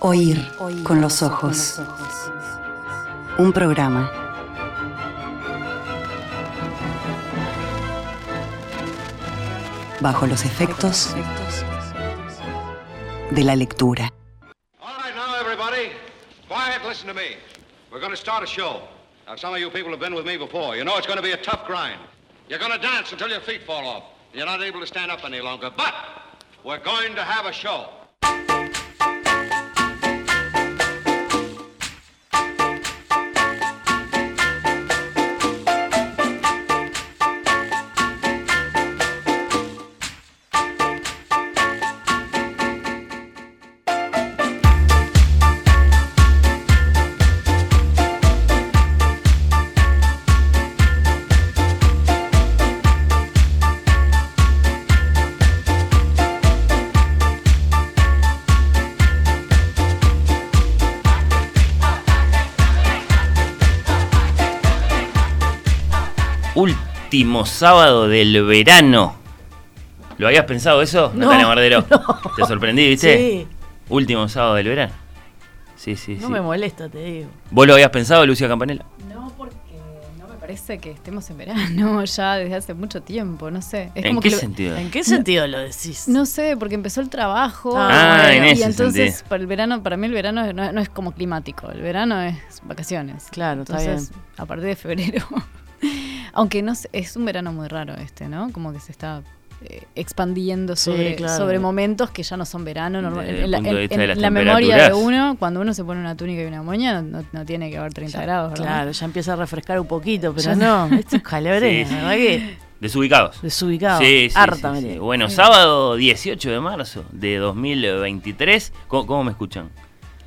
Oír con los ojos. Un programa. Bajo los efectos de la lectura. All right, now, everybody, quiet, listen to me. We're going to start a show. Now, some of you people have been with me before. You know it's going to be a tough grind. You're going to dance until your feet fall off. You're not able to stand up any longer. But we're going to have a show. Último sábado del verano. ¿Lo habías pensado eso, No, Natalia Mardero? no. ¿Te sorprendí, viste? Sí, Último sábado del verano. Sí, sí, no sí. me molesta, te digo. ¿Vos lo habías pensado, Lucia Campanella? No, porque no me parece que estemos en verano ya desde hace mucho tiempo, no sé. Es ¿En como qué que lo- sentido? ¿En qué sentido lo decís? No sé, porque empezó el trabajo. Ah, bueno, en y ese entonces sentido. para el verano, para mí el verano es- no, no es como climático, el verano es vacaciones. Claro, está Entonces, a partir de febrero. Aunque no sé, es un verano muy raro este, ¿no? Como que se está eh, expandiendo Sí, sobre, claro. sobre momentos que ya no son verano. normal- en la, de en- en memoria de uno, cuando uno se pone una túnica y una moña, no, no tiene que haber 30 grados, ¿verdad? Claro, ya empieza a refrescar un poquito, pero Ya no, esto es calebre, Sí, sí. ¿verdad que? Desubicados. Desubicado. Sí, sí, Harta sí. Bueno, sábado 18 de marzo de 2023. ¿Cómo, cómo me escuchan?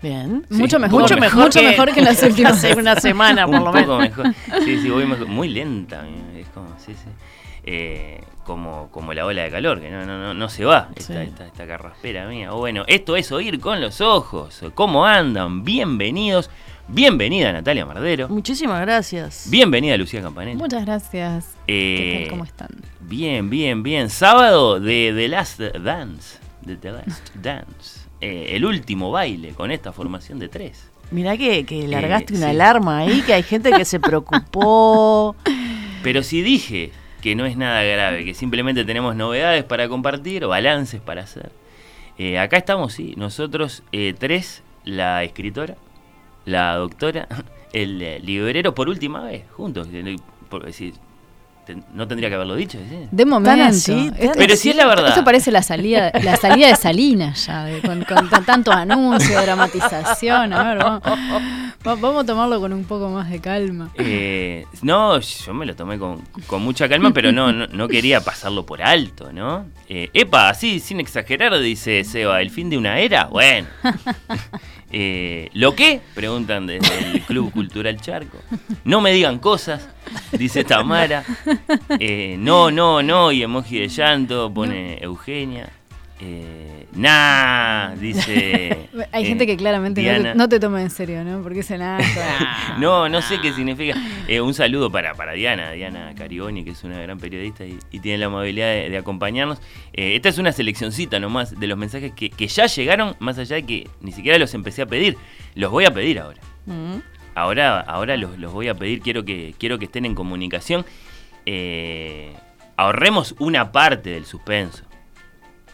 Bien. Sí, Mucho mejor, mucho mejor, mucho mejor que en las últimas. Hace una semana, por un lo poco menos. mejor. Sí, sí, voy mejor. Muy lenta. Es como, sí, sí. Eh, como, como la ola de calor, que no, no, no, no se va, esta, Sí. esta, esta carraspera mía. Bueno, esto es oír con los ojos. ¿Cómo andan? Bienvenidos. Bienvenida Natalia Mardero. Muchísimas gracias. Bienvenida Lucía Campanella. Muchas gracias. Eh, ¿Qué tal? ¿Cómo están? Bien, bien, bien. Sábado de The Last Dance. De The Last Dance. Eh, el último baile con esta formación de tres. Mirá que, que largaste Eh, una sí. alarma ahí, que hay gente que se preocupó. Pero si dije que no es nada grave, que simplemente tenemos novedades para compartir, balances para hacer. eh, acá estamos, sí, nosotros tres, la escritora, la doctora, el librero, por última vez, juntos. por- te- no tendría que haberlo dicho, ¿sí? De momento. así, tan Esto- Pero si es la verdad. Esto parece la salida, la salida de Salinas ya, de- con, con tan- tantos anuncios, dramatización. A ver, vamos, va- vamos a tomarlo con un poco más de calma. Eh, no, yo me lo tomé con, con mucha calma, pero no, no, no quería pasarlo por alto, ¿no? Eh, epa, así, sin exagerar, dice Seba, ¿el fin de una era? Bueno. Eh, ¿Lo qué? Preguntan desde el Club Cultural Charco. No me digan cosas, dice Tamara. Eh, no, no, no, y emoji de llanto, pone Eugenia. Eh, nah, dice. Hay eh, gente que claramente no te, no te toma en serio, ¿no? Porque dice nada. No, no sé qué significa. Eh, un saludo para, para Diana, Diana Carigoni, que es una gran periodista y, y tiene la amabilidad de, de acompañarnos. Eh, esta es una seleccioncita nomás de los mensajes que, que ya llegaron, más allá de que ni siquiera los empecé a pedir. Los voy a pedir ahora. Mm. Ahora, ahora los, los voy a pedir, quiero que, quiero que estén en comunicación. Eh, ahorremos una parte del suspenso.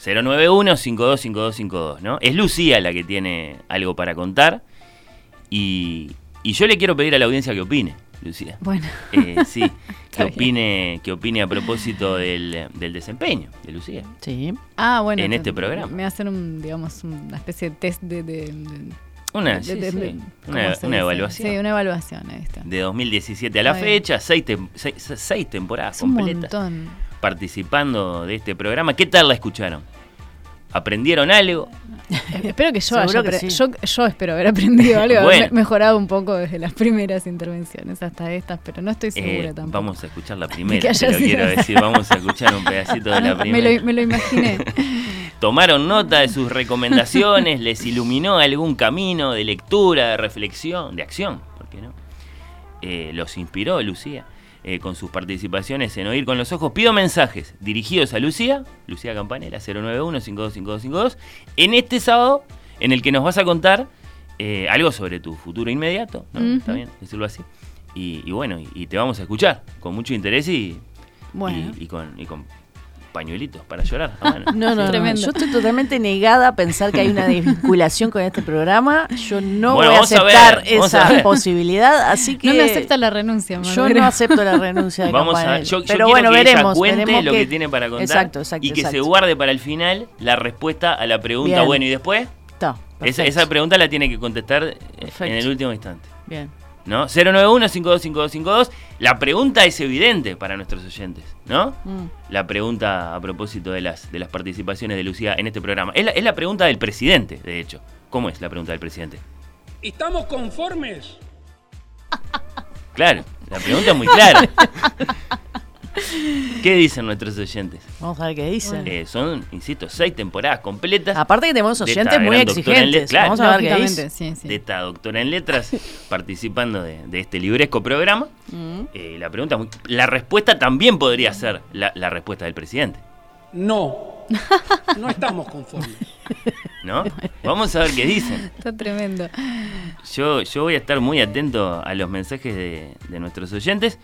091-525252, ¿no? Es Lucía la que tiene algo para contar. Y, y yo le quiero pedir a la audiencia que opine, Lucía. Bueno, Eh, sí, que opine, que opine a propósito del, del desempeño de Lucía. Sí. ah, bueno. En te- este programa. Me hacen un, digamos, una especie de test de. de- de- Una, de- sí, de- sí, de- ¿cómo una, evaluación. Sí, una evaluación. Ahí está. De 2017 a la fecha, seis, tem- seis- seis temporadas Es un completas. montón. Participando de este programa. ¿Qué tal la escucharon? ¿Aprendieron algo? Espero que yo haya que apre- sí. yo, yo espero haber aprendido algo, Bueno. haber me- mejorado un poco desde las primeras intervenciones hasta estas, pero no estoy Eh, segura tampoco. vamos a escuchar la Que primera, sido quiero decir. Vamos a escuchar un pedacito de Ah, la me, primera. lo, me lo imaginé. Tomaron nota de sus recomendaciones, les iluminó algún camino de lectura, de reflexión, de acción, ¿por qué no? Eh, los inspiró Lucía eh, con sus participaciones en Oír con los Ojos. Pido mensajes dirigidos a Lucía, Lucía Campanella, 091-525252. En este sábado en el que nos vas a contar eh, algo sobre tu futuro inmediato, ¿no? ¿Está bien? Decirlo así. Y, y bueno, y, y te vamos a escuchar con mucho interés y, Bueno. y, y con, y con pañuelitos para llorar. a mano. No, no, Tremendo. yo estoy totalmente negada a pensar que hay una desvinculación con este programa. Yo no Bueno, voy a vamos a ver, aceptar a esa posibilidad, así que No me acepta la renuncia, yo no acepto la renuncia de Vamos a yo, yo Pero quiero bueno, que veremos, ella cuente veremos lo que, tiene para contar Exacto, exacto. y que se guarde para el final la respuesta a la pregunta, Bien. bueno, y después Está, esa, pregunta la tiene que contestar eh, Perfecto. en el último instante. Bien. ¿No? 091-525252. La pregunta es evidente para nuestros oyentes, ¿no? Mm. La pregunta a propósito de las, de las participaciones de Lucía en este programa. Es la, es la pregunta del presidente, de hecho. ¿Cómo es la pregunta del presidente? ¿Estamos conformes? Claro, la pregunta es muy clara. ¿Qué dicen nuestros oyentes? Vamos a ver qué dicen. Eh, son, insisto, seis temporadas completas. Aparte que tenemos oyentes muy exigentes. claro. Vamos a ver qué dicen. sí, sí. de esta doctora en letras participando de, de este libresco programa. Mm. Eh, la pregunta, la respuesta también podría ser la, la respuesta del presidente, No. No estamos conformes. ¿no? Vamos a ver qué dicen. Está tremendo. Yo, yo voy a estar muy atento a los mensajes de, de nuestros oyentes.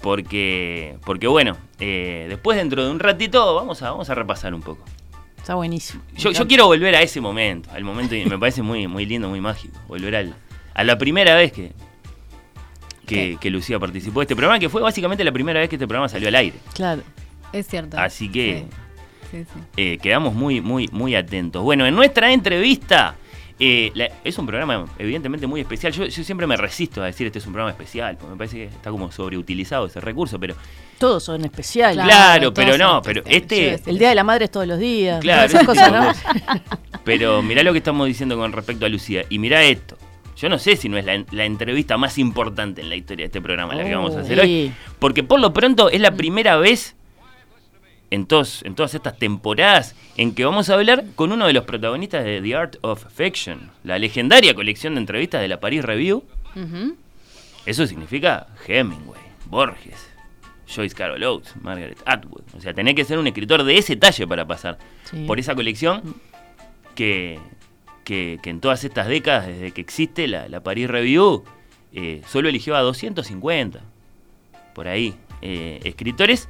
Porque, porque bueno, eh, después dentro de un ratito vamos a, vamos a repasar un poco. Está buenísimo. Yo, quiero volver a ese momento, al momento y me parece muy, muy lindo, muy mágico. Volver al, a la primera vez que, que, que Lucía participó de este programa, que fue básicamente la primera vez que este programa salió al aire. Claro. Es cierto. Así que Sí, sí, sí. eh, quedamos muy, muy, muy atentos. Bueno, en nuestra entrevista, eh, la- es un programa evidentemente muy especial. Yo, yo siempre me resisto a decir este es un programa especial, porque me parece que está como sobreutilizado ese recurso, pero Todos son especiales. Claro, pero no, pero este... El Día de la Madre es todos los días. Claro, Esas cosas, ¿no? Pero mirá lo que estamos diciendo con respecto a Lucía. Y mirá esto. Yo no sé si no es la, la entrevista más importante en la historia de este programa la que vamos a hacer Oh, hoy. Porque por lo pronto es la primera vez en, todos, en todas estas temporadas en que vamos a hablar con uno de los protagonistas de The Art of Fiction, la legendaria colección de entrevistas de la Paris Review. Eso significa Hemingway, Borges, Joyce Carol Oates, Margaret Atwood. O sea, tenés que ser un escritor de ese talle para pasar Sí. por esa colección que, que, que en todas estas décadas, desde que existe la, la Paris Review, eh, solo eligió a 250, por ahí, eh, escritores.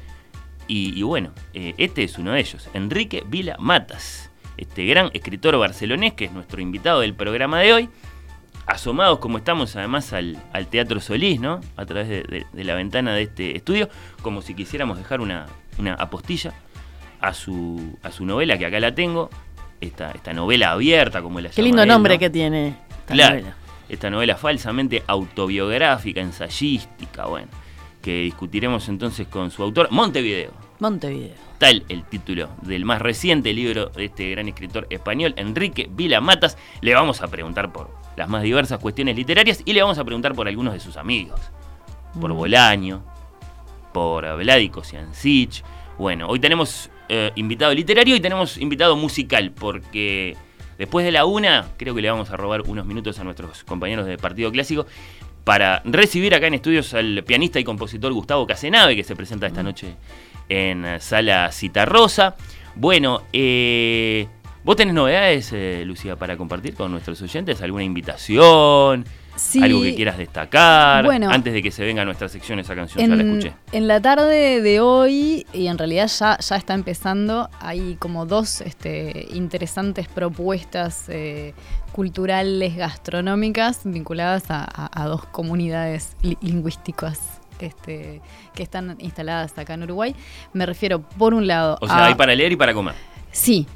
Y, y bueno, eh, este es uno de ellos, Enrique Vila Matas, este gran escritor barcelonés que es nuestro invitado del programa de hoy. Asomados como estamos además al, al Teatro Solís, ¿no? A través de, de- de la ventana de este estudio, como si quisiéramos dejar una, una apostilla a su, a su novela, que acá la tengo, esta, esta novela abierta, como la Qué llama lindo él, nombre ¿no? que tiene. esta Claro, novela. esta novela falsamente autobiográfica, ensayística, bueno, que discutiremos entonces con su autor, Montevideo. Montevideo. Tal el título del más reciente libro de este gran escritor español, Enrique Vila Matas. Le vamos a preguntar por las más diversas cuestiones literarias y le vamos a preguntar por algunos de sus amigos. Por Mm. Bolaño, por Vladico Siancich. Bueno, hoy tenemos eh, invitado literario y tenemos invitado musical, porque después de la una, creo que le vamos a robar unos minutos a nuestros compañeros de Partido Clásico para recibir acá en estudios al pianista y compositor Gustavo Casenave, que se presenta esta noche en eh, Sala Citarrosa. Bueno, eh, ¿vos tenés novedades, eh, Lucía, para compartir con nuestros oyentes? ¿Alguna invitación? Sí. ¿Algo que quieras destacar? Bueno. Antes de que se venga a nuestra sección esa canción, ya la En, escuché. en la tarde de hoy, y en realidad ya, ya está empezando, hay como dos este, interesantes propuestas eh, culturales, gastronómicas, vinculadas a, a- a dos comunidades li- lingüísticas este, que están instaladas acá en Uruguay. Me refiero, por un lado, O sea, a- hay para leer y para comer. Sí.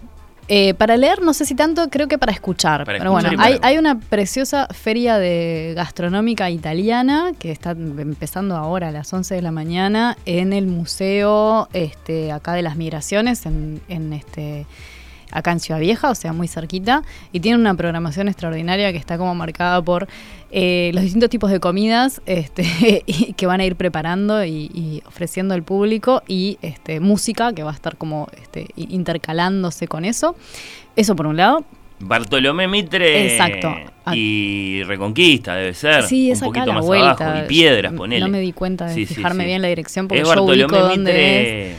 Eh, para leer, no sé si tanto, creo que para escuchar. Para Pero escuchar bueno, hay, una preciosa feria de gastronómica italiana que está empezando ahora a las 11 de la mañana en el museo este, acá de las migraciones, en, en este acá en Ciudad Vieja, o sea, muy cerquita, y tiene una programación extraordinaria que está como marcada por eh, los distintos tipos de comidas este, y que van a ir preparando y, y ofreciendo al público y este, música que va a estar como este, intercalándose con eso. Eso por un lado. Bartolomé Mitre Exacto. y Reconquista debe ser. Sí, un es acá poquito la más vuelta. abajo. Y Piedras, ponele. No me di cuenta de Sí, sí, fijarme sí. bien la dirección porque es yo ubico Bartolomé dónde es.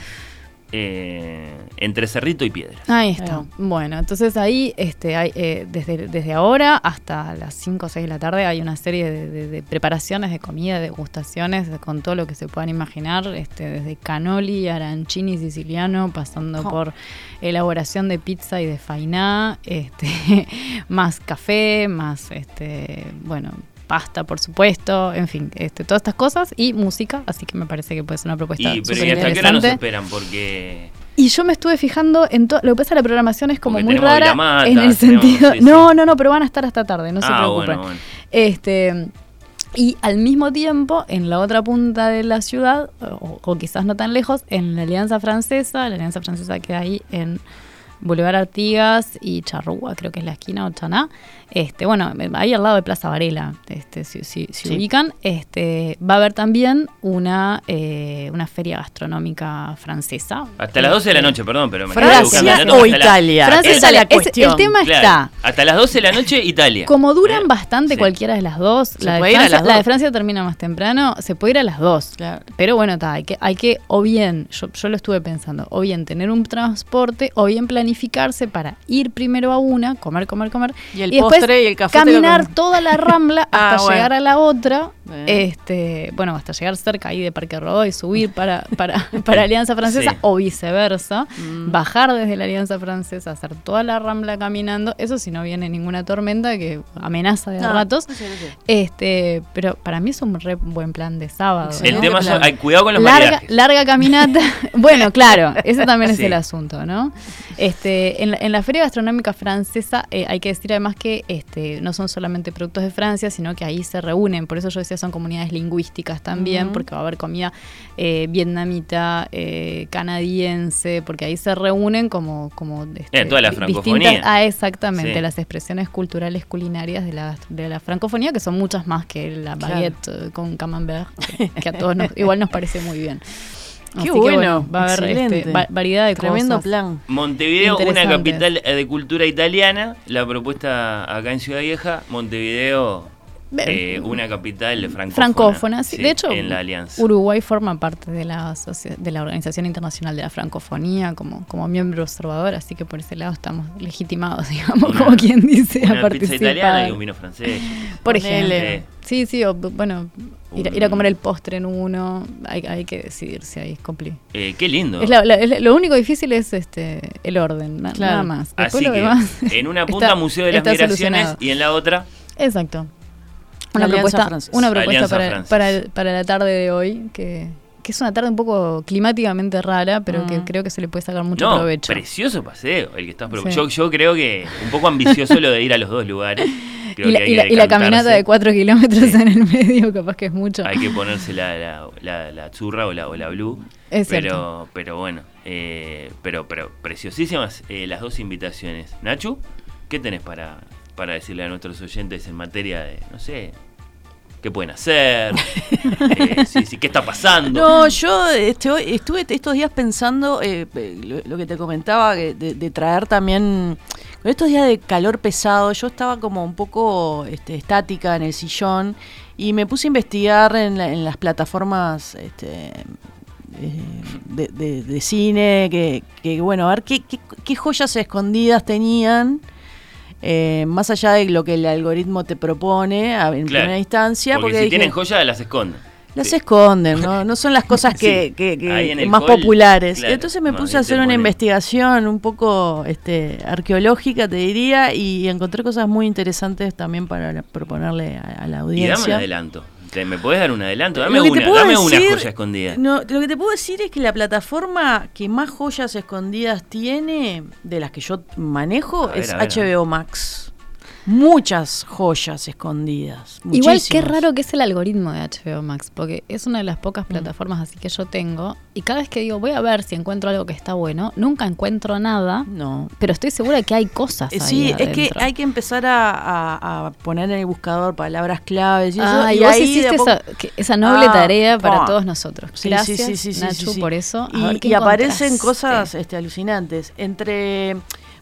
Eh, entre Cerrito y Piedra. Ahí está. Bueno, entonces ahí, este, hay, eh, desde, desde ahora hasta las 5 o 6 de la tarde hay una serie de, de- de preparaciones de comida, degustaciones, de- con todo lo que se puedan imaginar, este, desde canoli, arancini siciliano, pasando Oh. por elaboración de pizza y de fainá, este, más café, más, este, bueno, pasta, por supuesto, en fin, este, todas estas cosas y música, así que me parece que puede ser una propuesta Y, pero ¿y hasta qué hora nos esperan? Porque. Y yo me estuve fijando en todo. Lo que pasa la programación es como Porque muy rara. En el tenemos- sentido. sí, sí. no, no, no, pero van a estar hasta tarde, no se ah, preocupen. bueno, bueno. Este. Y al mismo tiempo, en la otra punta de la ciudad, o, o quizás no tan lejos, en la Alianza Francesa, la Alianza Francesa queda ahí en Boulevard Artigas y Charrúa, creo que es la esquina o Chaná. Este, bueno, ahí al lado de Plaza Varela, este, si, si- si Sí. ubican, este, va a haber también una, eh, una feria gastronómica francesa. Hasta las 12 de la noche, perdón, pero me ¿Francia o la- Italia? Francia, Esa Italia. es la Es- cuestión. el tema Claro, está. hasta las 12 de la noche, Italia. Como duran ¿Eh? bastante Sí. cualquiera de las dos, la de, Francia, las la de dos. Francia termina más temprano, se puede ir a las dos. Claro. Pero bueno, ta, hay que, hay que, o bien, yo, yo lo estuve pensando, o bien tener un transporte, o bien planificarse para ir primero a una, comer, comer, comer, Y el después postre y el café caminar toda la rambla Ah, hasta bueno. llegar a la otra, Bien. este, bueno, hasta llegar cerca ahí de Parque Rodó y subir para, para, para Alianza Francesa, Sí. o viceversa, Mm. bajar desde la Alianza Francesa, hacer toda la rambla caminando, eso si no viene ninguna tormenta que amenaza de No, ratos. no sé, no sé. Este, pero para mí es un re buen plan de sábado. El tema es, hay cuidado con los larga, maridajes. larga caminata. bueno, claro, ese también es el asunto, ¿no? Este, en, la, en la Feria Gastronómica Francesa eh, hay que decir además que este, no son solamente productos de Francia, sino que ahí se reúnen, por eso yo decía son comunidades lingüísticas también, porque va a haber comida eh, vietnamita, eh, canadiense, porque ahí se reúnen como... como este, toda la francofonía. distintas- ah, exactamente, Sí. las expresiones culturales culinarias de la, de la francofonía, que son muchas más que la baguette con camembert, que, que a todos nos- igual nos parece muy bien. Qué Así que, bueno, va a haber este, va- variedad de Tremendo cosas. plan. Montevideo, una capital eh, de cultura italiana. La propuesta acá en Ciudad Vieja. Montevideo, eh, una capital francófona. Francófona, sí. Sí, de hecho, en la alianza. Uruguay forma parte de la, de la Organización Internacional de la Francofonía como, como miembro observador, así que por ese lado estamos legitimados, digamos, Una- como quien dice, a Una pizza participar. italiana y un vino francés. Por ejemplo. Sí, sí, o, bueno, ir, a- ir a comer el postre en uno, hay, hay que decidir si ahí es compli- Eh, qué lindo. Es la- la- es- lo único difícil es este el orden, na- Claro. nada más. Después Así lo que demás en una punta está- Museo de las Migraciones solucionado. y en la otra Exacto. Una Alianza propuesta, una propuesta para, para, la tarde de hoy, que, que es una tarde un poco climáticamente rara, pero que Mm. creo que se le puede sacar mucho no, provecho. precioso paseo el que estás Sí. yo, yo creo que un poco ambicioso lo de ir a los dos lugares. Creo Y la, y y caminata de cuatro kilómetros Sí. en el medio, capaz que es mucho. Hay que ponerse la, la, la, la churra o la, o la blue. Es pero, cierto. pero bueno, eh, pero, pero preciosísimas eh, las dos invitaciones. Nachu, ¿qué tenés para, para decirle a nuestros oyentes en materia de, no sé, qué pueden hacer? Eh, sí, sí, ¿Qué está pasando? No, yo este, hoy- estuve estos días pensando eh, eh, lo, lo que te comentaba, de, de traer también, con estos días de calor pesado, yo estaba como un poco este, estática en el sillón y me puse a investigar en, la- en las plataformas este, de, de- de cine, que, que, bueno, a ver qué, qué- qué joyas escondidas tenían. Eh, más allá de lo que el algoritmo te propone a- en Claro, primera instancia, Porque, porque, si dije, tienen joyas, las esconden. las Sí. esconden, ¿no? No son las cosas que, Sí, que- más hall, populares. claro, Entonces me puse a hacer una investigación un poco este, arqueológica, te diría, y encontré cosas muy interesantes también para proponerle a, a la Y dame un audiencia. adelanto. ¿Te- ¿Me podés dar un adelanto? Dame una, dame una joya escondida. No, lo que te puedo decir es que la plataforma que más joyas escondidas tiene, de las que yo manejo, ver, es ver. HBO Max. Muchas joyas escondidas. Igual qué raro que es el algoritmo de HBO Max, porque es una de las Mm. pocas plataformas así que yo tengo, y cada vez que digo voy a ver si encuentro algo que está bueno, nunca encuentro nada, No, pero estoy segura de que hay cosas. Eh, ahí Sí, es que hay que empezar a, a- a poner en el buscador palabras claves y eso. Ah, y, y vos ahí hiciste poco- esa, noble Ah, tarea para pa. todos nosotros. Sí, Gracias, sí, sí, Nacho, por eso. A Y, ver qué y aparecen cosas este, alucinantes. Entre.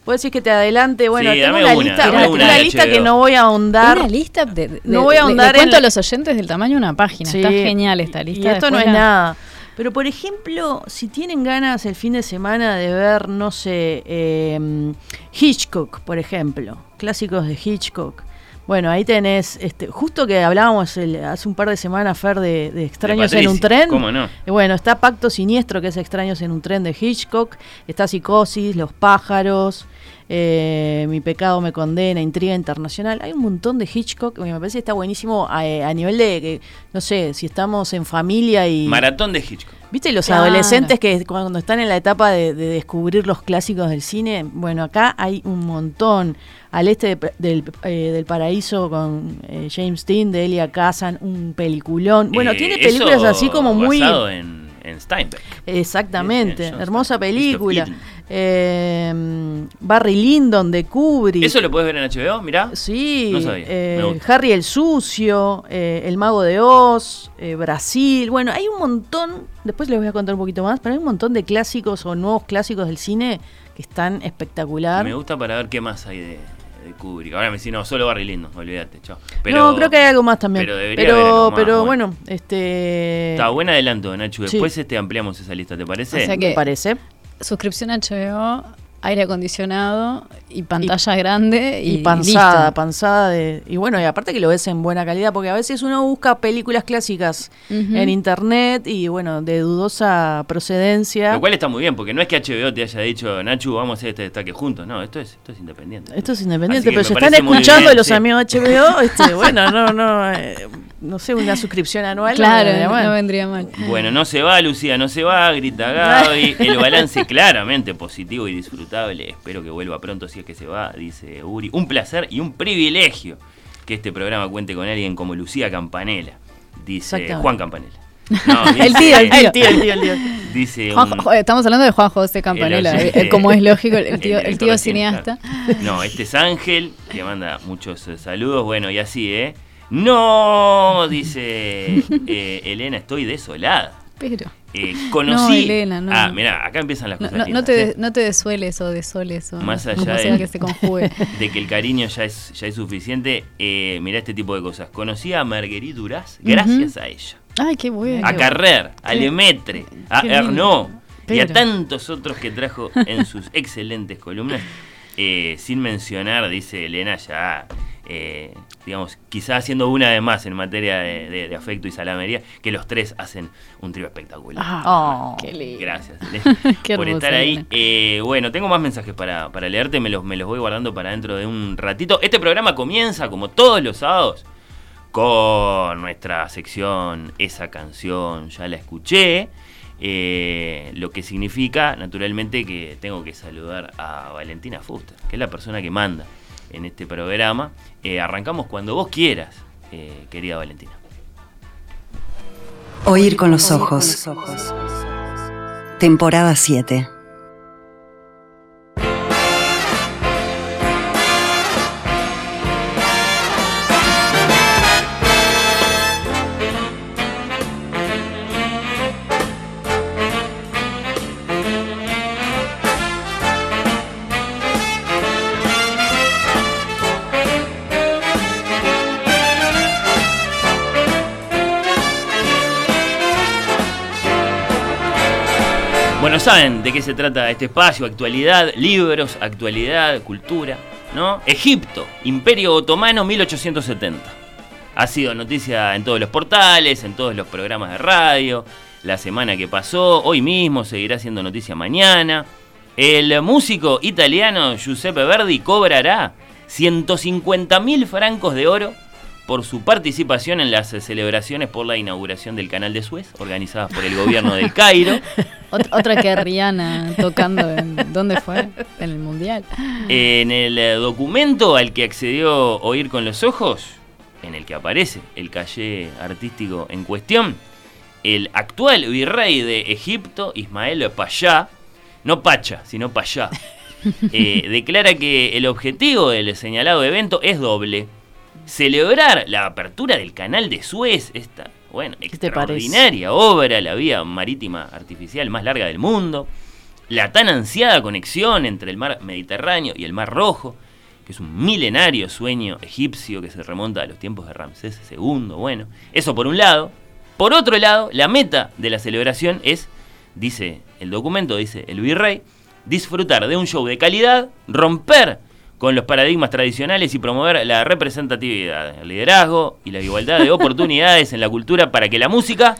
Puedo decir que te adelante. Bueno, Sí, tengo una una, lista, una, una lista HBO. que no voy a ahondar. Una lista de, de- No voy a le- ahondar le en cuento a los oyentes del tamaño de una página. Sí, Está genial esta y lista. esto no es la- nada. Pero por ejemplo, si tienen ganas el fin de semana de ver, no sé, eh, Hitchcock, por ejemplo, clásicos de Hitchcock. Bueno, ahí tenés, este, justo que hablábamos el- hace un par de semanas, Fer, de, de extraños en un tren. ¿cómo no? Bueno, está Pacto Siniestro, que es Extraños en un tren de Hitchcock. Está Psicosis, Los pájaros, eh, Mi pecado me condena, Intriga internacional. Hay un montón de Hitchcock. Me parece que está buenísimo a, a nivel de que, no sé, si estamos en familia y... Maratón de Hitchcock. ¿Viste los Claro. adolescentes que cuando están en la etapa de, de descubrir los clásicos del cine? Bueno, acá hay un montón. Al este de- del, eh, del paraíso con eh, James Dean, de Elia Kazan, un peliculón. Bueno, Eh, tiene películas así como muy... En, en Steinbeck. Exactamente, hermosa película. Eh, Barry Lyndon de Kubrick. ¿Eso lo puedes ver en HBO? Mirá. Sí, No sabía, eh. Harry el Sucio, eh, El Mago de Oz, eh, Brasil. Bueno, hay un montón, después les voy a contar un poquito más, pero hay un montón de clásicos o nuevos clásicos del cine que están espectacular. Me gusta para ver qué más hay de, de Kubrick. Ahora me decís, no, solo Barry Lyndon, olvídate, chao. no, creo que hay algo más también. pero debería haber algo más, pero bueno. bueno, este. Está buen adelanto, Nacho. Sí. Después este ampliamos esa lista, ¿te parece? O sea Me que- parece. Suscripción a HBO, aire acondicionado y pantalla grande y, Y, panzada, listo. panzada de. Y bueno, y aparte que lo ves en buena calidad, porque a veces uno busca películas clásicas en internet y bueno, de dudosa procedencia. Lo cual está muy bien, porque no es que HBO te haya dicho, Nacho, vamos a hacer este destaque juntos. No, esto es, esto es independiente. Esto es independiente, pero si están escuchando bien, los sí. amigos de HBO, este, bueno, no, no, eh, no sé, una suscripción anual. no Claro, vendría mal. no vendría mal. Bueno, no se va, Lucía, no se va, grita Gaby. El balance claramente positivo y disfrutable. Espero que vuelva pronto si es que se va, dice Uri. Un placer y un privilegio que este programa cuente con alguien como Lucía Campanella, dice. Juan Campanella. No, El dice- tío, el tío. El tío, el tío, el tío. Dice Juan- un- jo- estamos hablando de Juan José Campanella, El- eh, como es lógico, el tío, el tío cineasta. No, este es Ángel, que manda muchos eh, saludos. Bueno, y así, ¿eh? No, dice eh, Elena, estoy desolada. Pero Eh, conocí. Elena, no. Ah, mirá, acá empiezan las no, cosas. no, no te, ¿eh? no te desueles o desoles o Más allá de- que se conjugue. de que el cariño ya es, ya es suficiente. Eh, mirá este tipo de cosas. Conocí a Marguerite Duras gracias a ella. Ay, qué bueno. A Carrer, a Lemaitre, a. Ernaud y a tantos otros que trajo en sus excelentes columnas. Eh, sin mencionar, dice Elena, ya, eh, digamos, quizás haciendo una de más en materia de, de- de afecto y salamería, que los tres hacen un trío espectacular. Oh. Qué lindo. Gracias Qué por estar ahí. Eh, bueno, tengo más mensajes para, para leerte, me los, me los voy guardando para dentro de un ratito. Este programa comienza, como todos los sábados, con nuestra sección Esa canción, ya la escuché. eh, lo que significa, naturalmente, que tengo que saludar a Valentina Fuster, que es la persona que manda en este programa. Eh, arrancamos cuando vos quieras, eh, querida Valentina. Oír con los ojos. Temporada 7. Saben de qué se trata este espacio, actualidad, libros, actualidad, cultura, ¿no? Egipto, Imperio Otomano 1870. Ha sido noticia en todos los portales, en todos los programas de radio, la semana que pasó, hoy mismo seguirá siendo noticia mañana. El músico italiano Giuseppe Verdi cobrará 150 mil francos de oro por su participación en las celebraciones por la inauguración del canal de Suez, organizadas por el gobierno del Cairo. Ot- otra que Rihanna tocando en. ¿Dónde fue? En el mundial. En el eh, documento al que accedió Oír con los Ojos, en el que aparece el calle artístico en cuestión, el actual virrey de Egipto, Ismael Payá, no Pacha, sino Payá, eh, declara que el objetivo del señalado evento es doble. Celebrar la apertura del canal de Suez, esta, bueno, extraordinaria obra, la vía marítima artificial más larga del mundo, la tan ansiada conexión entre el mar Mediterráneo y el mar Rojo, que es un milenario sueño egipcio que se remonta a los tiempos de Ramsés II, bueno, eso por un lado, Por otro lado, la meta de la celebración es, dice el documento, dice el virrey, disfrutar de un show de calidad, romper con los paradigmas tradicionales y promover la representatividad, el liderazgo y la igualdad de oportunidades en la cultura para que la música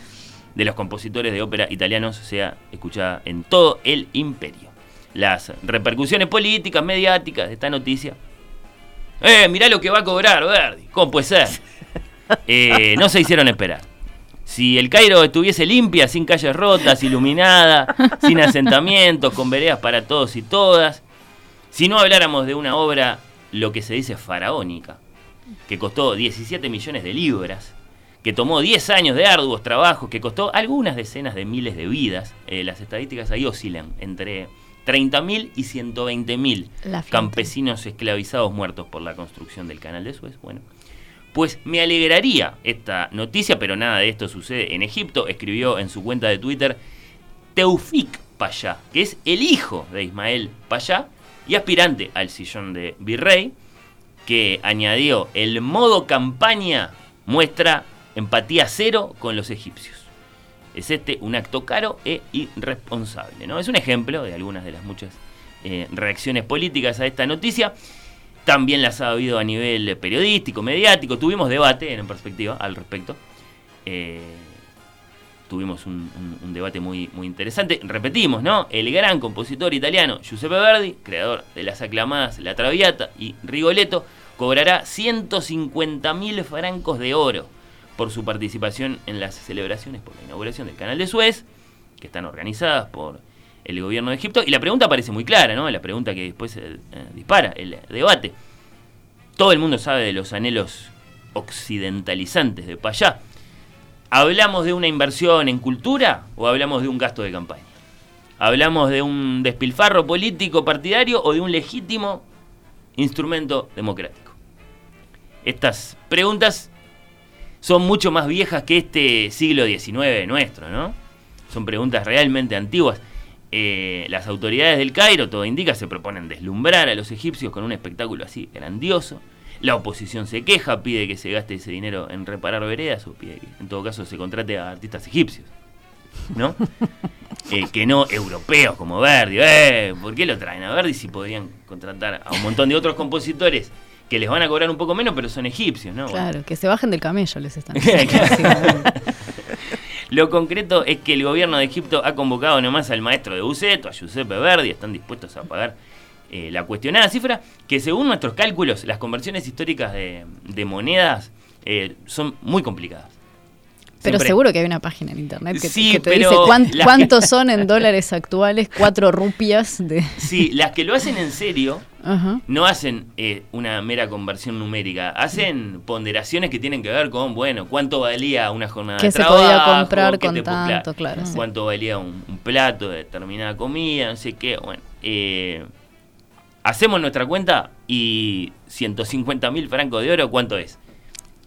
de los compositores de ópera italianos sea escuchada en todo el imperio. Las repercusiones políticas, mediáticas de esta noticia. ¡Eh, mirá lo que va a cobrar Verdi! ¿Cómo puede ser? Eh, no se hicieron esperar. Si el Cairo estuviese limpia, sin calles rotas, iluminada, sin asentamientos, con veredas para todos y todas, si no habláramos de una obra, lo que se dice faraónica, que costó 17 millones de libras, que tomó 10 años de arduos trabajos, que costó algunas decenas de miles de vidas, eh, las estadísticas ahí oscilan entre 30.000 y 120.000 La fiesta. campesinos esclavizados muertos por la construcción del canal de Suez. Bueno, pues me alegraría esta noticia, pero nada de esto sucede en Egipto. Escribió en su cuenta de Twitter Teufik Payá, que es el hijo de Ismael Payá y aspirante al sillón de virrey, que añadió el modo campaña muestra empatía cero con los egipcios. Es este un acto caro e irresponsable. ¿no? Es un ejemplo de algunas de las muchas eh, reacciones políticas a esta noticia. También las ha habido a nivel periodístico, mediático. Tuvimos debate en perspectiva al respecto. Eh, tuvimos un, debate muy, muy interesante. Repetimos, ¿no? El gran compositor italiano Giuseppe Verdi, creador de las aclamadas La Traviata y Rigoletto, cobrará 150 mil francos de oro por su participación en las celebraciones por la inauguración del Canal de Suez, que están organizadas por el gobierno de Egipto. Y la pregunta parece muy clara, ¿no? La pregunta que después eh, eh, dispara el debate. Todo el mundo sabe de los anhelos occidentalizantes de Payá. ¿Hablamos de una inversión en cultura o hablamos de un gasto de campaña? ¿Hablamos de un despilfarro político partidario o de un legítimo instrumento democrático? Estas preguntas son mucho más viejas que este siglo XIX nuestro, ¿no? Son preguntas realmente antiguas. Eh, las autoridades del Cairo, todo indica, se proponen deslumbrar a los egipcios con un espectáculo así grandioso. La oposición se queja, pide que se gaste ese dinero en reparar veredas o pide que en todo caso se contrate a artistas egipcios, ¿no? Eh, que no europeos como Verdi. Eh, ¿Por qué lo traen a Verdi si podrían contratar a un montón de otros compositores que les van a cobrar un poco menos, pero son egipcios, ¿no? Bueno, Claro, que se bajen del camello les están. Lo concreto es que el gobierno de Egipto ha convocado nomás al maestro de Buceto, a Giuseppe Verdi, están dispuestos a pagar eh, la cuestionada cifra, que según nuestros cálculos, las conversiones históricas de, de monedas eh, son muy complicadas. Pero Siempre- seguro que hay una página en internet que, Sí, que te dice cuán- la- cuántos son en dólares actuales, cuatro rupias de... Sí, las que lo hacen en serio no hacen eh, una mera conversión numérica, hacen ponderaciones que tienen que ver con, bueno, cuánto valía una jornada ¿Qué de se trabajo, podía comprar con te- tanto? Claro, sí. cuánto valía un, un plato de determinada comida, no sé qué, bueno. eh, hacemos nuestra cuenta y 150 mil francos de oro, ¿cuánto es?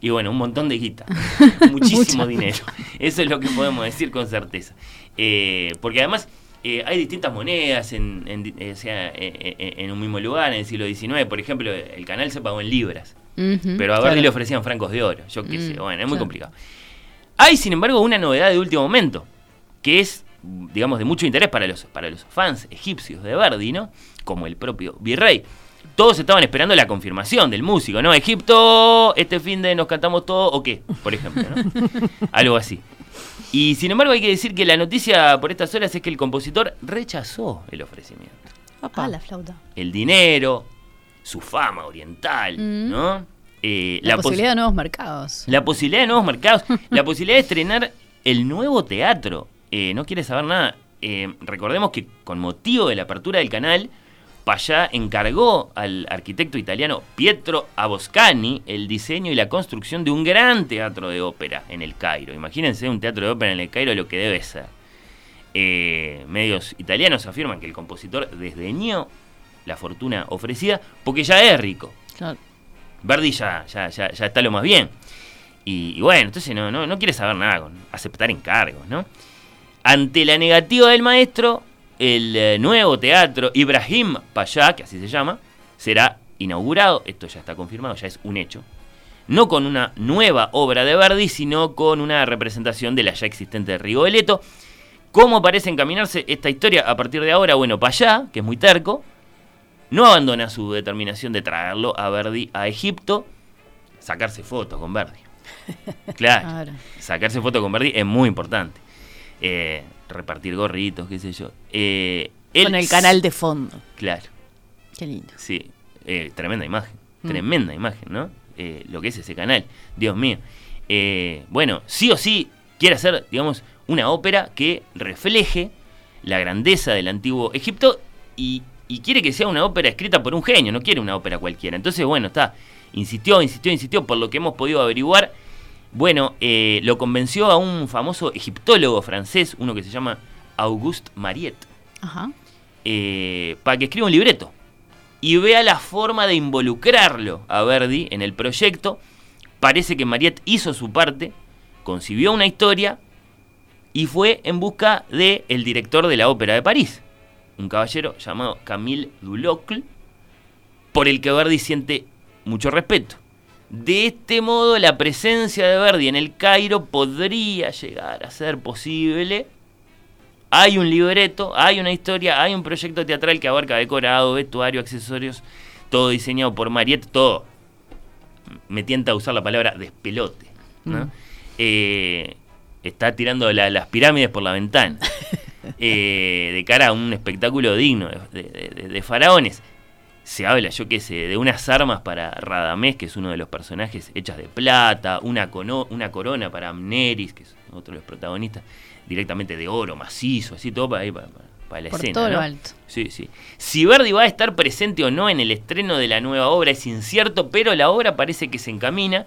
Y bueno, un montón de guita, muchísimo dinero. Eso es lo que podemos decir con certeza. Eh, porque además eh, hay distintas monedas en, eh, sea, eh, en un mismo lugar, en el siglo XIX. Por ejemplo, el canal se pagó en libras, pero a Verdi claro. le ofrecían francos de oro. Yo qué sé, Mm, bueno, es muy claro. complicado. Hay, sin embargo, una novedad de último momento, que es, digamos, de mucho interés para los, para los fans egipcios de Verdi, ¿no? Como el propio virrey. Todos estaban esperando la confirmación del músico, ¿no? Egipto, este fin de nos cantamos todo, o qué, por ejemplo, ¿no? Algo así. Y sin embargo hay que decir que la noticia por estas horas es que el compositor rechazó el ofrecimiento. Ah, la flauta. El dinero, su fama oriental, Mm. ¿no? Eh, La, pos- posibilidad de nuevos mercados. la posibilidad de nuevos mercados, la posibilidad de estrenar el nuevo teatro. Eh, no quiere saber nada. Eh, recordemos que con motivo de la apertura del canal, Payá encargó al arquitecto italiano Pietro Aboscani el diseño y la construcción de un gran teatro de ópera en el Cairo. Imagínense un teatro de ópera en el Cairo lo que debe ser. Eh, medios italianos afirman que el compositor desdeñó la fortuna ofrecida porque ya es rico. Claro. Verdi ya, ya, ya, ya está lo más bien. Y, y bueno, entonces no, no, no quiere saber nada con aceptar encargos, ¿no? Ante la negativa del maestro, el eh, nuevo teatro Ibrahim Payá, que así se llama, será inaugurado. Esto ya está confirmado, ya es un hecho. no con una nueva obra de Verdi, sino con una representación de la ya existente de Rigoletto. ¿Cómo parece encaminarse esta historia a partir de ahora? Bueno, Payá, que es muy terco, no abandona su determinación de traerlo a Verdi a Egipto, sacarse fotos con Verdi. Claro, Claro. sacarse fotos con Verdi es muy importante. Eh, repartir gorritos, qué sé yo. Eh, él Con el canal de fondo. Claro, Qué lindo. sí. Eh, tremenda imagen, Mm. tremenda imagen, ¿no? Eh, lo que es ese canal, Dios mío. Eh, bueno, sí o sí quiere hacer, digamos, una ópera que refleje la grandeza del antiguo Egipto y, y quiere que sea una ópera escrita por un genio, no quiere una ópera cualquiera. Entonces, bueno, está, insistió, insistió, insistió, por lo que hemos podido averiguar. Bueno, eh, lo convenció a un famoso egiptólogo francés, uno que se llama Auguste Mariette Ajá. eh, para que escriba un libreto y vea la forma de involucrarlo a Verdi en el proyecto. Parece que Mariette hizo su parte, concibió una historia y fue en busca de el director de la ópera de París, un caballero llamado Camille Dulocle, por el que Verdi siente mucho respeto. De este modo, la presencia de Verdi en el Cairo podría llegar a ser posible hay un libreto, hay una historia, hay un proyecto teatral que abarca decorado, vestuario, accesorios, todo diseñado por Mariette, todo. Me tienta a usar la palabra despelote. ¿no? Mm. Eh, está tirando la- las pirámides por la ventana. Eh, de cara a un espectáculo digno de, de- de- de faraones. Se habla, yo qué sé, de unas armas para Radamés, que es uno de los personajes hechas de plata, una, cono- una corona para Amneris, que es otro de los protagonistas, directamente de oro, macizo, así todo para, ahí, para, para- la Por escena. todo lo alto. Sí, sí. Si Verdi va a estar presente o no en el estreno de la nueva obra es incierto, pero la obra parece que se encamina.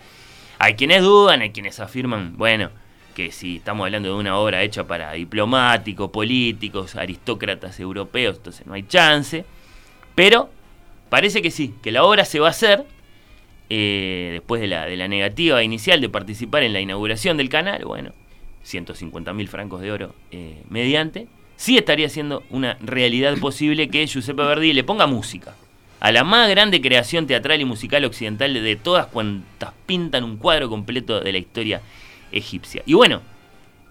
Hay quienes dudan, hay quienes afirman, bueno, que si estamos hablando de una obra hecha para diplomáticos, políticos, aristócratas europeos, entonces no hay chance. Pero parece que sí, que la obra se va a hacer eh, después de la, negativa inicial de participar en la inauguración del canal. Bueno, 150 mil francos de oro eh, mediante. Sí estaría siendo una realidad posible que Giuseppe Verdi le ponga música a la más grande creación teatral y musical occidental de todas cuantas pintan un cuadro completo de la historia egipcia. Y bueno,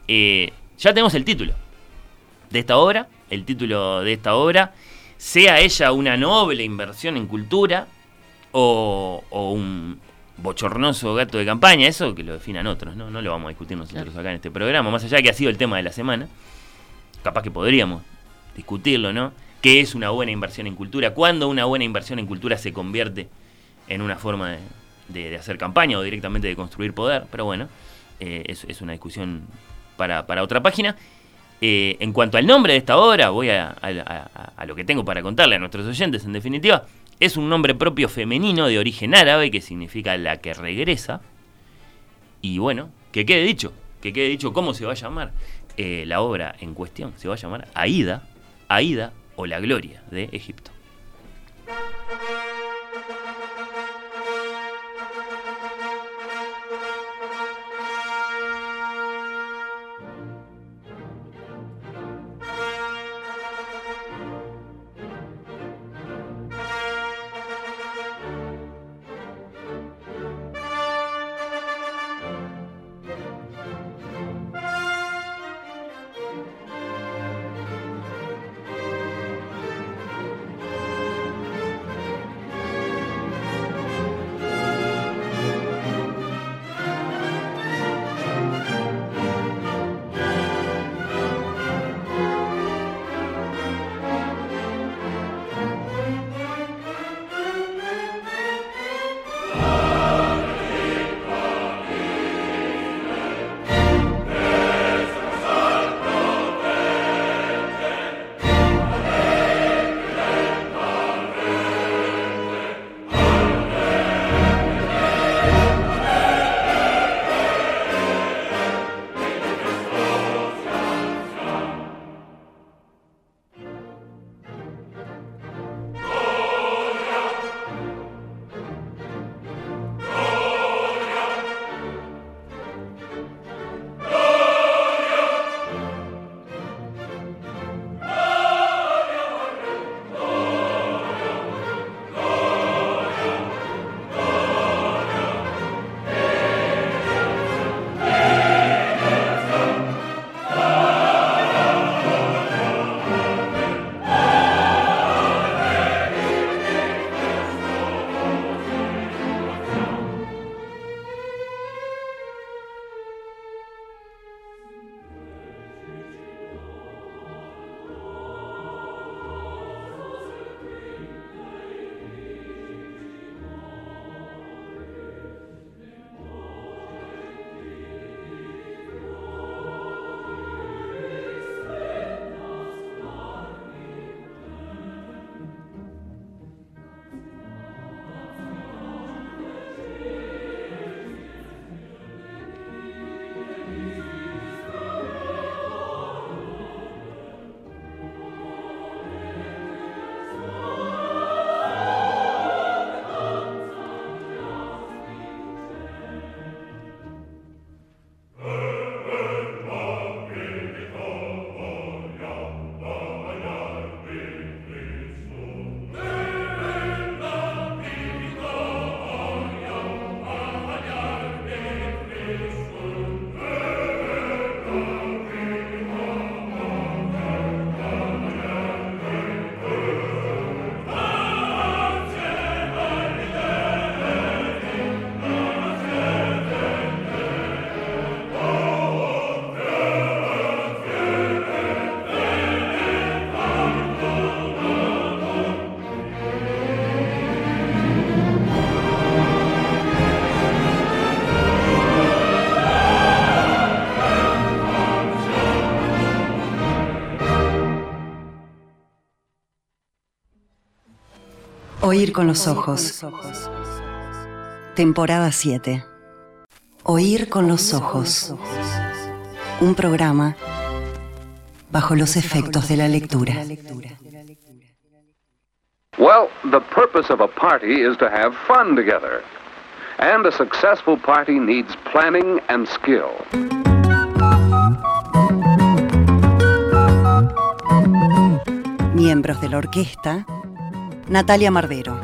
eh, ya tenemos el título de esta obra, el título de esta obra, sea ella una noble inversión en cultura o, o un bochornoso gato de campaña, eso que lo definan otros, ¿no? No lo vamos a discutir nosotros acá en este programa, más allá de que ha sido el tema de la semana. Capaz que podríamos discutirlo, ¿no? ¿Qué es una buena inversión en cultura? ¿Cuándo una buena inversión en cultura se convierte en una forma de, de- de hacer campaña o directamente de construir poder? Pero bueno, eh, es, es una discusión para, para otra página. Eh, en cuanto al nombre de esta obra, voy a, a- lo que tengo para contarle a nuestros oyentes, en definitiva. Es un nombre propio femenino de origen árabe que significa la que regresa. Y bueno, que quede dicho, que quede dicho cómo se va a llamar eh, la obra en cuestión. Se va a llamar Aida, Aida o la Gloria de Egipto. Oír con los ojos. Temporada 7. Oír con los ojos. Un programa bajo los efectos de la lectura. Well, the purpose of a party is to have fun together. And a successful party needs planning and skill. Miembros de la orquesta, Natalia Mardero,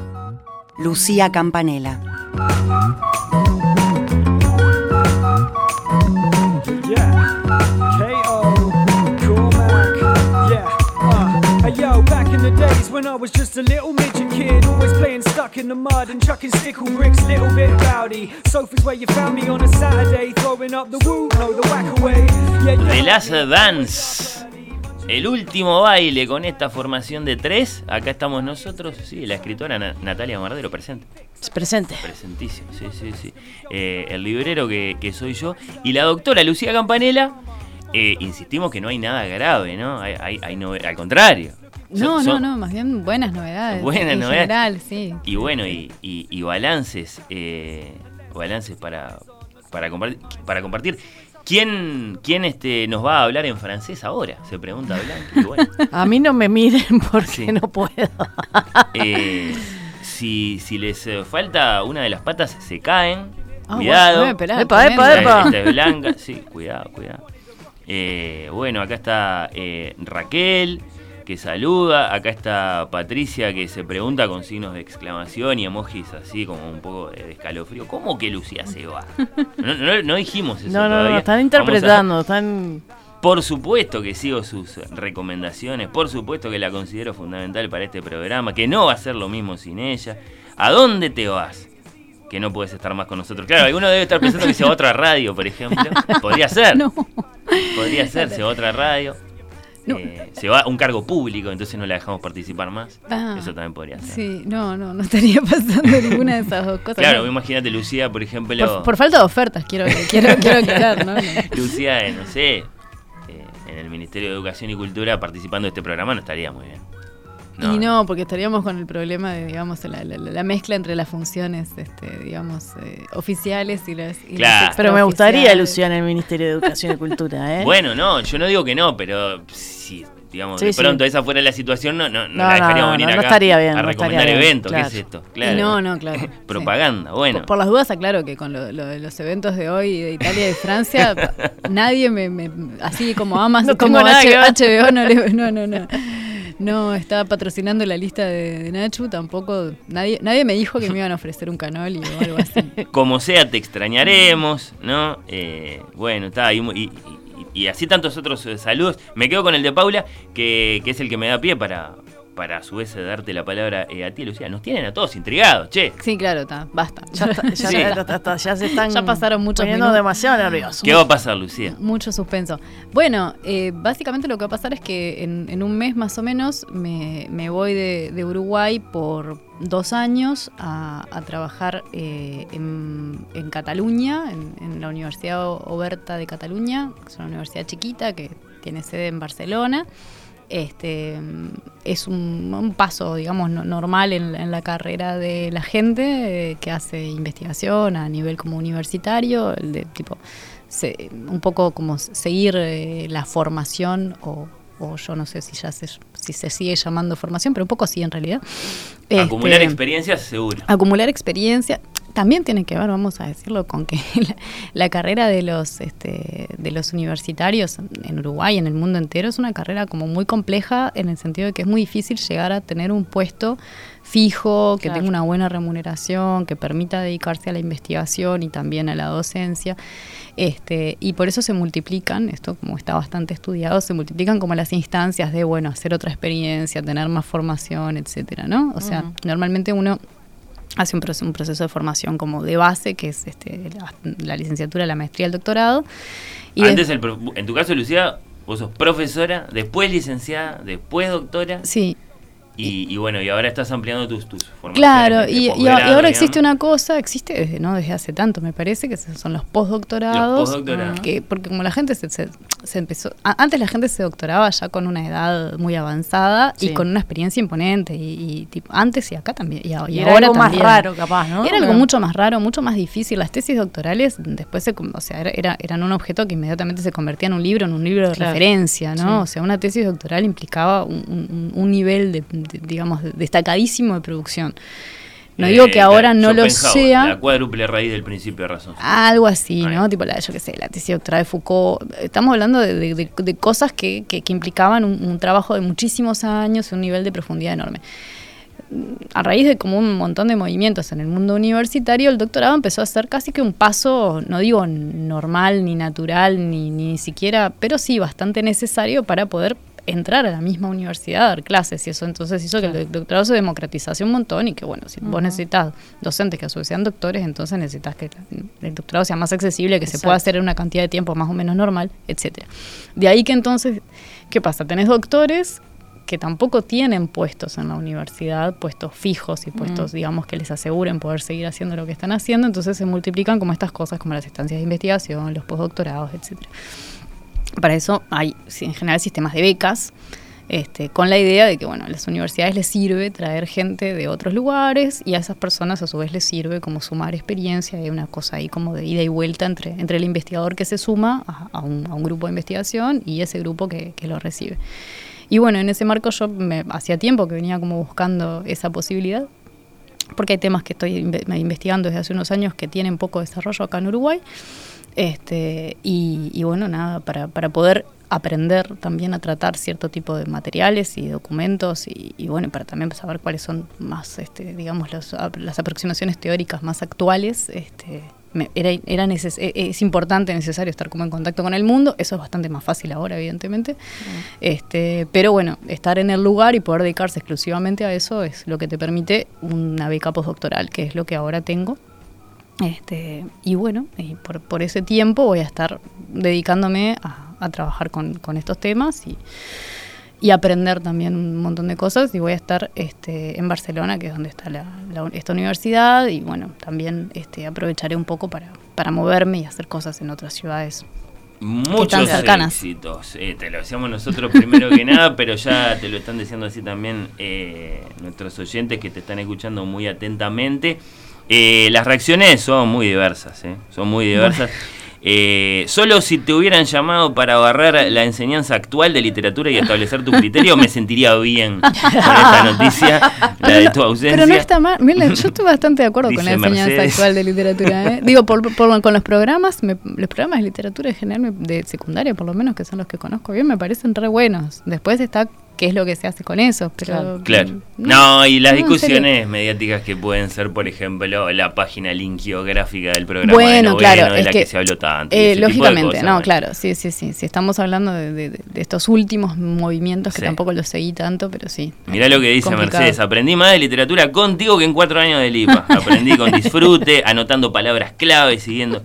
Lucía Campanella. Uh, the days when I was just a little midget kid, always playing stuck in the mud and chucking stickle bricks, little bit rowdy. Sofas where you found me on a Saturday, throwing up the woo, no, the whack away. Yeah, The yeah. Last Dance. El último baile con esta formación de tres. Acá estamos nosotros. Sí, la escritora Na- Natalia Mardero presente. Presente. Presentísimo, sí, sí, sí. Eh, el librero que, que soy yo. Y la doctora Lucía Campanella. eh, insistimos que no hay nada grave, ¿no? Hay, hay, hay al contrario. No, Son- no, no, más bien buenas novedades. Buenas en novedades. general, sí. Y bueno, y, y- y balances, eh, balances para, para, compartir, para compartir. ¿Quién, quién este, nos va a hablar en francés ahora? Se pregunta Blanca. Bueno, A mí no me miren porque Sí. no puedo. eh, si, si les eh, falta una de las patas, se caen. Ah, cuidado. bueno, esperá, Epa, epa, epa. Esta es Blanca, sí, cuidado, cuidado. Eh, bueno, acá está eh, Raquel, que saluda. Acá está Patricia, que se pregunta con signos de exclamación y emojis así como un poco de escalofrío. ¿Cómo que Lucía se va? No, no- no dijimos eso No, no, todavía. no, están a- interpretando, están... por supuesto que sigo sus recomendaciones, por supuesto que la considero fundamental para este programa, que no va a ser lo mismo sin ella. ¿A dónde te vas? Que no puedes estar más con nosotros. Claro, alguno debe estar pensando que se va a otra radio, por ejemplo. Podría ser. No. Podría ser, se va a otra radio. No. Eh, se va a un cargo público, entonces no la dejamos participar más. Ah, Eso también podría ser. Sí, no, no, no estaría pasando ninguna de esas dos cosas. Claro, No, imagínate Lucía, por ejemplo. por, por falta de ofertas, quiero, quiero, quiero ¿no? No. Lucía, eh, no sé, eh, en el Ministerio de Educación y Cultura participando de este programa no estaría muy bien. Y no, porque estaríamos con el problema de, digamos, la, la- la mezcla entre las funciones, este, digamos, eh, oficiales y las, y las Claro. Pero me gustaría, en el Ministerio de Educación y Cultura, ¿eh? Bueno, no, yo no digo que no, pero si, digamos, Sí, de sí. pronto esa fuera la situación, no, no, no No, la dejaríamos no, venir no, no acá estaría bien, a no recomendar estaría bien, eventos. claro. ¿Qué es esto? Y Claro. no, no, claro. sí. Propaganda, bueno. Por, por las dudas, aclaro que con lo, lo los eventos de hoy de Italia y de Francia, nadie me, me- así como amas, No como H-. HBO no, le- no, no, no. No está patrocinando la lista de, de Nachu, tampoco. Nadie, nadie me dijo que me iban a ofrecer un canoli o algo así. Como sea, te extrañaremos, ¿no? Eh, bueno, está, y- y- y así tantos otros eh, saludos. Me quedo con el de Paula, que, que es el que me da pie para, para a su vez darte la palabra eh, a ti, Lucía. Nos tienen a todos intrigados, che. Sí, claro, está, basta. Ya, está- ya, Sí. está- ya se están Ya pasaron muchos poniendo minutos. demasiado nerviosos. ¿Qué va a pasar, Lucía? Mucho suspenso. Bueno, eh, básicamente lo que va a pasar es que en, en un mes más o menos me, me voy de, de Uruguay por dos años a, a trabajar eh, en, en Cataluña, en, en la Universidad Oberta de Cataluña, que es una universidad chiquita que tiene sede en Barcelona. Este, es un, paso, digamos, no- normal en, en la carrera de la gente eh, que hace investigación a nivel como universitario, de tipo se- un poco como seguir eh, la formación o, o yo no sé si ya se, si se sigue llamando formación, pero un poco sí en realidad. Acumular Este, experiencias, seguro. acumular experiencia también tiene que ver, vamos a decirlo, con que la, la carrera de los este, de los universitarios en Uruguay, en el mundo entero, es una carrera como muy compleja en el sentido de que es muy difícil llegar a tener un puesto fijo, que Claro. tenga una buena remuneración, que permita dedicarse a la investigación y también a la docencia. Este, y por eso se multiplican, esto como está bastante estudiado, se multiplican como las instancias de, bueno, hacer otra experiencia, tener más formación, etcétera, ¿no? O sea, Ujú. normalmente uno hace un proceso, un proceso de formación como de base, que es este, la, la licenciatura, la maestría, el doctorado. Y Antes, el en tu caso, Lucía, vos sos profesora, después licenciada, después doctora. Sí. Y, y bueno, y ahora estás ampliando tus, tus formaciones. Claro, de y, y ahora digamos. existe una cosa, existe desde, ¿no? desde hace tanto, me parece, que son los postdoctorados. Los postdoctorados. Que, porque como la gente se, se- se empezó. a- antes la gente se doctoraba ya con una edad muy avanzada Sí. y con una experiencia imponente. Y, y tipo, antes y acá también. Y, a- y Y era ahora algo más también. raro, capaz, ¿no? Era algo mucho más raro, mucho más difícil. Las tesis doctorales después se, o sea, era, era- eran un objeto que inmediatamente se convertía en un libro, en un libro de Claro. referencia, ¿no? Sí. O sea, una tesis doctoral implicaba un, un- un nivel, de- digamos, de- destacadísimo de producción. No Eh, digo que ahora no lo sea. La cuádruple raíz del principio de razón. Algo así, Ahí. ¿no? Tipo, la, yo qué sé, la tesis doctoral de Foucault. Estamos hablando de, de- de- de cosas que, que- que implicaban un, un trabajo de muchísimos años y un nivel de profundidad enorme. A raíz de como un montón de movimientos en el mundo universitario, el doctorado empezó a ser casi que un paso, no digo normal, ni natural, ni, ni siquiera, pero sí bastante necesario para poder entrar a la misma universidad a dar clases y eso entonces hizo que el doctorado se democratizase un montón y que bueno, si vos necesitas docentes que a su vez sean doctores, entonces necesitas que el doctorado sea más accesible, que se pueda hacer en una cantidad de tiempo más o menos normal, etcétera. De ahí que entonces, ¿qué pasa? Tenés doctores que tampoco tienen puestos en la universidad, puestos fijos y puestos, digamos, que les aseguren poder seguir haciendo lo que están haciendo, entonces se multiplican como estas cosas, como las estancias de investigación, los postdoctorados, etcétera. Para eso hay en general sistemas de becas, este, con la idea de que bueno, a las universidades les sirve traer gente de otros lugares y a esas personas a su vez les sirve como sumar experiencia, hay una cosa ahí como de ida y vuelta entre, entre el investigador que se suma a, un, grupo de investigación y ese grupo que, lo recibe. Y bueno, en ese marco yo me, hacía tiempo que venía como buscando esa posibilidad, porque hay temas que estoy inve- investigando desde hace unos años que tienen poco desarrollo acá en Uruguay. Este, y, y bueno, nada, para, para poder aprender también a tratar cierto tipo de materiales y documentos y, y bueno, para también saber cuáles son más, este, digamos, los- las aproximaciones teóricas más actuales, este, me- era, era neces- e- es importante, necesario estar como en contacto con el mundo, eso es bastante más fácil ahora, evidentemente, este, pero bueno, estar en el lugar y poder dedicarse exclusivamente a eso es lo que te permite una beca postdoctoral, que es lo que ahora tengo. Este, y bueno, y por, por ese tiempo voy a estar dedicándome a, a trabajar con, con estos temas y, y aprender también un montón de cosas. Y voy a estar este, en Barcelona, que es donde está la, la- esta universidad. Y bueno, también este, aprovecharé un poco para, para moverme y hacer cosas en otras ciudades. Muchos están cercanas. éxitos. Eh, te lo decíamos nosotros primero que nada, pero ya te lo están diciendo así también eh, nuestros oyentes que te están escuchando muy atentamente. Eh, las reacciones son muy diversas, eh, son muy diversas. Eh, solo si te hubieran llamado para agarrar la enseñanza actual de literatura y establecer tu criterio, me sentiría bien con esta noticia, la de tu ausencia. Pero no está mal. Mira, yo estoy bastante de acuerdo con la enseñanza Mercedes. actual de literatura. ¿eh? Digo, por, por- con los programas, me- los programas de literatura en general, de secundaria por lo menos, que son los que conozco bien, me parecen re buenos. Después está qué es lo que se hace con eso. Pero, Claro. No, y las no, discusiones mediáticas que pueden ser, por ejemplo, la página linkiográfica del programa de Bueno, noveno, claro, de es la que, que, se habló tanto. eh, de lógicamente, cosas, no, claro, sí, sí, sí. Si estamos hablando de, de- de estos últimos movimientos que Sí. tampoco los seguí tanto, pero sí. Mirá lo que dice Complicado. Mercedes, aprendí más de literatura contigo que en cuatro años de LIPA. Aprendí con disfrute, anotando palabras clave, siguiendo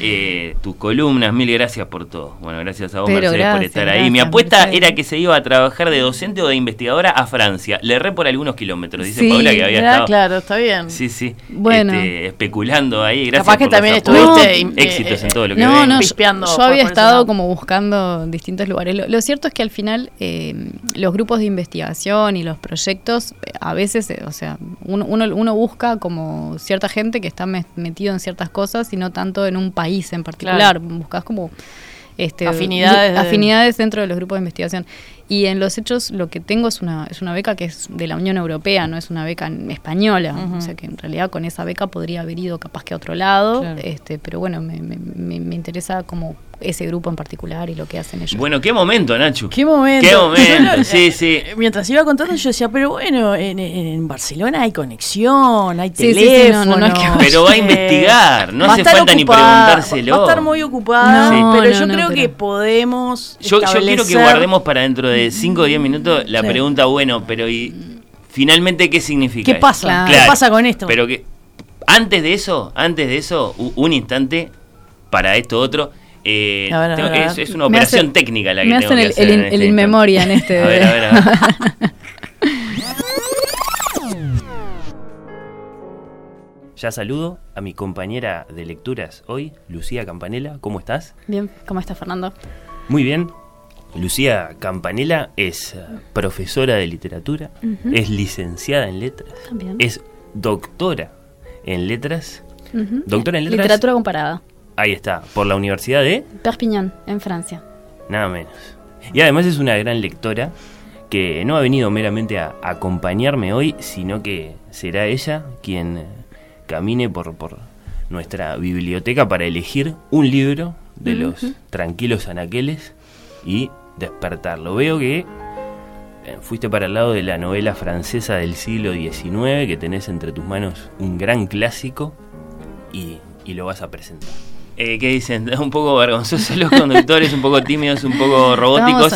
eh, tus columnas. Mil gracias por todo. Bueno, gracias a vos, Pero Mercedes, por gracias, estar ahí. Mi apuesta Mercedes. era que se iba a trabajar de docente o de investigadora a Francia. Le erré por algunos kilómetros, dice Sí, Paula, que había Mirá, estado... claro, está bien. Sí, sí. Bueno. Este, especulando ahí. Gracias Capaz que por también estuviste, No, eh, éxitos en todo lo que No, ven. no, yo, pispeando yo por- había estado como buscando distintos lugares. Lo, lo cierto es que al final eh, los grupos de investigación y los proyectos, eh, a veces, eh, o sea, uno, uno, uno busca como cierta gente que está me- metido en ciertas cosas y no tanto en un país en particular. Buscas como este, Afinidades de- afinidades dentro de los grupos de investigación. Y en los hechos lo que tengo es una, es una beca que es de la Unión Europea, no es una beca española. O sea que en realidad con esa beca podría haber ido capaz que a otro lado. Claro. este Pero bueno, me, me- me- me interesa como ese grupo en particular y lo que hacen ellos. Bueno, qué momento, Nacho. Qué momento. Qué momento, lo- sí, sí. Mientras iba contando, yo decía, pero bueno, en, en Barcelona hay conexión, hay Sí, sí, sí, teléfono. no, no, no es que- Pero va a investigar, no hace falta ni ocupada, preguntárselo. Va a estar muy ocupada, No, pero no, yo no, creo pero- que podemos. Yo, yo quiero que establecer- guardemos para dentro de 5 o 10 minutos la Sí. pregunta, bueno, pero ¿y finalmente qué significa? ¿Qué pasa? ¿Qué pasa con esto? Pero que antes de eso, antes de eso, un instante para esto otro. Eh, es, una operación técnica la que me tengo hacen que el, hacer este el, en inmemoria en este. a ver, a ver. Ya saludo a mi compañera de lecturas hoy, Lucía Campanella. ¿Cómo estás? Bien, ¿cómo estás, Fernando? Muy bien. Lucía Campanella es profesora de literatura, es licenciada en letras, es doctora en letras. Doctora en letras. Literatura comparada. Ahí está, por la Universidad de Perpignan, en Francia. Nada menos. Y además es una gran lectora que no ha venido meramente a acompañarme hoy, sino que será ella quien camine por, por nuestra biblioteca para elegir un libro de los tranquilos anaqueles y despertarlo. Veo que eh, fuiste para el lado de la novela francesa del siglo XIX, que tenés entre tus manos un gran clásico y, y lo vas a presentar. Eh, ¿Qué dicen? Un poco vergonzosos los conductores, un poco tímidos, un poco robóticos.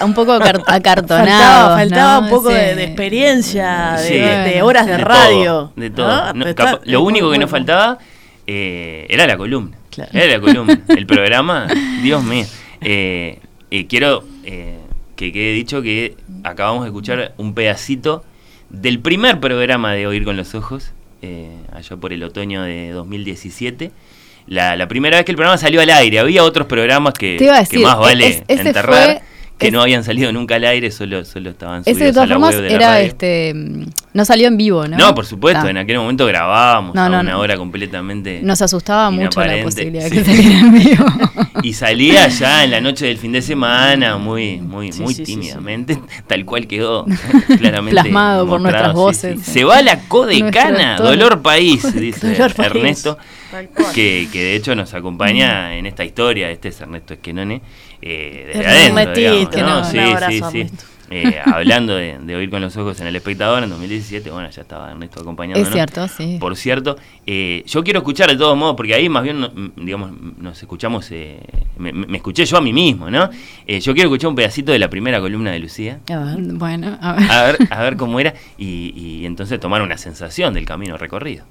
Un poco Faltaba, acartonados. faltaba ¿no? un poco de, experiencia, de, Sí. de horas de, De radio. todo, de todo. lo único que nos faltaba eh, era la columna. Claro. Era la columna. El programa, Dios mío. Eh, eh, quiero eh, que quede dicho que acabamos de escuchar un pedacito del primer programa de Oír con los Ojos, eh, allá por el otoño de 2017. La, la primera vez que el programa salió al aire. Había otros programas que, Te iba a que decir, más vale es- ese enterrar, fue- que es- no habían salido nunca al aire, solo, solo estaban Ese de subidos a todas la formas web de la era radio. este. mm, No salió en vivo, ¿no? No, por supuesto, Ta. en aquel momento grabábamos No, a no, una no. hora completamente. Nos asustaba mucho la posibilidad de que saliera en vivo. Y salía ya en la noche del fin de semana, muy, muy, Sí, muy sí, sí, tímidamente, tal cual quedó claramente Plasmado por nuestras sí, voces. sí. Se va la codecana, dolor país, dice Dolor. Ernesto, que, que de hecho nos acompaña en esta historia. Este es Ernesto Esquenone, eh, desde adentro, digamos, que ¿no? no, un Sí, abrazo, sí, sí. Ernesto. Eh, hablando de, de oír con los ojos en el espectador en 2017, bueno, ya estaba Ernesto acompañándonos. Es cierto, sí. Por cierto, eh, yo quiero escuchar de todos modos, porque ahí más bien, no- digamos, nos escuchamos, eh, me, me escuché yo a mí mismo, ¿no? Eh, yo quiero escuchar un pedacito de la primera columna de Lucía, A ver. Bueno, a ver. a ver, a ver cómo era, y, y entonces tomar una sensación del camino recorrido.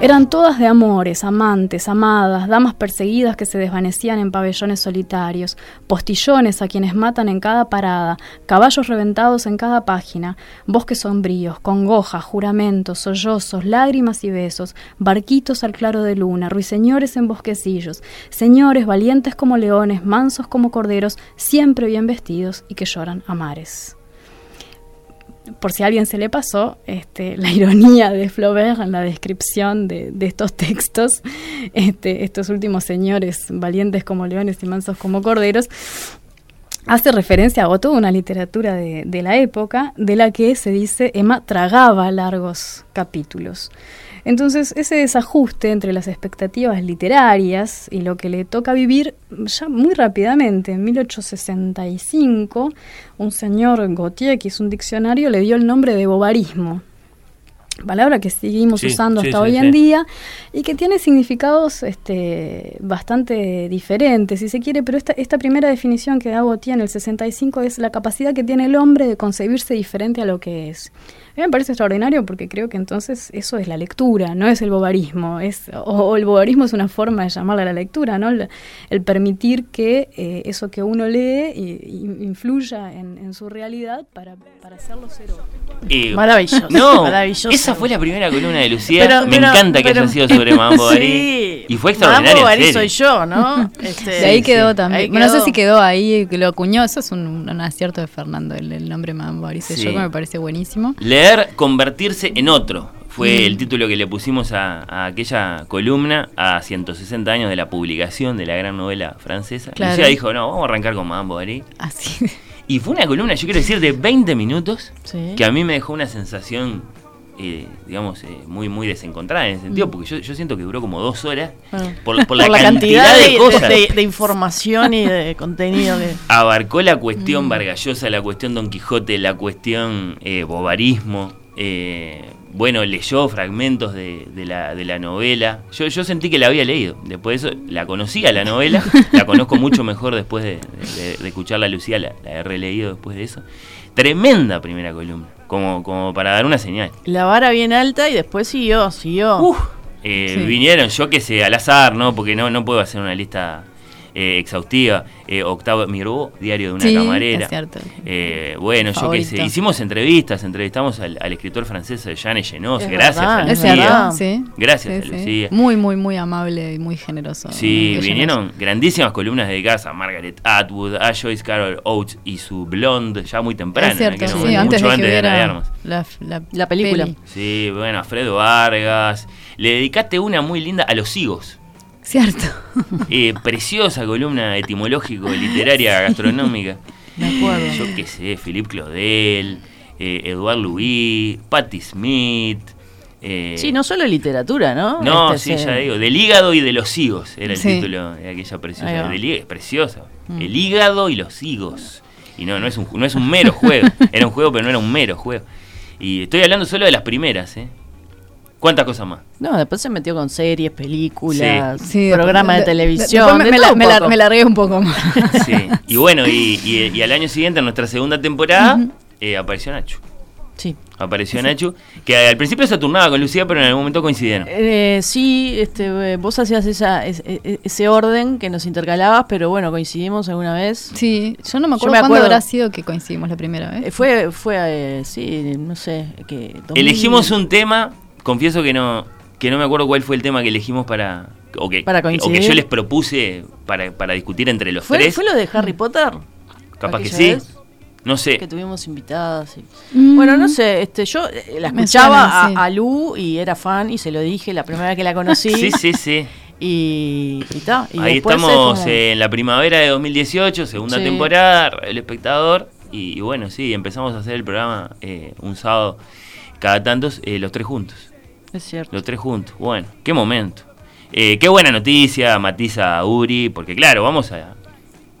Eran todas de amores, amantes, amadas, damas perseguidas que se desvanecían en pabellones solitarios, postillones a quienes matan en cada parada, caballos reventados en cada página, bosques sombríos, congojas, juramentos, sollozos, lágrimas y besos, barquitos al claro de luna, ruiseñores en bosquecillos, señores valientes como leones, mansos como corderos, siempre bien vestidos y que lloran a mares por si a alguien se le pasó, este, la ironía de Flaubert en la descripción de, estos textos, este, estos últimos señores valientes como leones y mansos como corderos, hace referencia a toda una literatura de, de la época de la que se dice Emma tragaba largos capítulos. Entonces, ese desajuste entre las expectativas literarias y lo que le toca vivir ya muy rápidamente, en 1865, un señor Gautier, que hizo un diccionario, le dio el nombre de bobarismo. Palabra que seguimos Sí, usando sí, hasta sí, hoy en día y que tiene significados este, bastante diferentes, si se quiere, pero esta, esta primera definición que da Gautier en el 65 es la capacidad que tiene el hombre de concebirse diferente a lo que es. A mí me parece extraordinario porque creo que entonces eso es la lectura, no es el bobarismo, es, o, o el bobarismo es una forma de llamarla a la lectura, ¿no? El, el permitir que eh, eso que uno lee y- y influya en, en su realidad para, para hacerlo ser otro. Eh, Maravilloso, No, maravilloso. esa fue la primera columna de Lucía. Pero- Me pero- encanta que pero- haya sido sobre Mambo Bari. Sí. Y fue extraordinaria. Mambo serio. soy yo, ¿no? Este, de ahí sí, quedó sí. también. Ahí Bueno, no sé si quedó ahí, que lo acuñó. Eso es un, un acierto de Fernando, el, el nombre Mambo Arice Sí. yo, que me parece buenísimo. Leer, convertirse en otro. Fue Mm. el título que le pusimos a, a aquella columna a 160 años de la publicación de la gran novela francesa. Claro. Lucía dijo, no, vamos a arrancar con Mambo Bari. Así. Y fue una columna, yo quiero decir, de 20 minutos Sí. que a mí me dejó una sensación, eh, digamos, eh, muy muy desencontrada en ese Mm. sentido, porque yo, yo siento que duró como dos horas Ah. por, por la, Por la cantidad, cantidad de, cosas. de- de información y de contenido que... Abarcó la cuestión Mm. Vargallosa, la cuestión Don Quijote, la cuestión eh, bobarismo. eh, bueno, leyó fragmentos de, de la, de la novela. Yo, yo sentí que la había leído. Después de eso, la conocía la novela. la conozco mucho mejor después de, escucharla Lucía. La, la he releído después de eso. Tremenda primera columna. Como, como para dar una señal. La vara bien alta y después siguió, siguió. Uf, eh, Sí. Vinieron, yo que sé, al azar, ¿no? Porque no, no puedo hacer una lista eh, exhaustiva. Eh, Octavo Miró, Diario de una Sí, camarera. es cierto. Eh, bueno, yo qué sé. Hicimos entrevistas, entrevistamos al, al escritor francés Jean Echenoz. Es Gracias verdad, a Es Lucía. verdad, sí. Gracias Sí, a sí. Lucía. Muy, muy, muy amable y muy generoso. Sí, Ella vinieron grandísimas columnas dedicadas a Margaret Atwood, a Joyce Carol Oates y su Blonde, ya muy temprano. Es cierto, sí, momento, antes mucho de antes que de de la, la, La película. peli. Sí, bueno, Alfredo Vargas. Le dedicaste una muy linda a los higos. Cierto. Eh, preciosa columna etimológico, literaria, gastronómica. Me acuerdo. Yo qué sé, Philippe Claudel, eh, Edouard Louis, Patti Smith. eh, Sí, no solo literatura, ¿no? No, Este, sí, ya digo. Del hígado y de los higos era el Sí. título de aquella preciosa. Del hígado, es preciosa. Mm. El hígado y los higos. Y no, no es un, no es un mero juego. Era un juego, pero no era un mero juego. Y estoy hablando solo de las primeras, ¿eh? ¿Cuántas cosas más? No, después se metió con series, películas, Sí, programas de, de- televisión. me, de me todo la, un me la- poco. me largué un poco más. Sí. Y bueno, y, y- y al año siguiente, en nuestra segunda temporada, eh, apareció Nacho. Sí. Apareció Nacho, que al principio se turnaba con Lucía, pero en algún momento coincidieron. Eh, sí, este, eh, vos hacías esa, es- e- ese orden que nos intercalabas, pero bueno, coincidimos alguna vez. Sí, yo no me acuerdo me cuándo acuerdo- habrá sido que coincidimos la primera vez. Eh, fue, fue eh, sí, no sé, que... 2000 Elegimos un tema, confieso que no, que no me acuerdo cuál fue el tema que elegimos para. O que, Para o que yo les propuse para, para discutir entre los ¿Fue, tres. ¿Fue lo de Harry Potter? Capaz que sí. vez? No sé. Que tuvimos invitadas. y- Mm. Bueno, no sé, este, yo eh, la escuchaba suena, sí. a, Lu y era fan y se lo dije la primera vez que la conocí. Sí, sí, sí. Y, y ta, y Ahí es estamos como- en la primavera de 2018, segunda Sí. temporada, El Espectador. Y, y bueno, sí, empezamos a hacer el programa eh, un sábado cada tantos, eh, los tres juntos. Es cierto. Los tres juntos. Bueno, qué momento. Eh, qué buena noticia, Matiza Uri, porque claro, vamos a.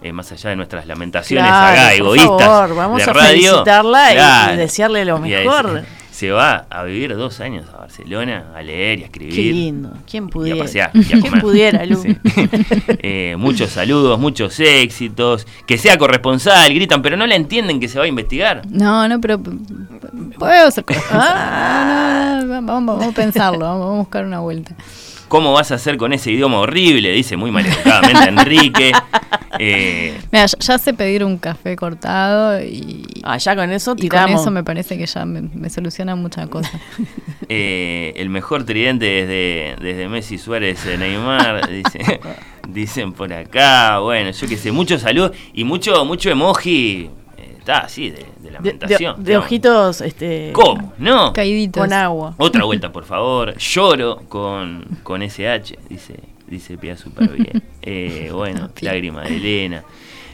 eh, más allá de nuestras lamentaciones Claro, acá, por egoístas. favor, vamos de a radio, felicitarla y- desearle lo mejor. se va a vivir dos años a Barcelona a leer y a escribir. Qué lindo. ¿Quién Y a pudiera? pasear, y a ¿Quién pudiera, Lu? Sí. Eh, muchos saludos, muchos éxitos. Que sea corresponsal, gritan, pero no la entienden que se va a investigar. No, no, pero puedo ser Ah, no, no, vamos, vamos a pensarlo, vamos, a buscar una vuelta. ¿Cómo vas a hacer con ese idioma horrible? Dice muy maleducadamente Enrique. Eh, Mira, ya, ya sé pedir un café cortado y, Ah, ya con eso y tiramos. con eso me parece que ya me, me soluciona muchas cosas. eh, el mejor tridente desde, desde Messi, Suárez, eh, Neymar, dice, dicen por acá. Bueno, yo qué sé, mucho salud y mucho, mucho emoji. Está así, de, de de, de- lamentación. de ojitos este, ¿Cómo? ¿No? Caíditos. con agua. Otra vuelta, por favor. Lloro con, con SH, dice, dice Pia súper bien. Eh, bueno, Pia. lágrima de Elena,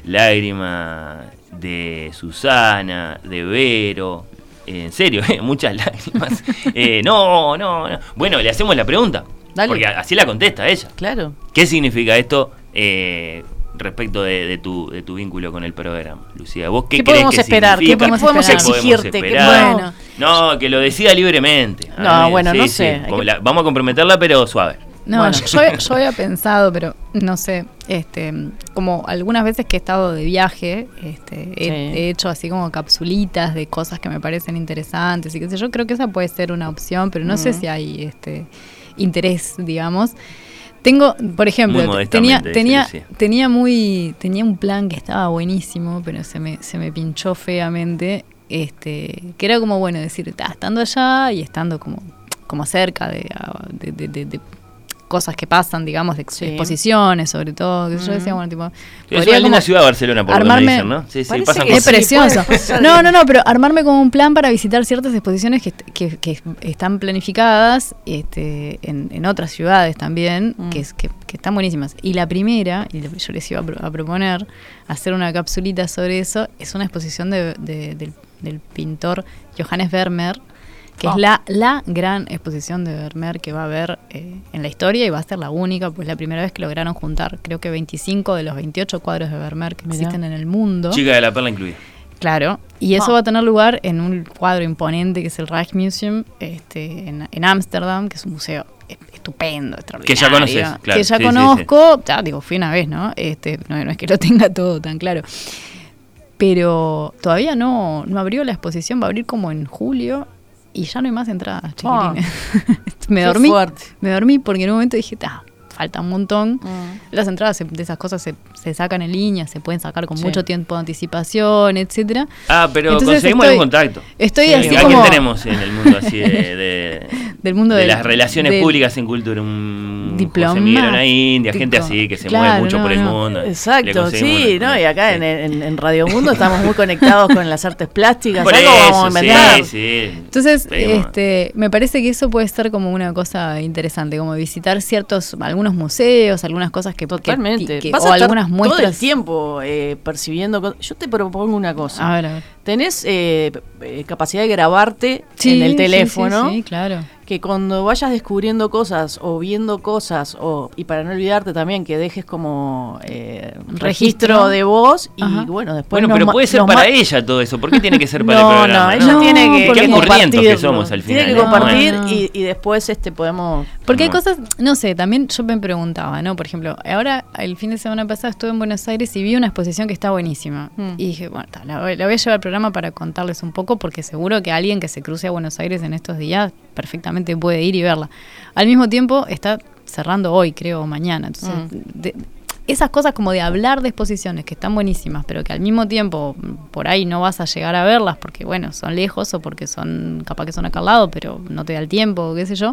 lágrima de Susana, de Vero. Eh, en serio, eh, muchas lágrimas. Eh, no, no, no. Bueno, le hacemos la pregunta. Dale. Porque así la contesta ella. Claro. ¿Qué significa esto eh, respecto de, de tu, de tu vínculo con el programa, Lucía? ¿Vos qué, ¿Qué crees podemos que esperar? ¿Qué podemos exigirte? ¿Qué esperar? podemos- No, que lo decida libremente. No, bueno, no sé, la- vamos a comprometerla, pero suave. No, Bueno. yo, yo- había pensado, pero no sé, este, como algunas veces que he estado de viaje, este, he, Sí. he hecho así como capsulitas de cosas que me parecen interesantes y qué sé yo, creo que esa puede ser una opción, pero no sé si hay este interés, digamos. Tengo, por ejemplo, tenía, tenía, tenía muy, tenía un plan que estaba buenísimo, pero se me, se me pinchó feamente, este, que era como bueno decir, "Ta, estando allá y estando como, como cerca de, de- de- de- de cosas que pasan, digamos, de Sí. exposiciones, sobre todo, que yo decía, bueno, tipo, Es podría una linda como ciudad Barcelona, por lo que me armarme- dicen, ¿no? Sí, sí, pasan que es cosas. puede precioso. No, no, no, pero armarme como un plan para visitar ciertas exposiciones que, que- que están planificadas este, en, en otras ciudades también, Mm. que, es, que, que están buenísimas. Y la primera, y yo les iba a, pro- a proponer hacer una capsulita sobre eso, es una exposición de- de- del, del pintor Johannes Vermeer, que Oh. es la, la gran exposición de Vermeer que va a haber eh, en la historia y va a ser la única, pues la primera vez que lograron juntar, creo que 25 de los 28 cuadros de Vermeer que Mirá. existen en el mundo. Chica de la perla incluida. Claro, y eso Ah. va a tener lugar en un cuadro imponente que es el Rijksmuseum este, en en Ámsterdam, que es un museo estupendo, extraordinario. ya conoces, claro, Que ya sí, sí, conozco, ya digo, fui una vez, ¿no? Este, no, no es que lo tenga todo tan claro. Pero todavía no, no abrió la exposición, va a abrir como en julio y ya no hay más entradas, chiquilines. me dormí. fuerte. Me dormí porque en un momento dije, "Ta, falta un montón. Mm. Las entradas se- de esas cosas se, se sacan en línea, se pueden sacar con Sí. mucho tiempo de anticipación, etcétera. Ah, pero Entonces conseguimos estoy- el contacto. Estoy Sí, así ¿A quién tenemos en el mundo así de, de- del mundo de las relaciones del- públicas en cultura? Un Diplomático. José India, gente así que se mueve mucho no, por el no. mundo. Exacto, sí, una- ¿no? Y acá sí. en, en- en Radio Mundo estamos muy conectados con las artes plásticas. Por algo vamos a eso, inventar. sí, sí. Entonces, Pedimos. este, me parece que eso puede ser como una cosa interesante, como visitar ciertos, algunos museos, algunas cosas que, Totalmente. que- Vas o a algunas todo el muestras. tiempo eh, percibiendo cosas. Yo te propongo una cosa. A ver, a ver. Tenés eh, eh, capacidad de grabarte Sí, en el teléfono. Sí, sí, claro. Que cuando vayas descubriendo cosas o viendo cosas, o y para no olvidarte también que dejes como eh, registro, Registro. de voz y Ajá. bueno, después Bueno, nos pero puede ser para ella todo eso. ¿Por qué tiene que ser para no, el programa? no, ella No, tiene que, porque que Qué aburrientos que somos al Tiene final, que ¿eh? compartir y, y después este podemos... Porque hay cosas, no sé, también yo me preguntaba, ¿no? Por ejemplo, ahora el fin de semana pasado estuve en Buenos Aires y vi una exposición que está buenísima. Mm. Y dije, bueno, la, voy- la voy a llevar al programa para contarles un poco, porque seguro que alguien que se cruce a Buenos Aires en estos días perfectamente puede ir y verla. Al mismo tiempo, está cerrando hoy, creo, o mañana. Entonces, de- esas cosas como de hablar de exposiciones que están buenísimas, pero que al mismo tiempo mm, por ahí no vas a llegar a verlas porque, bueno, son lejos o porque son, capaz que son acá al lado, pero no te da el tiempo, o qué sé yo.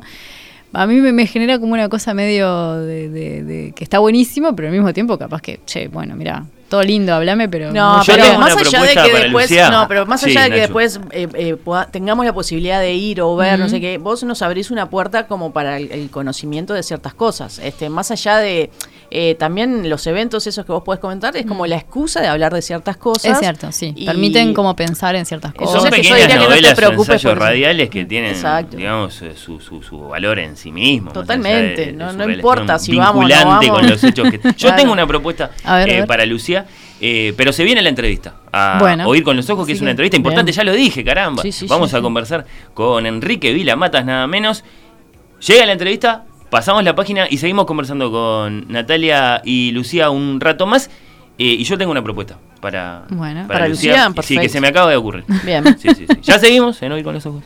A mí me, me genera como una cosa medio de, de- de que está buenísimo, pero al mismo tiempo capaz que, che, bueno, mira, todo lindo, hablame, pero... No, pero más allá de que después, Lucía. no, pero más Sí, allá de que después eh, eh, poda- tengamos la posibilidad de ir o ver, no sé qué, vos nos abrís una puerta como para el, el conocimiento de ciertas cosas. Este, más allá de eh, también los eventos esos que vos podés comentar, es como la excusa de hablar de ciertas cosas. Es cierto, sí. y- Permiten como pensar en ciertas cosas. Son pequeñas diría que no te novelas o preocupes ensayos por eso. radiales que tienen, Exacto. digamos, eh, su, su, su valor en sí mismo. Totalmente, de- de no- no importa si vamos o no vinculante vamos. con los hechos que... Yo Claro. tengo una propuesta A ver, a eh, ver. para Lucía, eh, pero se viene la entrevista. A Bueno. Oír con los ojos, que es una que, entrevista importante, bien. ya lo dije, caramba. Sí, sí, Vamos sí, a sí. conversar con Enrique Vila Matas, nada menos. Llega la entrevista, pasamos la página y seguimos conversando con Natalia y Lucía un rato más. Eh, y yo tengo una propuesta para, Bueno. Para Lucía, Sí, que se me acaba de ocurrir. Bien. Sí, sí, sí. Ya seguimos en Oír con los ojos.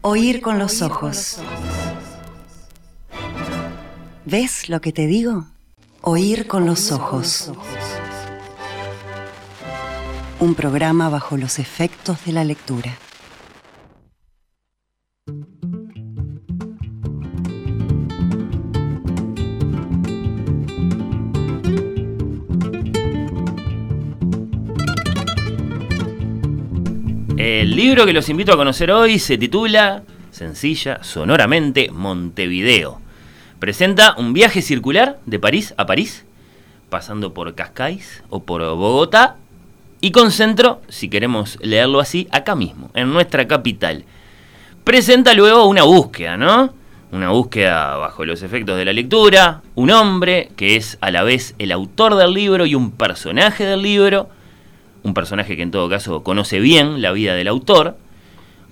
Oír con los ojos. ¿Ves lo que te digo? Oír con los ojos. Un programa bajo los efectos de la lectura. El libro que los invito a conocer hoy se titula, sencilla, sonoramente, Montevideo. Presenta un viaje circular de París a París, pasando por Cascais o por Bogotá, y con centro, si queremos leerlo así, acá mismo, en nuestra capital. Presenta luego una búsqueda, ¿no? Una búsqueda bajo los efectos de la lectura, un hombre que es a la vez el autor del libro y un personaje del libro, un personaje que en todo caso conoce bien la vida del autor,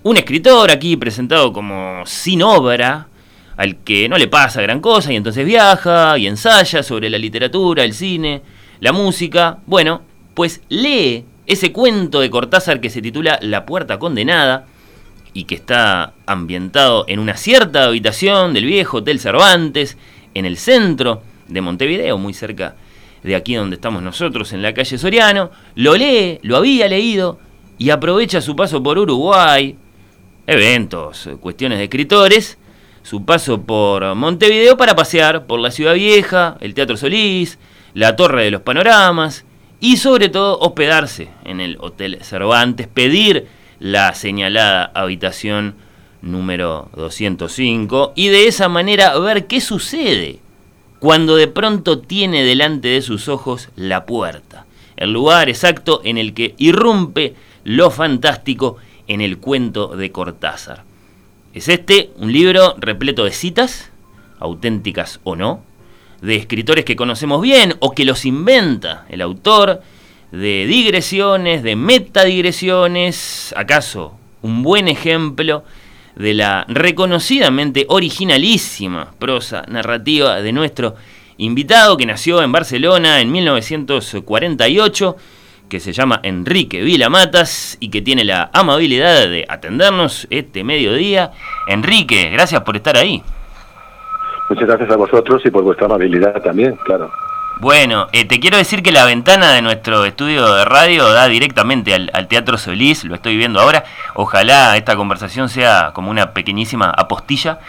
un escritor aquí presentado como sin obra, al que no le pasa gran cosa y entonces viaja y ensaya sobre la literatura, el cine, la música. Bueno, pues lee ese cuento de Cortázar que se titula La puerta condenada y que está ambientado en una cierta habitación del viejo Hotel Cervantes, en el centro de Montevideo, muy cerca de aquí donde estamos nosotros, en la calle Soriano, lo lee, lo había leído y aprovecha su paso por Uruguay, eventos, cuestiones de escritores, su paso por Montevideo para pasear por la Ciudad Vieja, el Teatro Solís, la Torre de los Panoramas y sobre todo hospedarse en el Hotel Cervantes, pedir la señalada habitación número 205 y de esa manera ver qué sucede cuando de pronto tiene delante de sus ojos la puerta, el lugar exacto en el que irrumpe lo fantástico en el cuento de Cortázar. Es este un libro repleto de citas, auténticas o no, de escritores que conocemos bien o que los inventa el autor, de digresiones, de metadigresiones, acaso un buen ejemplo de la reconocidamente originalísima prosa narrativa de nuestro invitado que nació en Barcelona en 1948, que se llama Enrique Vilamatas y que tiene la amabilidad de atendernos este mediodía. Enrique, gracias por estar ahí. Muchas gracias a vosotros y por vuestra amabilidad también, claro. Bueno, eh, te quiero decir que la ventana de nuestro estudio de radio da directamente al, al, Teatro Solís, lo estoy viendo ahora. Ojalá esta conversación sea como una pequeñísima apostilla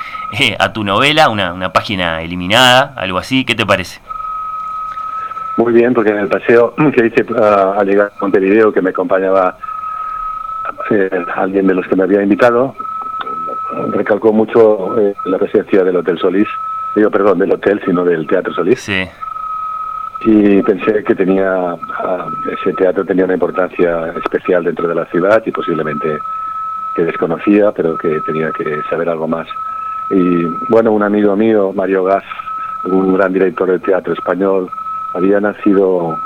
eh, a tu novela, una, una, página eliminada, algo así. ¿Qué te parece? Muy bien, porque en el paseo que hice uh, al llegar a Montevideo, que me acompañaba eh, alguien de los que me había invitado, recalcó mucho eh, la presencia del Hotel Solís. Digo, perdón, del hotel, sino del Teatro Solís. Sí y pensé que tenía ese teatro tenía una importancia especial dentro de la ciudad y posiblemente que desconocía, pero que tenía que saber algo más. Y bueno, un amigo mío, Mario Gas, un gran director de teatro español, había nacido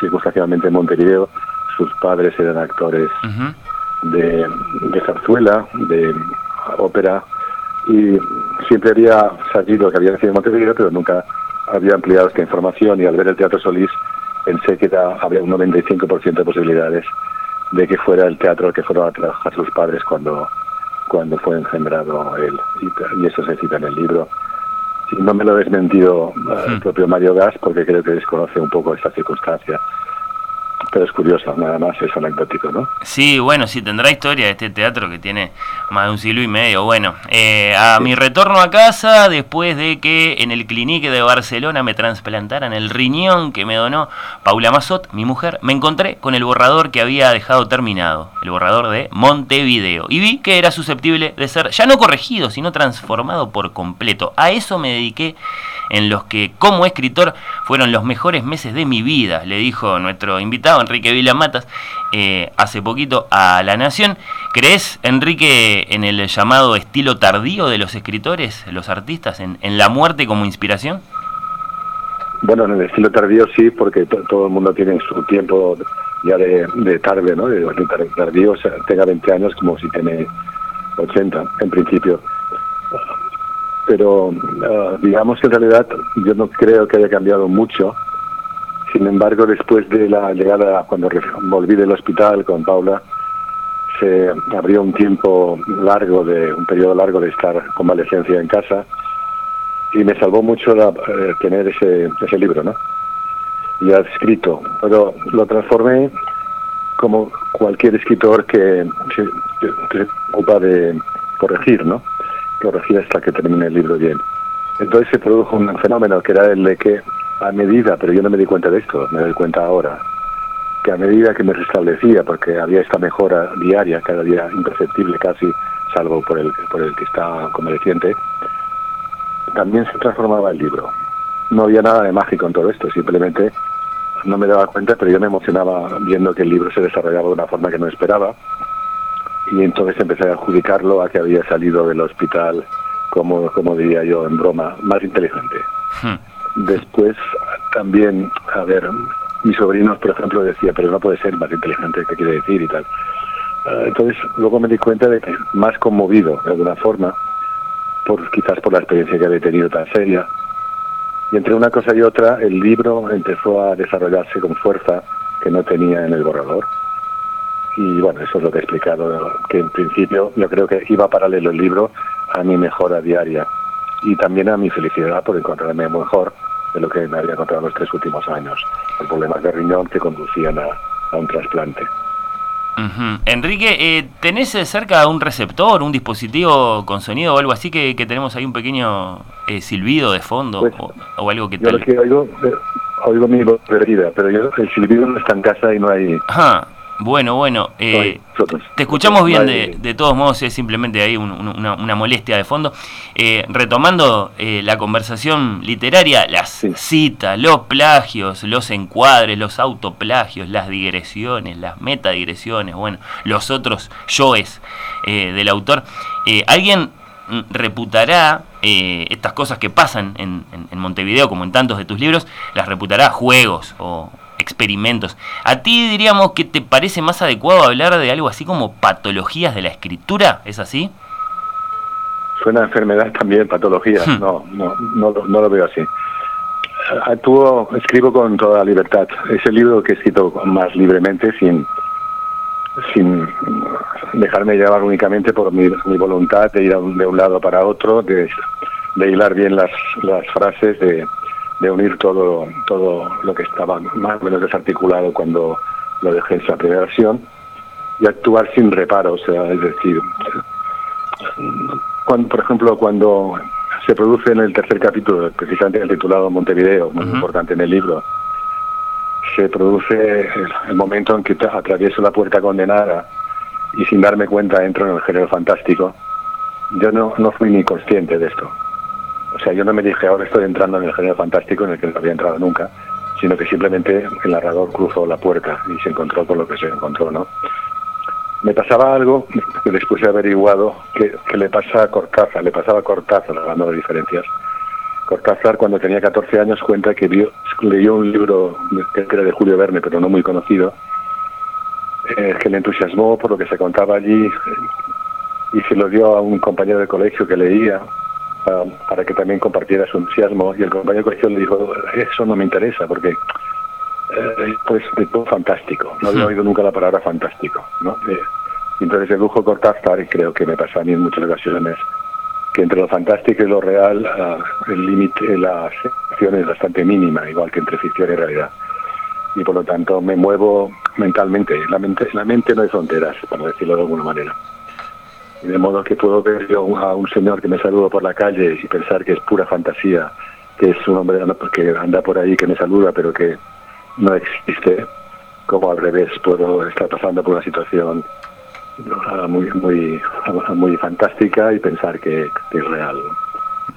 circunstancialmente en Montevideo. Sus padres eran actores uh -huh. de, de zarzuela, de ópera, y siempre había sabido que había nacido en Montevideo, pero nunca había ampliado esta información y al ver el Teatro Solís pensé que era, había un 95% de posibilidades de que fuera el teatro al que fueron a trabajar sus padres cuando, cuando fue engendrado él. Y, y eso se cita en el libro. Y no me lo ha desmentido uh, el propio Mario Gas porque creo que desconoce un poco esta circunstancia pero es curioso, nada más es anecdótico, ¿no? Sí, bueno, sí, tendrá historia este teatro que tiene más de un siglo y medio. Bueno, eh, a sí. mi retorno a casa, después de que en el Clinique de Barcelona me trasplantaran el riñón que me donó Paula Mazot, mi mujer, me encontré con el borrador que había dejado terminado, el borrador de Montevideo, y vi que era susceptible de ser ya no corregido, sino transformado por completo. A eso me dediqué en los que como escritor fueron los mejores meses de mi vida, le dijo nuestro invitado Enrique Vilamatas eh, hace poquito a La Nación. ¿Crees, Enrique, en el llamado estilo tardío de los escritores, los artistas, en, en la muerte como inspiración? Bueno, en el estilo tardío sí, porque to todo el mundo tiene su tiempo ya de, de tarde, ¿no? De, de tardío, o sea, tenga 20 años como si tiene 80, en principio pero uh, digamos que en realidad yo no creo que haya cambiado mucho. Sin embargo, después de la llegada, cuando volví del hospital con Paula, se abrió un tiempo largo, de un periodo largo de estar convalecencia en casa y me salvó mucho la, eh, tener ese, ese libro, ¿no? Ya escrito, pero lo transformé como cualquier escritor que se ocupa de corregir, ¿no? Corregir hasta que termine el libro bien. Entonces se produjo un fenómeno que era el de que a medida, pero yo no me di cuenta de esto, me doy cuenta ahora, que a medida que me restablecía, porque había esta mejora diaria, cada día imperceptible casi, salvo por el, por el que está convaleciente, también se transformaba el libro. No había nada de mágico en todo esto, simplemente no me daba cuenta, pero yo me emocionaba viendo que el libro se desarrollaba de una forma que no esperaba y entonces empecé a adjudicarlo a que había salido del hospital, como, como diría yo en broma, más inteligente. Hmm. Después también, a ver, mis sobrinos, por ejemplo, decía, pero no puede ser más inteligente, ¿qué quiere decir y tal? Uh, entonces luego me di cuenta de que más conmovido, de alguna forma, por quizás por la experiencia que había tenido tan seria. Y entre una cosa y otra, el libro empezó a desarrollarse con fuerza que no tenía en el borrador y bueno, eso es lo que he explicado, que en principio yo creo que iba paralelo el libro a mi mejora diaria y también a mi felicidad por encontrarme mejor de lo que me había encontrado los tres últimos años, los problemas de riñón que conducían a, a un trasplante. Uh -huh. Enrique, eh, ¿tenés cerca un receptor, un dispositivo con sonido o algo así que, que tenemos ahí un pequeño eh, silbido de fondo pues, o, o, algo que yo tal? Lo que oigo, eh, oigo mi voz perdida, pero yo, el silbido no está en casa y no hay... Ajá. Bueno, bueno, eh, te escuchamos bien de, de, todos modos, es simplemente ahí un, una, una, molestia de fondo. Eh, retomando eh, la conversación literaria, las sí. citas, los plagios, los encuadres, los autoplagios, las digresiones, las metadigresiones, bueno, los otros yoes eh, del autor. ¿Alguien reputará estas cosas que pasan en, en, en Montevideo, como en tantos de tus libros, las reputará juegos o, experimentos. ¿A ti diríamos que te parece más adecuado hablar de algo así como patologías de la escritura? ¿Es así? Suena enfermedad también, patología. Hmm. No, no, no, no, lo veo así. actúo, escribo con toda libertad. Es el libro que he escrito más libremente, sin, sin dejarme llevar únicamente por mi, mi voluntad de ir a un- de un lado para otro, de, de hilar bien las, las frases, de, de unir todo, todo lo que estaba más o menos desarticulado cuando lo dejé en su primera versión y actuar sin reparo, o sea, es decir, cuando, por ejemplo, cuando se produce en el tercer capítulo, precisamente el titulado Montevideo, muy importante en el libro, se produce el, el momento en que tra- atravieso la puerta condenada y sin darme cuenta entro en el género fantástico. Yo no, no fui ni consciente de esto. O sea, yo no me dije ahora estoy entrando en el género fantástico en el que no había entrado nunca, sino que simplemente el narrador cruzó la puerta y se encontró con lo que se encontró, ¿no? Me pasaba algo que después he averiguado que, le pasa a Cortázar, le pasaba a Cortázar, hablando de diferencias. Cortázar, cuando tenía 14 años, cuenta que vio, leyó un libro que era de Julio Verne, pero no muy conocido, eh, que le entusiasmó por lo que se contaba allí eh, y se lo dio a un compañero de colegio que leía para, para que también compartiera su entusiasmo. Y el compañero de colegio le dijo, eso no me interesa porque eh, pues de todo fantástico. No había oído nunca la palabra fantástico. ¿no? Eh, entonces dedujo Cortázar, y creo que me pasa a mí en muchas ocasiones, que entre lo fantástico y lo real ah, el límite, la separación es bastante mínima, igual que entre ficción y realidad. Y por lo tanto me muevo mentalmente. La mente, la mente no hay fronteras, para decirlo de alguna manera. De modo que puedo ver yo a un señor que me saluda por la calle y pensar que es pura fantasía, que es un hombre que anda por ahí, que me saluda, pero que no existe, como al revés, puedo estar pasando por una situación ah, muy muy ah, muy fantástica y pensar que es real.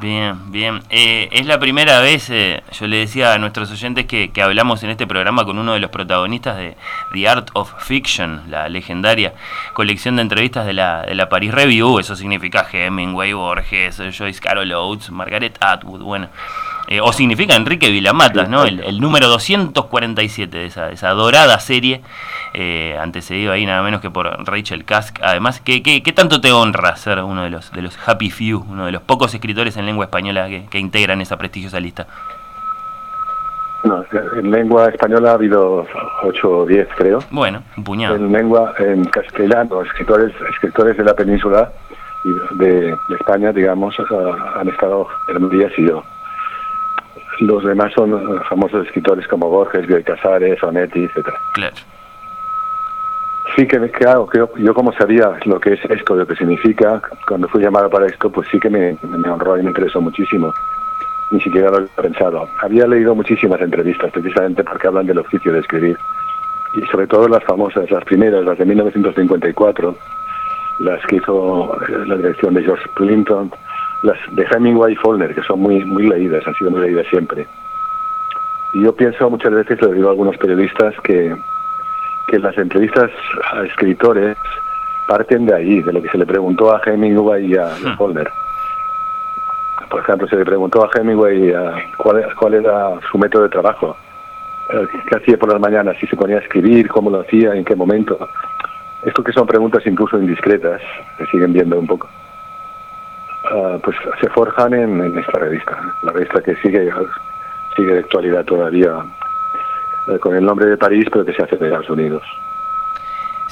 Bien, bien. Eh, es la primera vez, eh, yo le decía a nuestros oyentes que, que hablamos en este programa con uno de los protagonistas de The Art of Fiction, la legendaria colección de entrevistas de la, de la Paris Review. Eso significa Hemingway, Borges, Joyce Carol Oates, Margaret Atwood, bueno. Eh, o significa Enrique Vilamatas, ¿no? El, el número 247 de esa, de esa dorada serie, eh, antecedido ahí nada menos que por Rachel Kask. Además, ¿qué, qué, qué tanto te honra ser uno de los, de los Happy Few, uno de los pocos escritores en lengua española que, que integran esa prestigiosa lista? No, en lengua española ha habido 8 o 10, creo. Bueno, un puñado. En lengua, en castellano, escritores, escritores de la península y de, de España, digamos, ah, han estado Germán Díaz y yo. Los demás son eh, famosos escritores como Borges, Bioy Casares, Onetti, etcétera. Claro. Sí que, claro, yo como sabía lo que es esto, lo que significa, cuando fui llamado para esto, pues sí que me, me honró y me interesó muchísimo. Ni siquiera lo había pensado. Había leído muchísimas entrevistas, precisamente porque hablan del oficio de escribir. Y sobre todo las famosas, las primeras, las de 1954, las que hizo eh, la dirección de George Clinton, las de Hemingway y Faulkner, que son muy, muy leídas, han sido muy leídas siempre. Y yo pienso muchas veces, lo digo a algunos periodistas, que, que las entrevistas a escritores parten de ahí, de lo que se le preguntó a Hemingway y a, y a Faulkner. Por ejemplo, se le preguntó a Hemingway a cuál, cuál era su método de trabajo, eh, qué hacía por las mañanas, si se ponía a escribir, cómo lo hacía, en qué momento. Esto que son preguntas incluso indiscretas, se siguen viendo un poco. Ah, pues se forjan en, esta revista, la revista que sigue sigue de actualidad todavía eh, con el nombre de París, pero que se hace de Estados Unidos.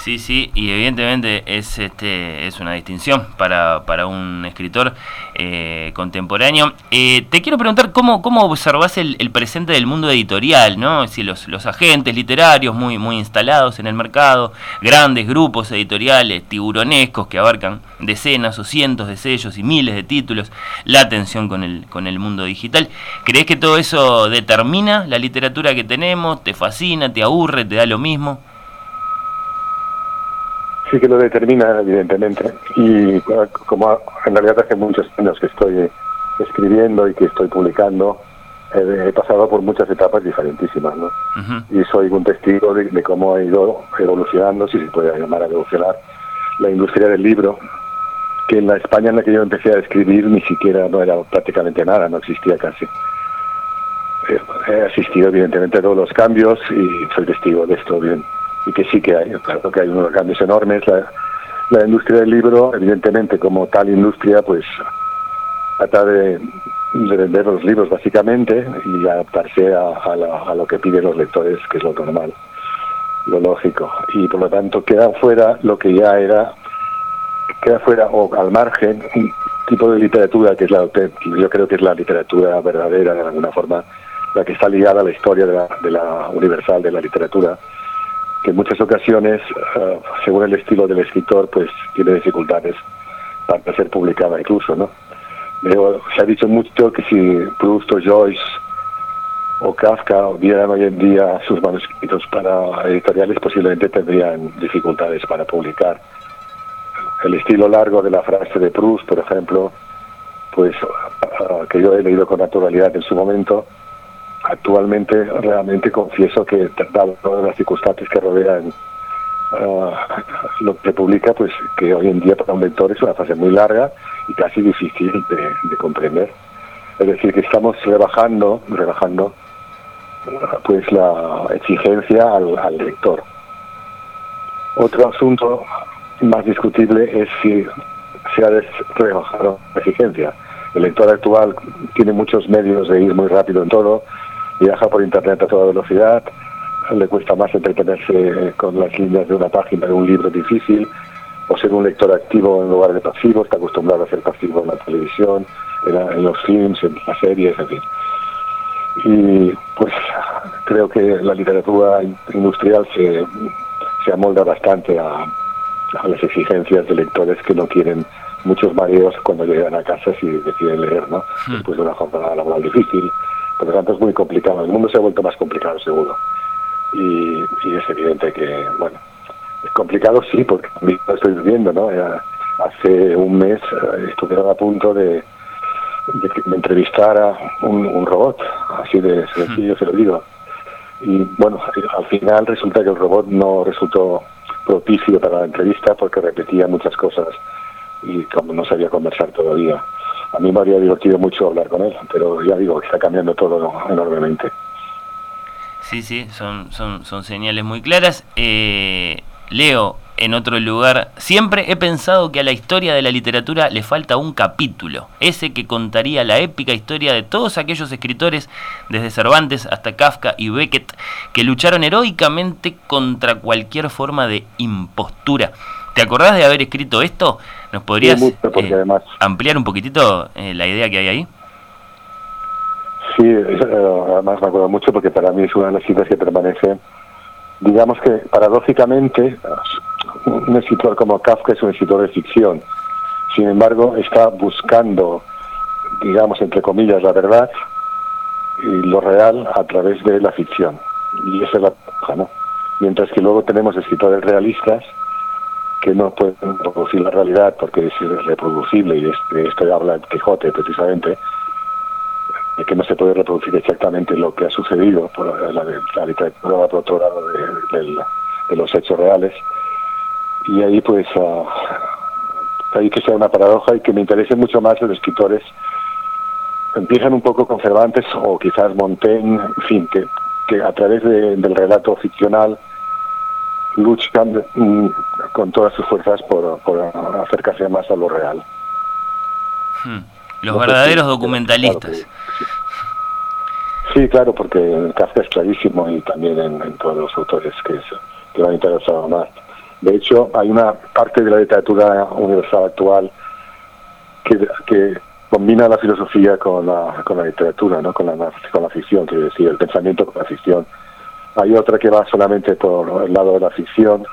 Sí, sí, y evidentemente es este es una distinción para, para un escritor eh, contemporáneo. Eh, te quiero preguntar cómo, cómo observas el, el presente del mundo editorial, ¿no? Si los, los agentes literarios muy, muy instalados en el mercado, grandes grupos editoriales, tiburonescos que abarcan decenas o cientos de sellos y miles de títulos, la tensión con el, con el mundo digital. ¿Crees que todo eso determina la literatura que tenemos? ¿Te fascina? ¿Te aburre? ¿Te da lo mismo? Sí que lo determina, evidentemente. Y como en realidad hace muchos años que estoy escribiendo y que estoy publicando, eh, he pasado por muchas etapas diferentísimas, ¿no? Y soy un testigo de, de cómo ha ido evolucionando, si se puede llamar a evolucionar, la industria del libro, que en la España en la que yo empecé a escribir ni siquiera no era prácticamente nada, no existía casi. He asistido evidentemente a todos los cambios y soy testigo de esto bien. Y que sí que hay, claro que hay unos cambios enormes. La, industria del libro, evidentemente como tal industria, pues trata de, de vender los libros básicamente y adaptarse a, a lo que piden los lectores, que es lo normal, lo lógico. Y por lo tanto queda fuera lo que ya era, queda fuera o al margen un tipo de literatura que es la yo creo que es la literatura verdadera de alguna forma, la que está ligada a la historia de la, de la universal de la literatura, que en muchas ocasiones, eh, según el estilo del escritor, pues tiene dificultades para ser publicada incluso, ¿no? Se ha dicho mucho que si Proust o Joyce o Kafka vieran hoy en día sus manuscritos para editoriales, posiblemente tendrían dificultades para publicar. El estilo largo de la frase de Proust, por ejemplo, pues ah, que yo he leído con naturalidad en su momento, actualmente realmente confieso que dado todas las circunstancias que rodean ah, lo que publica, pues que hoy en día para un lector es una frase muy larga y casi difícil de, de comprender. Es decir, que estamos rebajando, rebajando ah, pues la exigencia al, al lector. Otro asunto más discutible es si se ha rebajado la exigencia. El lector actual tiene muchos medios de ir muy rápido en todo, viaja por internet a toda velocidad, le cuesta más entretenerse con las líneas de una página de un libro difícil, o ser un lector activo en lugar de pasivo, está acostumbrado a ser pasivo en la televisión, en, la- en los films, en las series, en fin. Y pues creo que la literatura in- industrial se, se amolda bastante a, a las exigencias de lectores que no quieren muchos mareos cuando llegan a casa si deciden leer, ¿no? Después de una jornada laboral difícil. Por lo tanto, es muy complicado. El mundo se ha vuelto más complicado, seguro. Y, es evidente que, bueno, es complicado, sí, porque lo estoy viviendo, ¿no? Hace un mes eh, estuvieron a punto de, me entrevistara un, un robot, así de sencillo se lo digo. Y bueno, al final resulta que el robot no resultó propicio para la entrevista porque repetía muchas cosas y como no sabía conversar todavía. A mí me habría divertido mucho hablar con él, pero ya digo está cambiando todo enormemente. Sí, sí, son, son, son señales muy claras. Eh, Leo, en otro lugar, siempre he pensado que a la historia de la literatura le falta un capítulo, ese que contaría la épica historia de todos aquellos escritores, desde Cervantes hasta Kafka y Beckett, que lucharon heroicamente contra cualquier forma de impostura. ¿Te acordás de haber escrito esto? ¿Nos podrías Sí, mucho, porque eh, además- ampliar un poquitito eh, la idea que hay ahí? Sí, eh, además me acuerdo mucho porque para mí es una de las citas que permanece. Digamos que paradójicamente, un escritor como Kafka es un escritor de ficción. Sin embargo, está buscando, digamos, entre comillas, la verdad y lo real a través de la ficción. Y esa es la paradoja, ¿no? Mientras que luego tenemos escritores realistas que no pueden reproducir la realidad porque es irreproducible, y de esto habla Quijote precisamente, de que no se puede reproducir exactamente lo que ha sucedido, por la, literatura de, del- de los hechos reales. Y ahí pues ah, ahí que sea una paradoja y que me interese mucho más los escritores empiezan un poco con Cervantes o quizás Montaigne, en fin, que, a través de- del relato ficcional luchan mm, con todas sus fuerzas por, por acercarse más a lo real. Hmm. Los No verdaderos documentalistas. claro Sí, claro, porque en Kafka es clarísimo y también en, en todos los autores que, es- que me han interesado más. De hecho, hay una parte de la literatura universal actual que, que combina la filosofía con la, con la literatura, ¿no? con, la, con la ficción, quiero decir, el pensamiento con la ficción. Hay otra que va solamente por el lado de la ficción,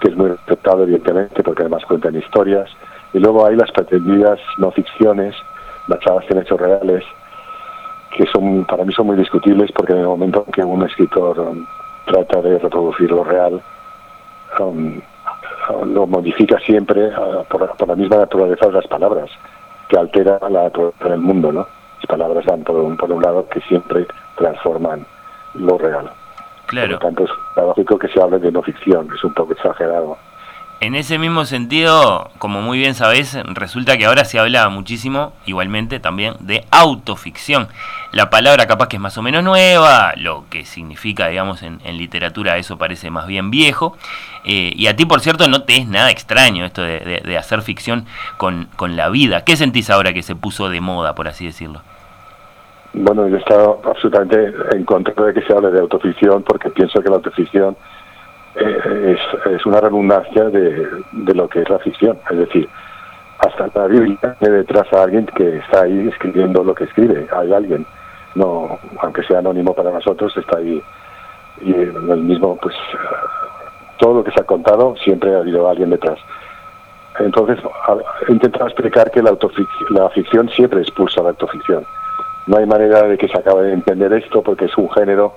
que es muy respetado evidentemente porque además cuentan historias, y luego hay las pretendidas no ficciones basadas en hechos reales, que son para mí son muy discutibles porque en el momento en que un escritor um, trata de reproducir lo real, um, lo modifica siempre uh, por, la misma naturaleza de las palabras, que altera la naturaleza del mundo, ¿no? Las palabras dan por un, por un lado que siempre transforman lo real. Claro. Por lo tanto, es paradójico que se hable de no ficción, es un poco exagerado. En ese mismo sentido, como muy bien sabés, resulta que ahora se habla muchísimo, igualmente también, de autoficción. La palabra capaz que es más o menos nueva, lo que significa, digamos, en, en literatura eso parece más bien viejo. Eh, y a ti, por cierto, no te es nada extraño esto de, de- de hacer ficción con, con la vida. ¿Qué sentís ahora que se puso de moda, por así decirlo? Bueno, yo he estado absolutamente en contra de que se hable de autoficción porque pienso que la autoficción eh, es, una redundancia de, lo que es la ficción. Es decir, hasta la Biblia tiene detrás a alguien que está ahí escribiendo lo que escribe. Hay alguien, no, aunque sea anónimo para nosotros, está ahí. Y el mismo, pues, todo lo que se ha contado siempre ha habido alguien detrás. Entonces, he intentado explicar que la, la ficción siempre expulsa la autoficción. No hay manera de que se acabe de entender esto porque es un género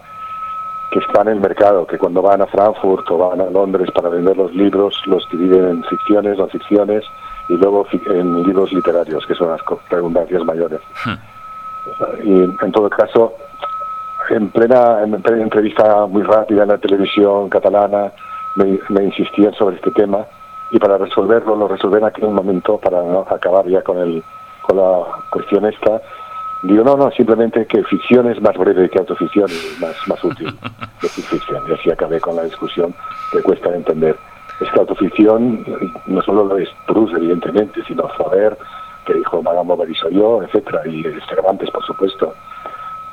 que está en el mercado, que cuando van a Frankfurt o van a Londres para vender los libros, los dividen en ficciones, no ficciones, y luego en libros literarios, que son las redundancias mayores. Y en todo caso, en plena, en plena entrevista muy rápida en la televisión catalana, me, me insistían sobre este tema y para resolverlo lo resolví en aquel momento para no acabar ya con el con la cuestión esta digo no no simplemente que ficción es más breve que autoficción y más más útil decir ficción. Y así acabé con la discusión que cuesta entender. Es que autoficción no solo lo es Proust evidentemente sino Faber que dijo Madame Bovary soy yo etcétera y Cervantes por supuesto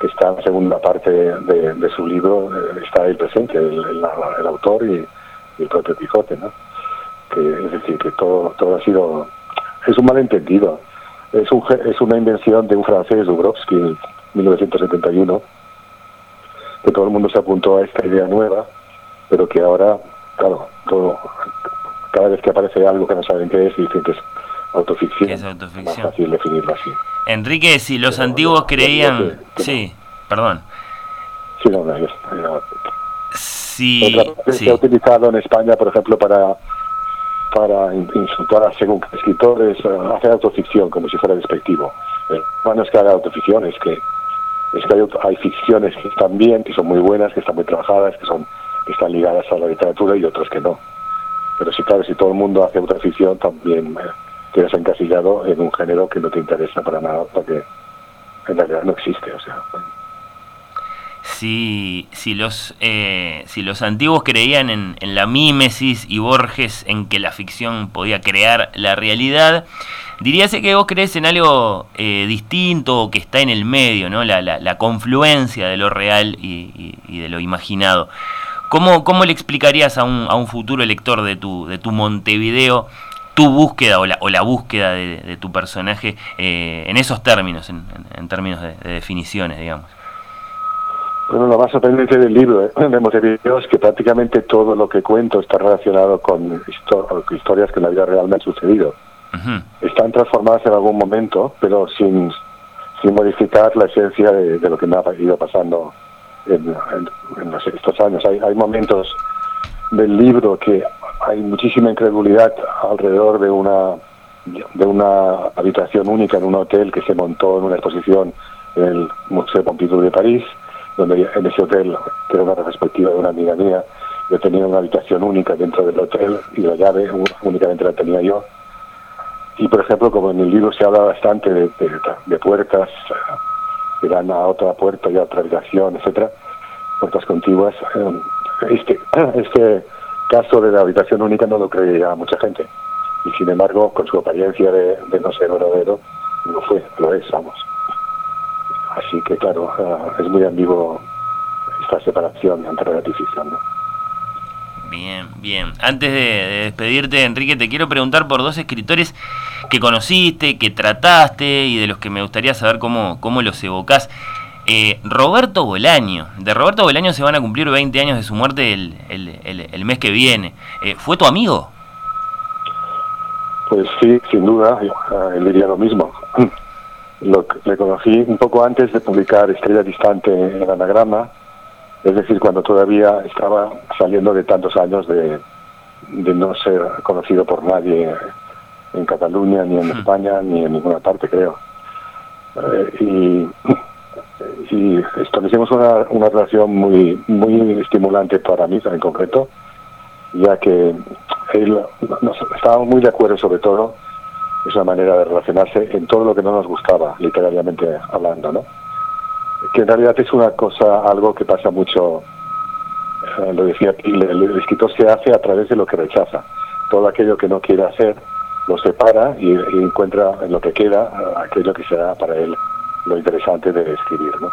que está en la segunda parte de, de su libro eh, está ahí presente el, el, el autor y, y el propio Quijote no que es decir que todo todo ha sido es un malentendido es un es una invención de un francés Dubrovsky en 1971 que todo el mundo se apuntó a esta idea nueva pero que ahora claro todo cada vez que aparece algo que no saben qué es dicen que es autoficción, es autoficción? más fácil definirlo así Enrique si los pero, antiguos creían que, que sí no. perdón sí no, no, no. Sí, sí. se ha utilizado en España por ejemplo para para insultar a según qué escritores, hacer autoficción como si fuera despectivo. Eh, no es que haga autoficción, es que, es que hay, ficciones que están bien, que son muy buenas, que están muy trabajadas, que son que están ligadas a la literatura y otras que no. Pero sí, claro, si todo el mundo hace autoficción, también eh, quedas encasillado en un género que no te interesa para nada, porque en realidad no existe. O sea, bueno si, si, los, eh, si los antiguos creían en, en, la mímesis y Borges en que la ficción podía crear la realidad, diríase que vos crees en algo eh, distinto o que está en el medio, ¿no? la, la, la confluencia de lo real y, y, de lo imaginado. ¿Cómo, ¿Cómo, le explicarías a un, a un futuro lector de tu, de tu Montevideo tu búsqueda o la, o la búsqueda de, de, tu personaje eh, en esos términos, en, términos de definiciones, digamos? Bueno, lo más sorprendente del libro ¿eh? de Montevideo es que prácticamente todo lo que cuento está relacionado con historias que en la vida real me han sucedido. Uh -huh. Están transformadas en algún momento, pero sin, sin modificar la esencia de, de, lo que me ha ido pasando en, en, en los, estos años. Hay, hay momentos del libro que hay muchísima incredulidad alrededor de una de una habitación única en un hotel que se montó en una exposición en el Museo Pompidou de París donde en ese hotel, que era una retrospectiva de una amiga mía, yo tenía una habitación única dentro del hotel y la llave únicamente la tenía yo. Y por ejemplo, como en el libro se habla bastante de, de, puertas que dan a otra puerta y a otra habitación, etcétera, puertas contiguas, este, este caso de la habitación única no lo creía mucha gente. Y sin embargo, con su apariencia de, de no ser verdadero, no fue, lo es, vamos. Así que, claro, uh, es muy ambiguo esta separación entre la ¿no? Bien, bien. Antes de, de, despedirte, Enrique, te quiero preguntar por dos escritores que conociste, que trataste y de los que me gustaría saber cómo, cómo los evocás. Eh, Roberto Bolaño. De Roberto Bolaño se van a cumplir 20 años de su muerte el, el, el, el mes que viene. Eh, ¿Fue tu amigo? Pues sí, sin duda. Uh, él diría lo mismo. Lo, le conocí un poco antes de publicar Estrella Distante en el anagrama, es decir, cuando todavía estaba saliendo de tantos años de, de no ser conocido por nadie en Cataluña, ni en España, ni en ninguna parte, creo. Eh, y, y establecimos una, una relación muy, muy estimulante para mí en concreto, ya que él, nos, estábamos muy de acuerdo sobre todo esa manera de relacionarse en todo lo que no nos gustaba, literariamente hablando, ¿no? Que en realidad es una cosa, algo que pasa mucho, eh, lo decía el, el, escritor se hace a través de lo que rechaza. Todo aquello que no quiere hacer, lo separa y, encuentra en lo que queda aquello que será para él lo interesante de escribir, ¿no?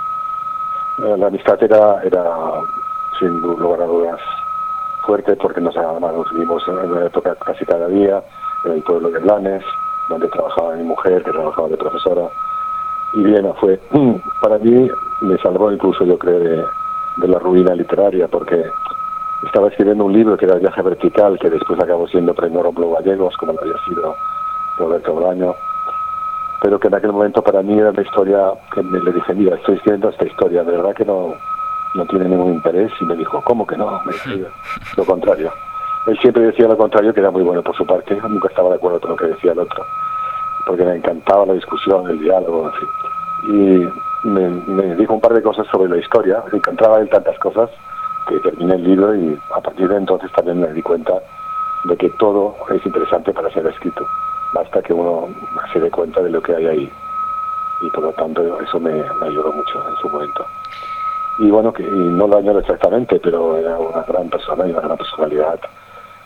Eh, La amistad era, era sin lugar a dudas fuerte porque nos, nos vimos en una época casi cada día en el pueblo de Blanes, donde trabajaba mi mujer, que trabajaba de profesora. Y Viena fue, para mí, me salvó incluso, yo creo, de, de la ruina literaria, porque estaba escribiendo un libro que era viaje vertical, que después acabó siendo premio Rómulo Gallegos, como lo había sido Roberto Bolaño, pero que en aquel momento para mí era la historia que me le dije, mira, estoy escribiendo esta historia, de verdad que no, no tiene ningún interés, y me dijo, ¿cómo que no? Me dijo, lo contrario. Él siempre decía lo contrario, que era muy bueno por su parte, nunca estaba de acuerdo con lo que decía el otro, porque me encantaba la discusión, el diálogo, en fin. Y me, dijo un par de cosas sobre la historia, me encantaba él tantas cosas, que terminé el libro y a partir de entonces también me di cuenta de que todo es interesante para ser escrito. Basta que uno se dé cuenta de lo que hay ahí. Y por lo tanto eso me, me ayudó mucho en su momento. Y bueno, que y no lo añoro exactamente, pero era una gran persona y una gran personalidad.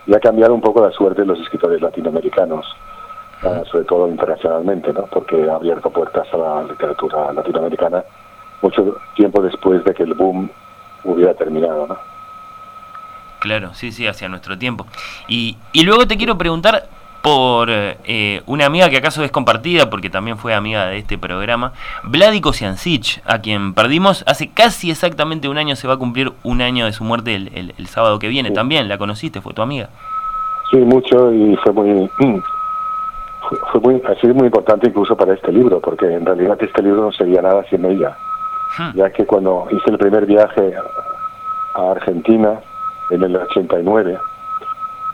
Y ha cambiado un poco la suerte de los escritores latinoamericanos, ah, sobre todo internacionalmente, ¿no? porque ha abierto puertas a la literatura latinoamericana mucho tiempo después de que el boom hubiera terminado, ¿no? Claro, sí, sí, hacia nuestro tiempo. Y, y luego te quiero preguntar por eh, una amiga que acaso es compartida, porque también fue amiga de este programa, Vladico Ciancic, a quien perdimos hace casi exactamente un año, se va a cumplir un año de su muerte el, el- el sábado que viene. También la conociste, fue tu amiga. Sí, mucho y fue muy fue, fue muy ha sido muy importante incluso para este libro porque en realidad este libro no sería nada sin ella ya que cuando hice el primer viaje a Argentina en el 89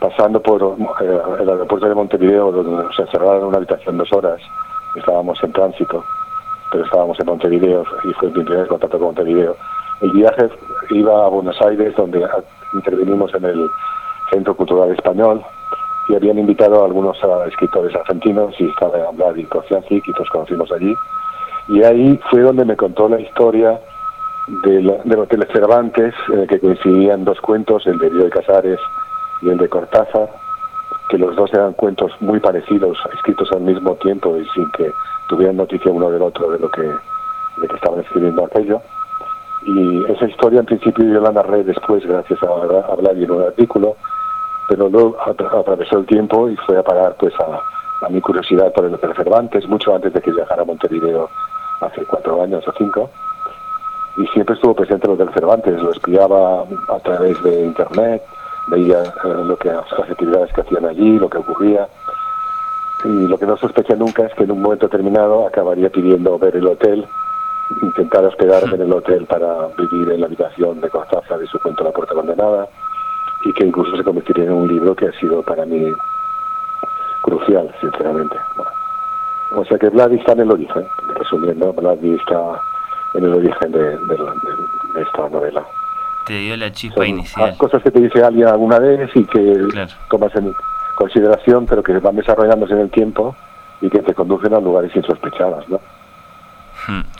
pasando por eh, el aeropuerto de Montevideo donde nos encerraron en una habitación dos horas estábamos en tránsito pero estábamos en Montevideo y fue mi primer contacto con Montevideo. El viaje iba a Buenos Aires donde intervenimos en el Centro Cultural Español y habían invitado a algunos ah, escritores argentinos y estaba Vladi Kociancic y nos conocimos allí. Y ahí fue donde me contó la historia de, la, del Hotel Cervantes en el que coincidían dos cuentos, el de Bioy Casares y el de Cortázar que los dos eran cuentos muy parecidos, escritos al mismo tiempo y sin que tuvieran noticia uno del otro de lo que, de que estaban escribiendo aquello. Y esa historia en principio yo la narré después gracias a, a en un artículo, pero luego atra- atravesó el tiempo y fue a parar pues a, a mi curiosidad por el Cervantes, mucho antes de que viajara a Montevideo hace cuatro años o cinco. Y siempre estuvo presente en el Hotel Cervantes, lo espiaba a través de internet, veía eh, lo que, las actividades que hacían allí, lo que ocurría. Y lo que no sospecha nunca es que en un momento determinado acabaría pidiendo ver el hotel, intentar hospedarme en el hotel para vivir en la habitación de Cortázar de su cuento La Puerta Condenada, y que incluso se convertiría en un libro que ha sido para mí crucial, sinceramente. Bueno, o sea que Vladi está en el origen, resumiendo, Vladi está en el origen de, de- de esta novela. Te dio la chispa Son inicial. cosas que te dice alguien alguna vez y que tomas en consideración, pero que van desarrollándose en el tiempo y que te conducen a lugares insospechados, ¿no?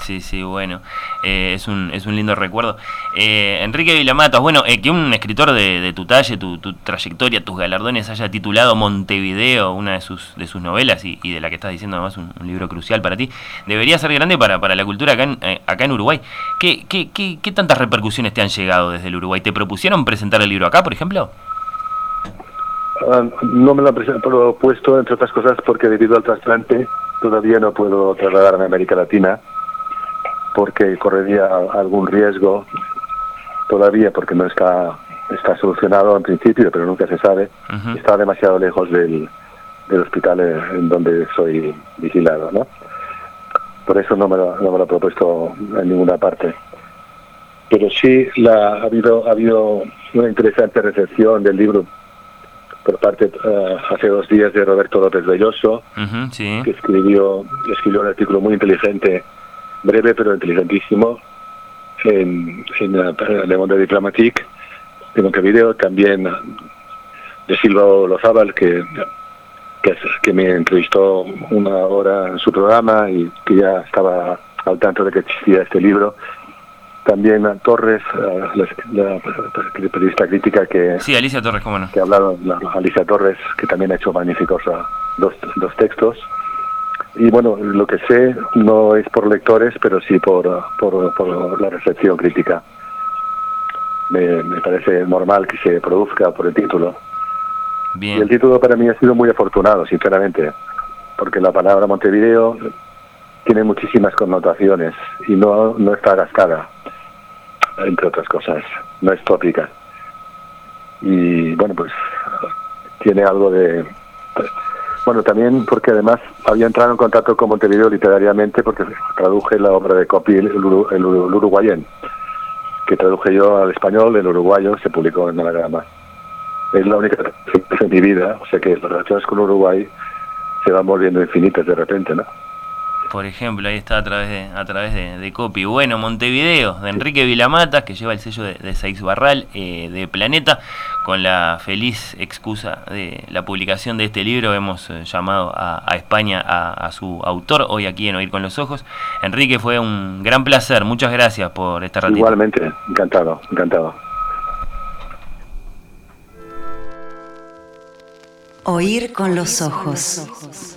Sí, sí, bueno, eh, es, un, es un lindo recuerdo. Eh, Enrique Vilamatos, bueno, eh, que un escritor de, de tu talle, tu, tu trayectoria, tus galardones haya titulado Montevideo, una de sus, de sus novelas y, de la que estás diciendo además un, un libro crucial para ti, debería ser grande para, para la cultura acá en, eh, acá en Uruguay. ¿Qué, qué, qué, qué tantas repercusiones te han llegado desde el Uruguay? ¿Te propusieron presentar el libro acá, por ejemplo? Ah, no me lo han propuesto, entre otras cosas, porque debido al trasplante todavía no puedo trasladarme a América Latina, porque correría algún riesgo todavía, porque no está, está solucionado en principio, pero nunca se sabe. Está demasiado lejos del, del hospital en donde soy vigilado, ¿no? Por eso no me lo, no me lo he propuesto en ninguna parte. Pero sí la, ha, habido, ha habido una interesante recepción del libro por parte eh, hace dos días de Roberto López Belloso, Ujú, sí. que escribió, escribió un artículo muy inteligente, breve pero inteligentísimo, en, en eh, Le Monde Diplomatique, de Montevideo, también de Silva Lozábal, que, que, que me entrevistó una hora en su programa y que ya estaba al tanto de que existía este libro. También a Torres, la, la periodista crítica que, Sí, Alicia Torres, cómo no. que ha hablado, la- Alicia Torres, que también ha hecho magníficos ah, dos, dos textos. Y bueno, lo que sé no es por lectores, pero sí por, por, por la recepción crítica. Me, me parece normal que se produzca por el título. Y el título para mí ha sido muy afortunado, sinceramente, porque la palabra Montevideo tiene muchísimas connotaciones y no, no está gastada, entre otras cosas, no es tópica. Y bueno, pues tiene algo de... Bueno, también porque además había entrado en contacto con Montevideo literariamente porque traduje la obra de Copy, el, Uru- el Uru- el Uruguayén, que traduje yo al español, el uruguayo, se publicó en Anagrama. Es la única en mi vida, o sea que las relaciones con Uruguay se van volviendo infinitas de repente, ¿no? Por ejemplo, ahí está a través de, a través de, de Copy. Bueno, Montevideo, de Enrique Vilamatas, que lleva el sello de, de Seix Barral, eh, de Planeta, con la feliz excusa de la publicación de este libro. Hemos eh, llamado a, a España a, a su autor, hoy aquí en Oír con los Ojos. Enrique, fue un gran placer. Muchas gracias por este ratito. Igualmente, encantado, encantado. Oír con los ojos.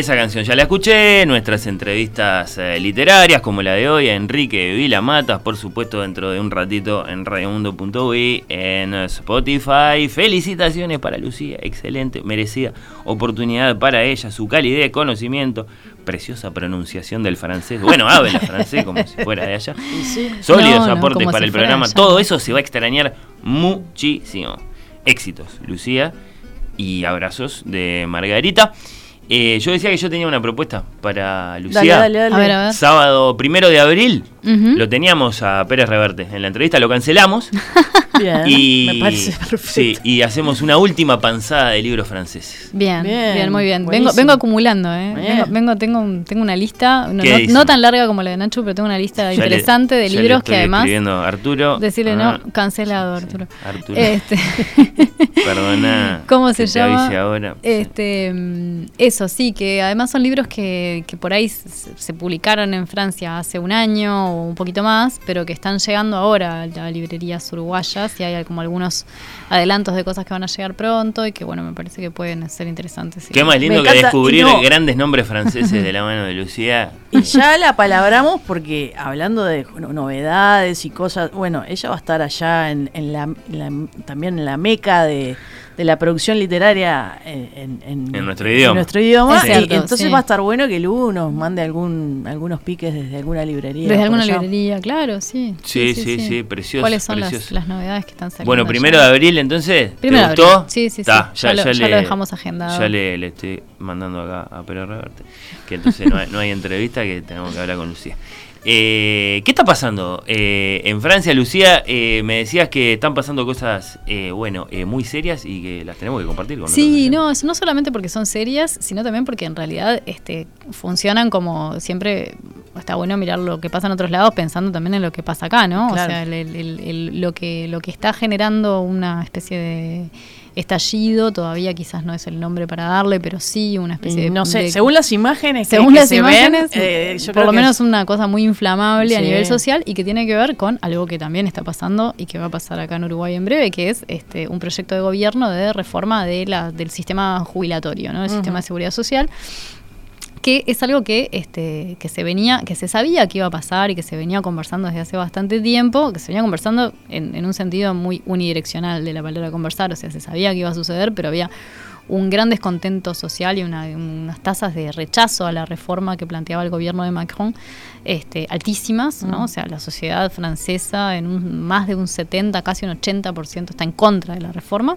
Esa canción ya la escuché, nuestras entrevistas eh, literarias como la de hoy a Enrique Vila Matas, por supuesto dentro de un ratito en radiomundo.uy, en Spotify. Felicitaciones para Lucía, excelente, merecida oportunidad para ella, su calidad, conocimiento, preciosa pronunciación del francés. Bueno, habla francés como si fuera de allá. Sólidos No, no, aportes para si el programa, allá. todo eso se va a extrañar muchísimo. Éxitos, Lucía, y abrazos de Margarita. Eh, yo decía que yo tenía una propuesta para Lucía. Dale, dale, dale. A ver, a ver. Sábado primero de abril lo teníamos a Pérez Reverte en la entrevista, lo cancelamos Bien, y, me parece perfecto. sí, y hacemos una última panzada de libros franceses. Bien, Bien, bien, muy bien. Vengo, vengo acumulando, ¿eh? Vengo, vengo- tengo, un- tengo una lista, no, tan larga como la de Nacho, pero tengo una lista Ya le- interesante de libros que además... escribiendo a Arturo. Decirle Ah, no, cancelado, Arturo. Arturo. Este, Perdona. ¿Cómo se llama? ahora. Este, mm, eso sí, que además son libros que, que por ahí se, se publicaron en Francia hace un año o un poquito más, pero que están llegando ahora a librerías uruguayas y hay como algunos adelantos de cosas que van a llegar pronto y que bueno, me parece que pueden ser interesantes. Qué más lindo Me que descubrir no- grandes nombres franceses de la mano de Lucía. Y ya la palabramos porque hablando de no- novedades y cosas, bueno, ella va a estar allá en, en la, en la- también en la meca de, de la producción literaria en, en- En nuestro idioma. en nuestro idioma. Es cierto, y entonces sí. va a estar bueno que Lu nos mande algún algunos piques desde alguna librería. Desde alguna allá. librería, claro, sí. Sí, sí, sí, precioso, ¿Cuáles son las, precioso. las novedades que están saliendo? Bueno, allá? primero de abril entonces. Primero ¿Te de gustó? abril. Sí, sí, sí. Ya lo- ya lo dejamos agendado. Ya le, le estoy mandando acá a Pérez Reverte. Que entonces no hay, no hay entrevista que tenemos que hablar con Lucía. Eh, ¿Qué está pasando eh, en Francia, Lucía? eh, me decías que están pasando cosas, eh, bueno, eh, muy serias y que las tenemos que compartir con Sí, nosotros. no, es- no solamente porque son serias, sino también porque en realidad este, funcionan como siempre. Está bueno mirar lo que pasa en otros lados pensando también en lo que pasa acá, ¿no? Claro. O sea, el- el- el- el- lo, que, lo que está generando una especie de estallido, todavía quizás no es el nombre para darle, pero sí una especie de... no sé, de- según las imágenes que- según que las se imágenes, ven, eh, yo por creo lo menos es- una cosa muy inflamable a nivel social y que tiene que ver con algo que también está pasando y que va a pasar acá en Uruguay en breve, que es este un proyecto de gobierno de reforma de la, del sistema jubilatorio, ¿no? del sistema de seguridad social que es algo que este que se venía que se sabía que iba a pasar y que se venía conversando desde hace bastante tiempo que se venía conversando en, en un sentido muy unidireccional de la palabra conversar. O sea se sabía que iba a suceder pero había un gran descontento social y una- unas tasas de rechazo a la reforma que planteaba el gobierno de Macron este, altísimas, ¿no? O sea, la sociedad francesa en un, más de un 70, casi un 80% está en contra de la reforma.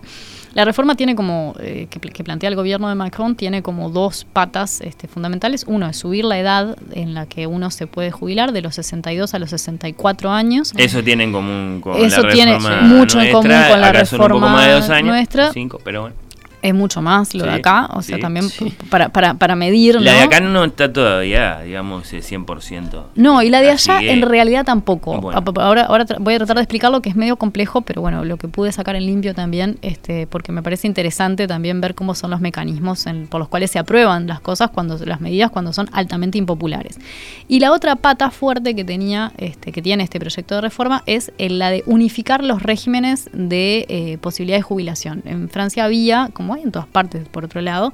La reforma tiene como, eh, que, que plantea el gobierno de Macron, tiene como dos patas este, fundamentales. Uno es subir la edad en la que uno se puede jubilar de los 62 a los 64 años. Eso tiene en común con Eso la tiene reforma mucho en común con la un poco reforma más de dos años, nuestra. cinco, pero bueno. Es mucho más lo de acá, o sea, sí, también sí. para, para, para medir, La ¿no? de acá no está todavía, digamos, eh, 100%. No, y la de allá que- en realidad tampoco. Bueno. Ahora, ahora voy a tratar de explicarlo que es medio complejo, pero bueno, lo que pude sacar en limpio también, este, porque me parece interesante también ver cómo son los mecanismos en- por los cuales se aprueban las cosas cuando las medidas cuando son altamente impopulares. Y la otra pata fuerte que tenía, este, que tiene este proyecto de reforma es el- la de unificar los regímenes de eh, posibilidad de jubilación. En Francia había, como hay en todas partes, por otro lado,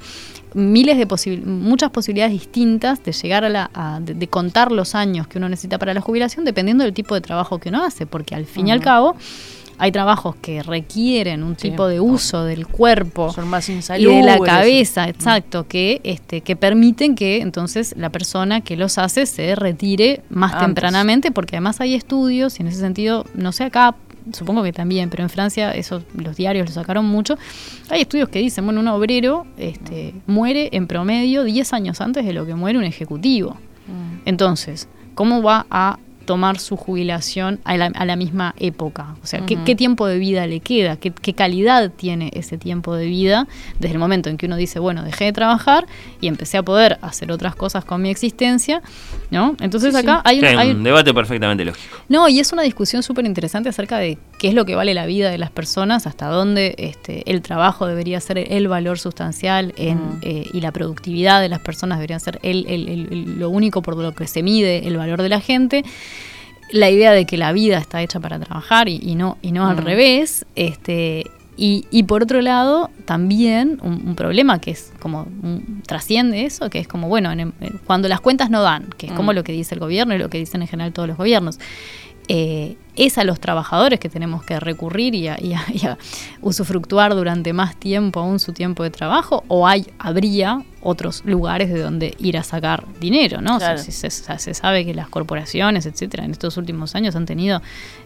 miles de posibil- muchas posibilidades distintas de llegar a la a- de, de contar los años que uno necesita para la jubilación dependiendo del tipo de trabajo que uno hace, porque al fin y al cabo hay trabajos que requieren un Sí. tipo de uso del cuerpo Son más y insalubres. de la cabeza, exacto, que este que permiten que entonces la persona que los hace se retire más Antes. tempranamente, porque además hay estudios y en ese sentido, no sé acá, supongo que también, pero en Francia eso los diarios lo sacaron mucho. Hay estudios que dicen, bueno, un obrero este, muere en promedio 10 años antes de lo que muere un ejecutivo. Mm. Entonces, ¿cómo va a tomar su jubilación a la, a la misma época? O sea, ¿qué, tiempo de vida le queda? ¿Qué, qué calidad tiene ese tiempo de vida desde el momento en que uno dice, bueno, dejé de trabajar y empecé a poder hacer otras cosas con mi existencia? ¿No? Entonces Sí, acá sí. hay, Sí, hay- un debate perfectamente lógico. no, y es una discusión súper interesante acerca de qué es lo que vale la vida de las personas, hasta dónde este, el trabajo debería ser el valor sustancial en, eh, y la productividad de las personas deberían ser el, el- el- el- lo único por lo que se mide el valor de la gente. La idea de que la vida está hecha para trabajar y, y no, y no al Mm. revés. Este, y, y por otro lado, también un, un problema que es como un- trasciende eso, que es como, bueno, en- en- cuando las cuentas no dan, que es como Mm. lo que dice el gobierno y lo que dicen en general todos los gobiernos, eh, es a los trabajadores que tenemos que recurrir y a, y a- y a usufructuar durante más tiempo aún su tiempo de trabajo, o hay, habría otros lugares de donde ir a sacar dinero, ¿no? O sea, se, se sabe que las corporaciones, etcétera, en estos últimos años han tenido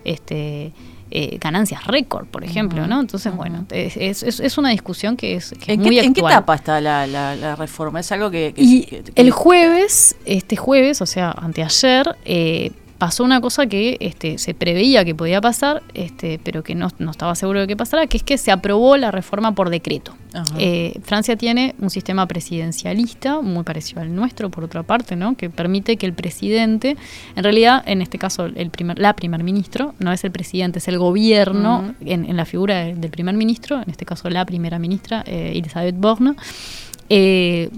este eh, ganancias récord, por ejemplo, ¿no? Entonces, bueno, es, es- una discusión que es, que es ¿En muy qué, en qué actual. etapa está la, la- la reforma? Es algo que... que- Y el jueves, este jueves, o sea, anteayer, eh, pasó una cosa que este, se preveía que podía pasar, este, pero que no, no estaba seguro de que pasara, que es que se aprobó la reforma por decreto. Eh, Francia tiene un sistema presidencialista muy parecido al nuestro, por otra parte, ¿no? que permite que el presidente, en realidad, en este caso, el primer, la primer ministro, no es el presidente, es el gobierno en, en la figura de- del primer ministro, en este caso la primera ministra, eh, Elisabeth Borne, eh,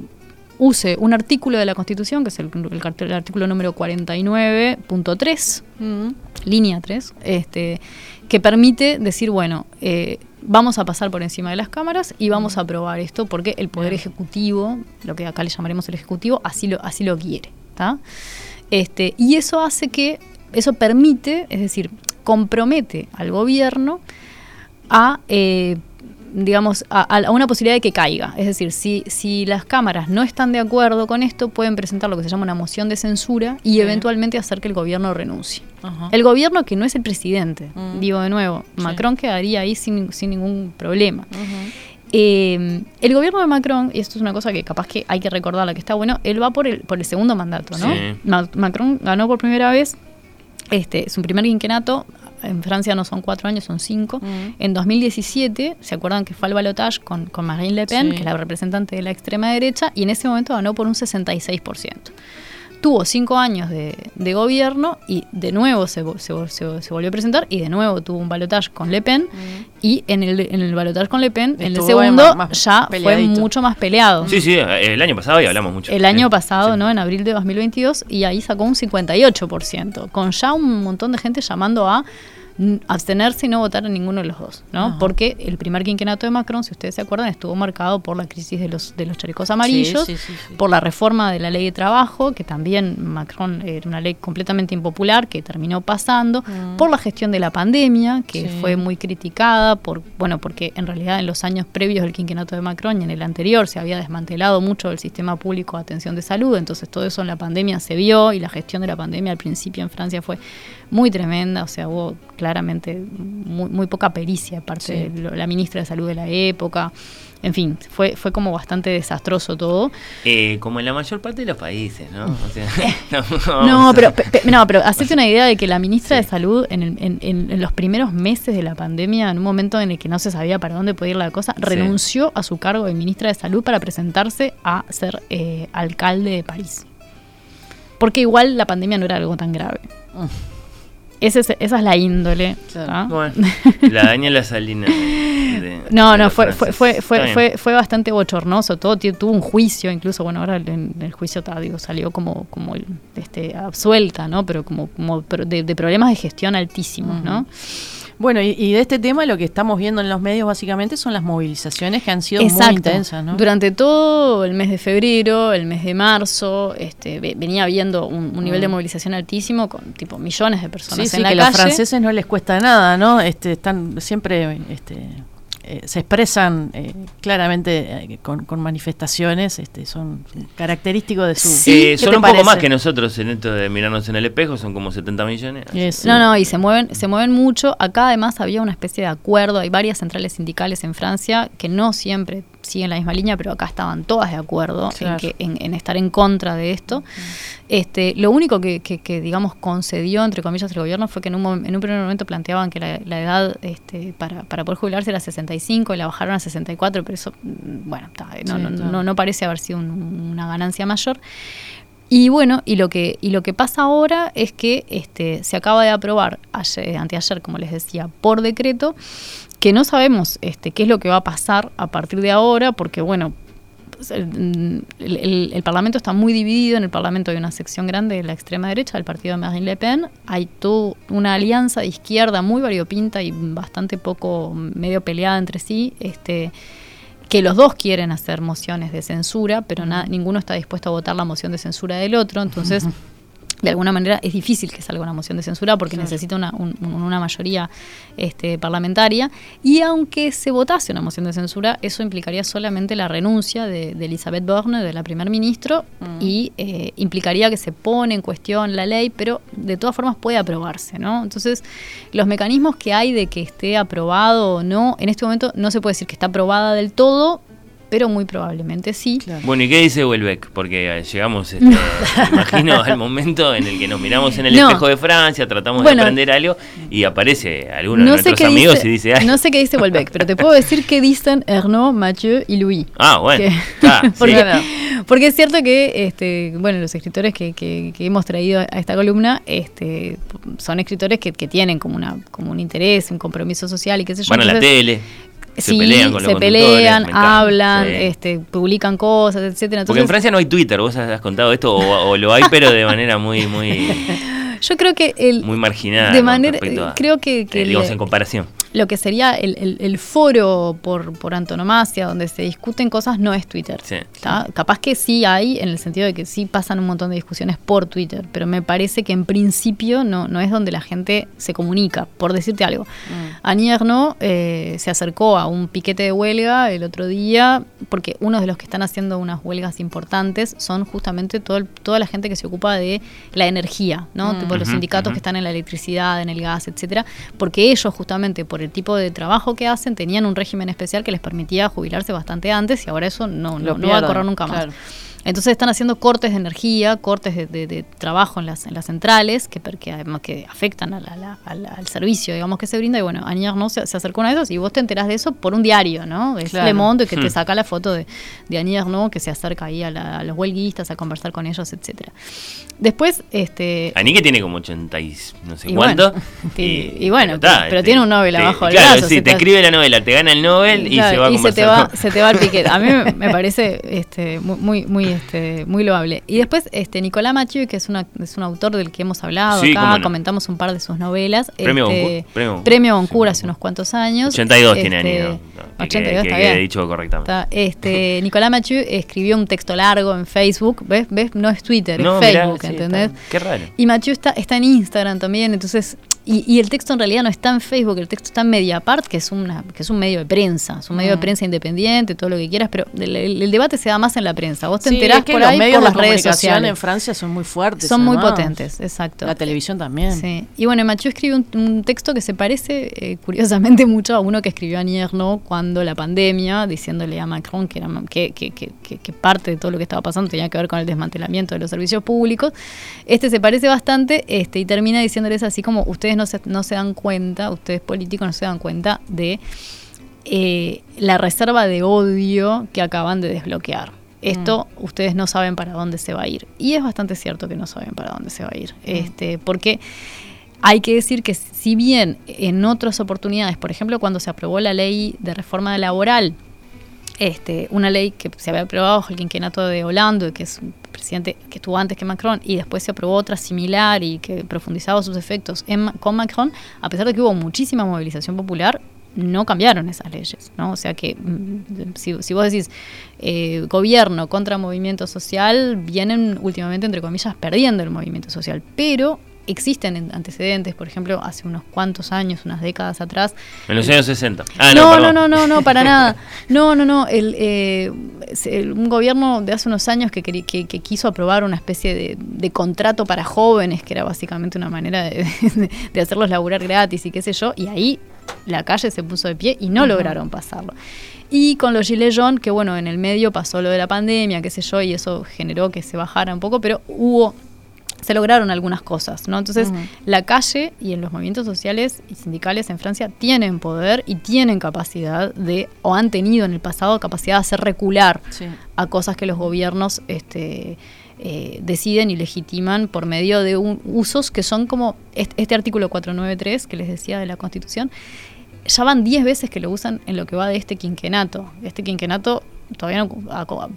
use un artículo de la Constitución, que es el, el cart- el artículo número 49.3, Mm. línea 3, este, que permite decir, bueno, eh, vamos a pasar por encima de las cámaras y vamos a aprobar esto porque el Poder. Ejecutivo, lo que acá le llamaremos el Ejecutivo, así lo, así lo quiere. ¿tá? Este, y eso hace que, eso permite, es decir, compromete al gobierno a, eh, digamos, a, a una posibilidad de que caiga. Es decir, si, si las cámaras no están de acuerdo con esto, pueden presentar lo que se llama una moción de censura y Sí. eventualmente hacer que el gobierno renuncie. Ajá. El gobierno que no es el presidente, Mm. digo de nuevo, Sí. Macron quedaría ahí sin, sin ningún problema. Eh, el gobierno de Macron, y esto es una cosa que capaz que hay que recordarla, que está bueno, él va por el, por el segundo mandato, ¿no? Sí. Ma- Macron ganó por primera vez, este, su primer quinquenato, en Francia no son cuatro años, son cinco. Mm. En 2017, ¿se acuerdan que fue al balotage con, con Marine Le Pen, Sí. que es la representante de la extrema derecha, y en ese momento ganó por un 66%? Tuvo cinco años de, de gobierno y de nuevo se, se, se- se volvió a presentar y de nuevo tuvo un balotage con Le Pen. Y en el, en el balotage con Le Pen, en el segundo, más- más ya fue mucho más peleado. Sí, sí, el año pasado y hablamos mucho. El año pasado, Sí. ¿no? En abril de 2022, y ahí sacó un 58%, con ya un montón de gente llamando a abstenerse y no votar a ninguno de los dos, ¿no? Ajá. Porque el primer quinquenato de Macron, si ustedes se acuerdan, estuvo marcado por la crisis de los, de los chalecos amarillos, Sí, sí, sí, sí. por la reforma de la ley de trabajo, que también Macron era una ley completamente impopular, que terminó pasando, por la gestión de la pandemia, que Mm. Fue muy criticada, por bueno, porque en realidad en los años previos del quinquenato de Macron y en el anterior se había desmantelado mucho el sistema público de atención de salud, entonces todo eso en la pandemia se vio y la gestión de la pandemia al principio en Francia fue muy tremenda, o sea, hubo claramente muy, muy poca pericia de parte Sí. de lo- la ministra de salud de la época. En fin, fue, fue como bastante desastroso todo. Eh, como en la mayor parte de los países, ¿no? O sea, No, pero, pe- pe- no, pero hacete una idea de que la ministra de Salud, en, el- en- en- en los primeros meses de la pandemia, en un momento en el que no se sabía para dónde podía ir la cosa, renunció a su cargo de ministra de Salud para presentarse a ser eh, alcalde de París. Porque igual la pandemia no era algo tan grave. Ese es- esa es la índole. Claro. Bueno, la Daniela Salina. de- No, de no, fue, fue, fue, fue, fue, fue bastante bochornoso todo, tuvo un juicio, incluso, bueno, ahora en el juicio ta, digo, salió como, como el- este, absuelta, ¿no? Pero como, como de problemas de gestión altísimos, ¿no? Bueno, y, y de este tema lo que estamos viendo en los medios básicamente son las movilizaciones que han sido muy intensas, ¿no? Durante todo el mes de febrero, el mes de marzo, este, ve- venía habiendo un, un nivel de movilización altísimo con tipo millones de personas Mm. Sí, en sí, la que calle. los franceses no les cuesta nada, ¿no? Este, están siempre, este, eh, se expresan eh, claramente eh, con, con manifestaciones, este, son característicos de su. Eh, ¿Qué son un poco más que nosotros en esto de mirarnos en el espejo, son como 70 millones. No, no, y se mueven, se mueven mucho. Acá además había una especie de acuerdo, hay varias centrales sindicales en Francia que no siempre siguen la misma línea, pero acá estaban todas de acuerdo en, que, en, en estar en contra de esto. Este, lo único que, que- que, digamos, concedió, entre comillas, el gobierno fue que en un, en un primer momento planteaban que la, la edad este, para, para poder jubilarse era 65 y la bajaron a 64, pero eso, mm, bueno, no, Sí, no, claro. no, no parece haber sido un- una ganancia mayor. Y bueno, y lo que, y lo que pasa ahora es que este, se acaba de aprobar ayer, anteayer, como les decía, por decreto, que no sabemos este, qué es lo que va a pasar a partir de ahora, porque bueno, pues, el, Parlamento está muy dividido, en el Parlamento hay una sección grande de la extrema derecha, del partido de Marine Le Pen, hay toda una alianza de izquierda muy variopinta y bastante poco medio peleada entre sí, este, que los dos quieren hacer mociones de censura, pero ninguno está dispuesto a votar la moción de censura del otro, entonces de alguna manera es difícil que salga una moción de censura porque necesita una, un- un- una mayoría este, parlamentaria. Y aunque se votase una moción de censura, eso implicaría solamente la renuncia de, de Elizabeth Borne, de la primer ministro, y eh, implicaría que se pone en cuestión la ley, pero de todas formas puede aprobarse, ¿no? Entonces, los mecanismos que hay de que esté aprobado o no, en este momento no se puede decir que está aprobada del todo, pero muy probablemente sí. Bueno, ¿y qué dice Welbeck? Porque eh, llegamos, este, me imagino, al momento en el que nos miramos en el No. espejo de Francia, tratamos Bueno. de aprender algo y aparece alguno de No nuestros amigos dice, y dice, "Ay". no sé qué dice Welbeck, pero te puedo decir qué dicen Ernaud, Mathieu y Louis. Ah, bueno. Que- Ah, sí. porque, porque es cierto que este, bueno, los escritores que, que- que hemos traído a esta columna este, son escritores que, que tienen como, una, como un interés, un compromiso social y qué sé yo. Van a la tele, se sí, pelean con los se pelean, hablan, sí. este, publican cosas, etcétera. Porque en Francia no hay Twitter, vos has has contado esto, o, o lo hay, pero de manera muy, muy, yo creo que el, muy marginal. de manera, respecto a- creo que, que eh, digamos, le- en comparación. lo que sería el, el- el foro por, por antonomasia, donde se discuten cosas, no es Twitter. Sí. Capaz que sí hay, en el sentido de que sí pasan un montón de discusiones por Twitter, pero me parece que en principio no, no es donde la gente se comunica. Por decirte algo, Ernaux eh, se acercó a un piquete de huelga el otro día, porque uno de los que están haciendo unas huelgas importantes son justamente todo el- toda la gente que se ocupa de la energía, ¿no? Mm. Tipo los sindicatos que están en la electricidad, en el gas, etcétera, porque ellos justamente por el tipo de trabajo que hacen tenían un régimen especial que les permitía jubilarse bastante antes y ahora eso no, no, no va a correr nunca más. claro. Entonces están haciendo cortes de energía, cortes de, de- de trabajo en las, en las centrales, que, que además que afectan a la- la- al, al servicio, digamos, que se brinda. Y bueno, Añar no se, se acercó a uno de esos y vos te enterás de eso por un diario, ¿no? Es Claro. Le Monde que te Hmm. saca la foto de, de Añar no que se acerca ahí a, la- a los huelguistas, a conversar con ellos, etcétera. Después, este... Aní que tiene como 80 y no sé Y cuánto. bueno, y- y bueno, pero- pero este, tiene un Nobel abajo del Claro, brazo, sí, te te- escribe la novela, te gana el Nobel y Claro, se va a y se te va, se te va el piquete. A mí me, parece este, muy, muy, Este, muy loable. Y después, este, Nicolás Mathieu, que es, una, es un autor del que hemos hablado Sí, acá, no. comentamos un par de sus novelas. Premio este, premio Goncourt hace unos cuantos años. 82 tiene Este, Aníbal. Que 82 quede- que está bien. dicho correctamente. Está, este, Nicolás Mathieu escribió un texto largo en Facebook, ¿ves? ¿Ves? No es Twitter, No, es mirá, Facebook, sí, ¿entendés? está- Qué raro. Y Mathieu está, está en Instagram también, entonces, y, y el texto en realidad no está en Facebook, el texto está en Mediapart, que es una, que es un medio de prensa, es un medio de Mm. prensa independiente, todo lo que quieras, pero el, el- el debate se da más en la prensa. Vos te Sí, enterás es que por los ahí medios por de las redes comunicación sociales. en Francia son muy fuertes. Son muy potentes, exacto. La televisión también. Sí. Y bueno, Mathieu escribe un, un texto que se parece eh, curiosamente mucho a uno que escribió Annie Ernaux cuando la pandemia, diciéndole a Macron que, era, que, que, que, que- que parte de todo lo que estaba pasando tenía que ver con el desmantelamiento de los servicios públicos. Este se parece bastante este, y termina diciéndoles así como ustedes no se, no se dan cuenta, ustedes políticos no se dan cuenta de eh, la reserva de odio que acaban de desbloquear. Esto ustedes no saben para dónde se va a ir. Y es bastante cierto que no saben para dónde se va a ir. Este, porque hay que decir que si bien en otras oportunidades, por ejemplo, cuando se aprobó la ley de reforma laboral, este, una ley que se había aprobado bajo el quinquenato de Hollande, que es un presidente que estuvo antes que Macron, y después se aprobó otra similar y que profundizaba sus efectos en con Macron, a pesar de que hubo muchísima movilización popular, no cambiaron esas leyes, ¿no? O sea que mm, si, si vos decís eh, gobierno contra movimiento social, vienen últimamente, entre comillas, perdiendo el movimiento social, pero existen en- antecedentes, por ejemplo, hace unos cuantos años, unas décadas atrás, En los años 60. Ah, no, no, no, no, no, no, para nada. No, no, no. El, eh, el- un gobierno de hace unos años que, queri- que, que quiso aprobar una especie de, de contrato para jóvenes, que era básicamente una manera de, de- de hacerlos laburar gratis y qué sé yo, y ahí la calle se puso de pie y no lograron pasarlo. Y con los Gilets Jaunes, que bueno, en el medio pasó lo de la pandemia, qué sé yo, y eso generó que se bajara un poco, pero hubo se lograron algunas cosas, ¿no? Entonces, la calle y en los movimientos sociales y sindicales en Francia tienen poder y tienen capacidad de, o han tenido en el pasado capacidad de hacer recular Sí. a cosas que los gobiernos este, eh, deciden y legitiman por medio de un- usos que son como est- este artículo 493 que les decía de la Constitución. Ya van 10 veces que lo usan en lo que va de este quinquenato. Este quinquenato todavía no,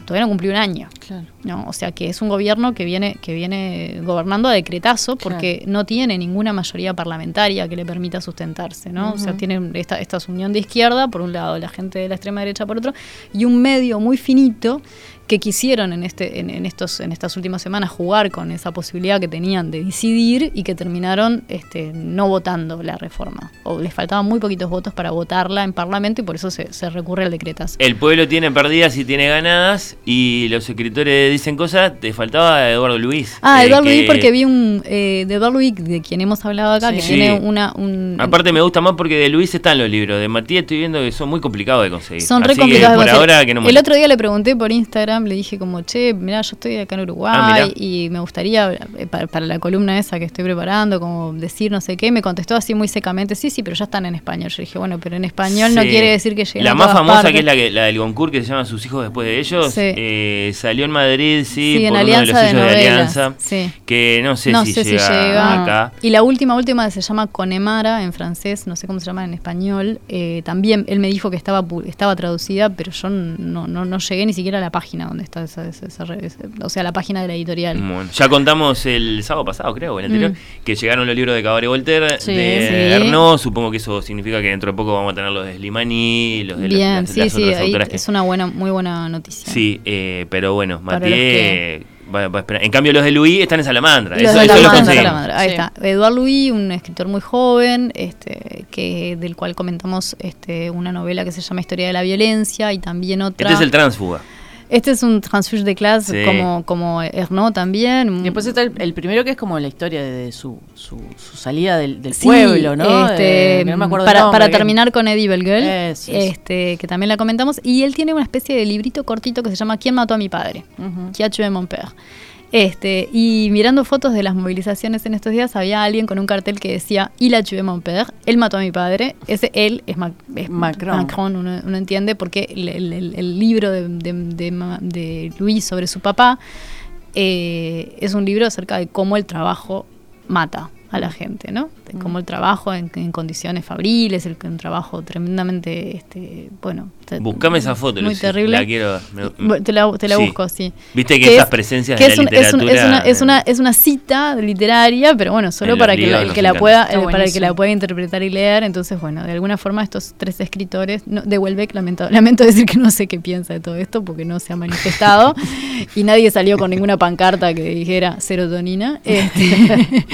todavía no cumplió un año. Claro. ¿no? O sea que es un gobierno que viene, que viene gobernando a decretazo porque no tiene ninguna mayoría parlamentaria que le permita sustentarse, ¿no? O sea, tiene esta, esta unión de izquierda, por un lado, la gente de la extrema derecha por otro, y un medio muy finito que quisieron en este, en, en estos, en estas últimas semanas jugar con esa posibilidad que tenían de decidir y que terminaron este, no votando la reforma. O les faltaban muy poquitos votos para votarla en parlamento y por eso se, se recurre al decretazo. El pueblo tiene perdidas y tiene ganadas y los escritores dicen cosas. Te faltaba Eduardo Luis. Ah, eh, Eduardo que- Luis, porque vi un eh, de Eduardo Luis de quien hemos hablado acá, Sí. que Sí. tiene una. Un, Aparte me gusta más porque de Luis están los libros. De Matías estoy viendo que son muy complicados de conseguir. son re Así complicados que de por conseguir. ahora que no El otro día le pregunté por Instagram, le dije como, che, mirá, yo estoy acá en Ah, Uruguay mirá. y me gustaría, eh, para, para la columna esa que estoy preparando, como decir no sé qué, me contestó así muy secamente, sí, sí, pero ya están en español. Yo dije, bueno, pero en español no quiere decir que lleguen La a más todas famosa, partes. que es la, que, la del Goncourt, que se llama Sus hijos después de ellos, Sí. eh, salió en Madrid, sí, Sí, en por de Alianza los de sellos de, Novelas, Alianza. Que no sé, no si, sé llega si llega acá. Y la última, última se llama Conemara en francés, no sé cómo se llama en español. eh, también él me dijo que estaba estaba traducida, pero yo no, no, no llegué ni siquiera a la página donde está esa, esa- esa re- ese- o sea, la página de la editorial. Bueno, ya contamos el sábado pasado, creo, el anterior, Mm. que llegaron los libros de Cabaret Voltaire, Sí. de Sí. Supongo que eso significa que dentro de poco vamos a tener los de Slimani, los de las- Bien, las, sí, las sí, otras ahí autoras que- es una buena, muy buena noticia. Sí, eh, pero bueno, Matías va, va a esperar. En cambio, los de Luis están en Salamandra. Los eso de eso lo Ahí Sí. está. Eduard Louis, un escritor muy joven, este, que del cual comentamos este, una novela que se llama Historia de la Violencia y también otra. Este es el Transfuga. Este es un transfuge de clase Sí. como, como Ernaud también. Después está el, el primero que es como la historia de su, su, su salida del, del Sí, pueblo, ¿no? este, Eh, no me acuerdo para, nombre, para terminar con Eddie eso. este, que también la comentamos. Y él tiene una especie de librito cortito que se llama ¿Quién mató a mi padre? Ujú. Qui a tué mon père? Este, y mirando fotos de las movilizaciones en estos días, había alguien con un cartel que decía Il a tué mon père, él mató a mi padre. Ese él es, Ma- es Macron. uno, uno entiende, porque el, el- el- el libro de, de, de Ma- de Luis sobre su papá eh, es un libro acerca de cómo el trabajo mata a la gente, ¿no? De cómo el trabajo en, en condiciones fabriles, el, un trabajo tremendamente, este, bueno, Buscame esa foto, Muy Lucy, terrible. la quiero- me- te la, te la Sí. busco, sí. Viste que esas presencias que de es la un- es una, es, una, eh, es una cita literaria, pero bueno, solo En para que, la, que la pueda, eh, para el que la pueda interpretar y leer. Entonces, bueno, de alguna forma estos tres escritores, no, de Welbeck, lamento, lamento decir que no sé qué piensa de todo esto porque no se ha manifestado y nadie salió con ninguna pancarta que dijera serotonina. este,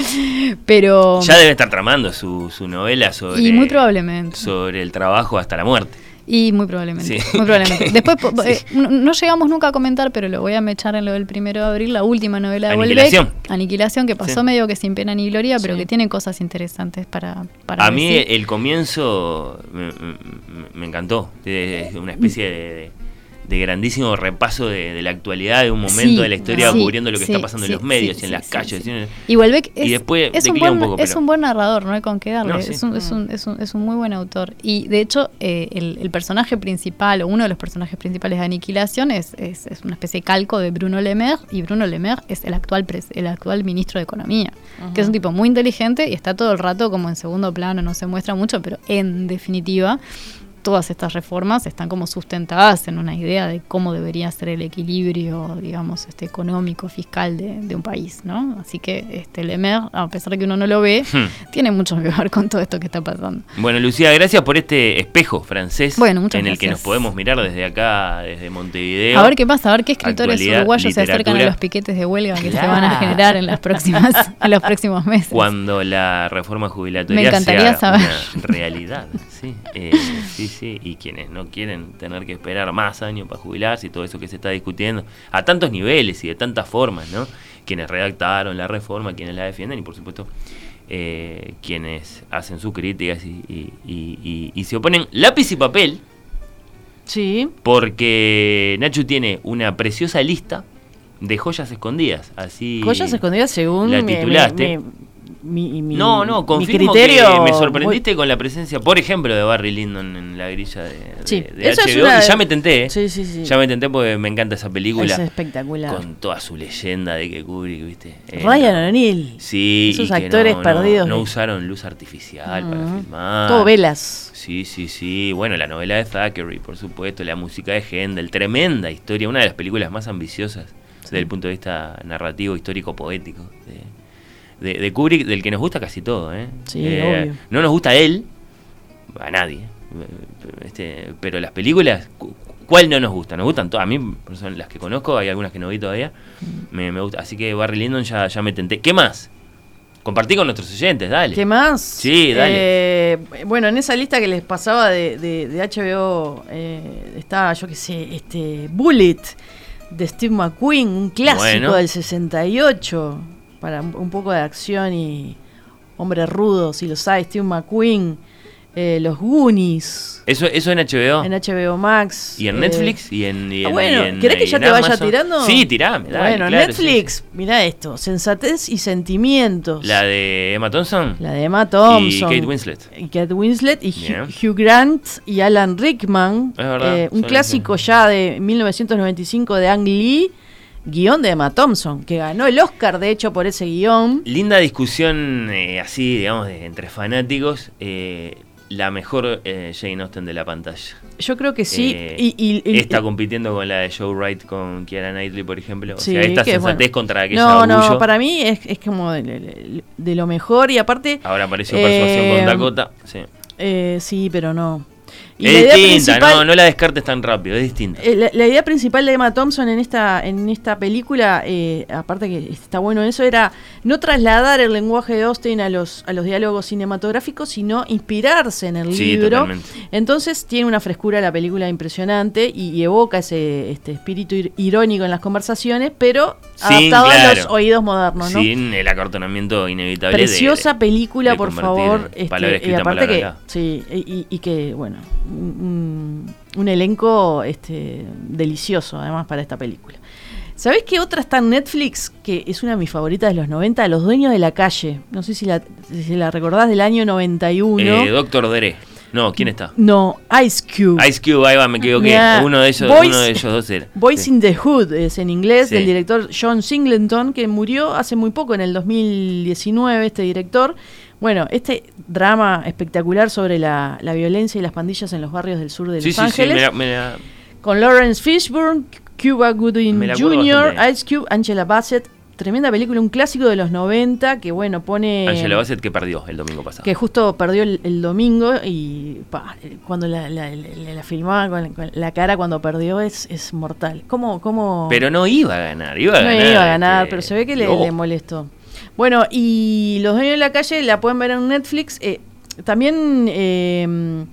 pero Ya debe estar tramando su, su novela sobre, Y muy probablemente. sobre el trabajo hasta la muerte. Y muy probablemente. Sí. Muy probablemente. Después, Sí. eh, no, no llegamos nunca a comentar, pero lo voy a mechar en lo del primero de abril, la última novela de Aniquilación. Aniquilación, que pasó Sí. medio que sin pena ni gloria, pero que tiene cosas interesantes para, para A mí el comienzo me, me- me encantó. Es una especie de, de- de grandísimo repaso de, de la actualidad, de un momento Sí, de la historia sí, cubriendo lo que sí, está pasando en los medios y en las calles. Y Welbeck es, Y después es, un buen, un poco, es un buen narrador, no hay con qué darle. No, es, un, es, un, es, un, es un muy buen autor. Y de hecho, eh, el, el personaje principal, o uno de los personajes principales de Aniquilación, es, es, es una especie de calco de Bruno Le Maire. Y Bruno Le Maire es el actual, pres- el actual ministro de Economía, que es un tipo muy inteligente y está todo el rato como en segundo plano, no se muestra mucho, pero en definitiva. Todas estas reformas están como sustentadas en una idea de cómo debería ser el equilibrio, digamos, este económico, fiscal de, de un país, ¿no? Así que este Lemer, a pesar de que uno no lo ve, Hmm. tiene mucho que ver con todo esto que está pasando. Bueno, Lucía, gracias por este espejo francés Bueno, en el que nos podemos mirar desde acá, desde Montevideo. A ver qué pasa, a ver qué escritores uruguayos se acercan a los piquetes de huelga que se van a generar en las próximas, en los próximos meses. Cuando la reforma jubilatoria Me encantaría sea saber. una realidad. Sí, Eh, sí, Y quienes no quieren tener que esperar más años para jubilarse y todo eso que se está discutiendo a tantos niveles y de tantas formas, ¿no? Quienes redactaron la reforma, quienes la defienden y por supuesto eh, quienes hacen sus críticas y, y- y- y- y se oponen lápiz y papel Sí. porque Nacho tiene una preciosa lista de joyas escondidas. Así Joyas escondidas según la mi- mi- titulaste. mi, mi- mi- No, no, mi confirmo criterio. que me sorprendiste con la presencia, por ejemplo, de Barry Lyndon en la grilla de, Sí, de esa es HBO. una ya me tenté, ¿eh? Sí, sí, sí. Ya me tenté porque me encanta esa película. Es espectacular. Con toda su leyenda de que Kubrick, ¿viste? Eh, Ryan O'Neill. Sí, Esos actores no, perdidos No, usaron luz artificial para Ujú. filmar. Todo velas. Sí, sí, sí. Bueno, la novela de Thackeray, por supuesto, la música de Händel, tremenda historia, una de las películas más ambiciosas desde el punto de vista narrativo, histórico, poético de, de- de Kubrick, del que nos gusta casi todo. ¿eh? Sí, Eh, obvio. No nos gusta él, a nadie, este, pero las películas, cu- ¿cuál no nos gusta? Nos gustan todas. A mí son las que conozco, hay algunas que no vi todavía, Mm. me, me gusta. Así que Barry Lyndon ya, ya me tenté. ¿Qué más? Compartí con nuestros oyentes, dale. ¿Qué más? Sí, dale. Eh, bueno, en esa lista que les pasaba de, de- de HBO eh, está, yo qué sé, este Bullet de Steve McQueen, un clásico Bueno. del 68, para un, poco de acción y hombre rudo, si lo sabe, Steve McQueen, eh, Los Goonies Eso, eso en HBO. en HBO Max. ¿Y en eh, Netflix? ¿Y en, y Ah, en- bueno, y en- ¿querés que y ya en te vaya tirando? Sí, tirame, dale, bueno, claro, Netflix, sí, mira esto, Sensatez y Sentimientos. sí. ¿La de Emma Thompson? La de Emma Thompson. Y Kate Winslet. Y Kate Winslet y. Hugh, Grant y Alan Rickman. Es verdad, Eh, un clásico ya de 1995 de Ang Lee, guion de Emma Thompson, que ganó el Oscar de hecho por ese guion. Linda discusión eh, así, digamos, de- entre fanáticos. eh, la mejor eh, Jane Austen de la pantalla. Yo creo que sí. Eh, y, y- y- está compitiendo con la de Joe Wright con Kiara Knightley, por ejemplo. O Sí, sea, esta que sensatez bueno. contra aquella No, orgullo. no, para mí es, es como de, de- de lo mejor y aparte... Ahora apareció Persuasión eh, con Dakota. Sí. eh, sí, pero no. Y es la distinta, no, no la descartes tan rápido, es distinta. Eh, La, la idea principal de Emma Thompson en esta, en esta película, eh, aparte que está bueno eso, era no trasladar el lenguaje de Austen a los, a los diálogos cinematográficos, sino inspirarse en el Sí, libro. totalmente. Entonces tiene una frescura la película impresionante y, y evoca ese este espíritu ir- irónico en las conversaciones, pero adaptado a claro, los oídos modernos, ¿no? Sin el acartonamiento inevitable. Preciosa de- película, de por favor. este, palabra y aparte que, sí, y, y que, bueno, un, un elenco este, delicioso además para esta película. ¿Sabés qué otra está en Netflix? Que es una de mis favoritas de los 90, Los Dueños de la Calle. No sé si la, si la recordás del año 91. Eh, Doctor Dre. No, ¿quién está? no, Ice Cube. Ice Cube, ahí va, me equivoqué. Mirá, uno de ellos, Boys- uno de ellos dos era. Boys Sí. in the Hood es en inglés, Sí. del director John Singleton, que murió hace muy poco, en el 2019, este director. Bueno, este drama espectacular sobre la, la violencia y las pandillas en los barrios del sur de Sí, Los sí, sí, Ángeles, me la- me la- con Lawrence Fishburne, Cuba Gooding Jr.. Ice Cube, Angela Bassett. Tremenda película, un clásico de los 90 que, bueno, pone... Angela Bassett que perdió el domingo pasado. que justo perdió el, el domingo y pa, eh, cuando la, la, la- la filmaba con, con la cara cuando perdió es, es mortal. ¿Cómo, cómo? Pero no iba a ganar, iba a no ganar. iba a ganar, este, pero se ve que le, no. le molestó. Bueno, y Los Dueños de la Calle la pueden ver en Netflix. Eh, también eh,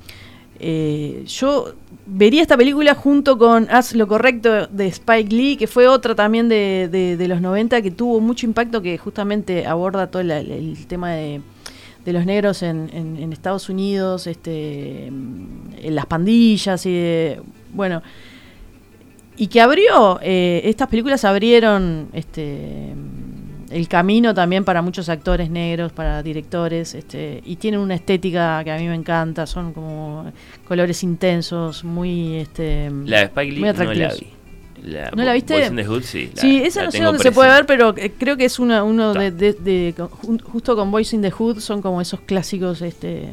eh, yo vería esta película junto con Haz lo correcto de Spike Lee, que fue otra también de, de- los 90 que tuvo mucho impacto, que justamente aborda todo el, tema de, de los negros en, en- Estados Unidos, este, en las pandillas y bueno. Y que abrió eh, estas películas abrieron este el camino también para muchos actores negros, para directores, este, y tienen una estética que a mí me encanta, son como colores intensos, muy este La de Spike Lee muy no la atractivos. La ¿No la viste? Hood, sí. la- sí, esa no sé dónde se puede ver, pero eh, creo que es una, uno de, justo con Boys in the Hood son como esos clásicos este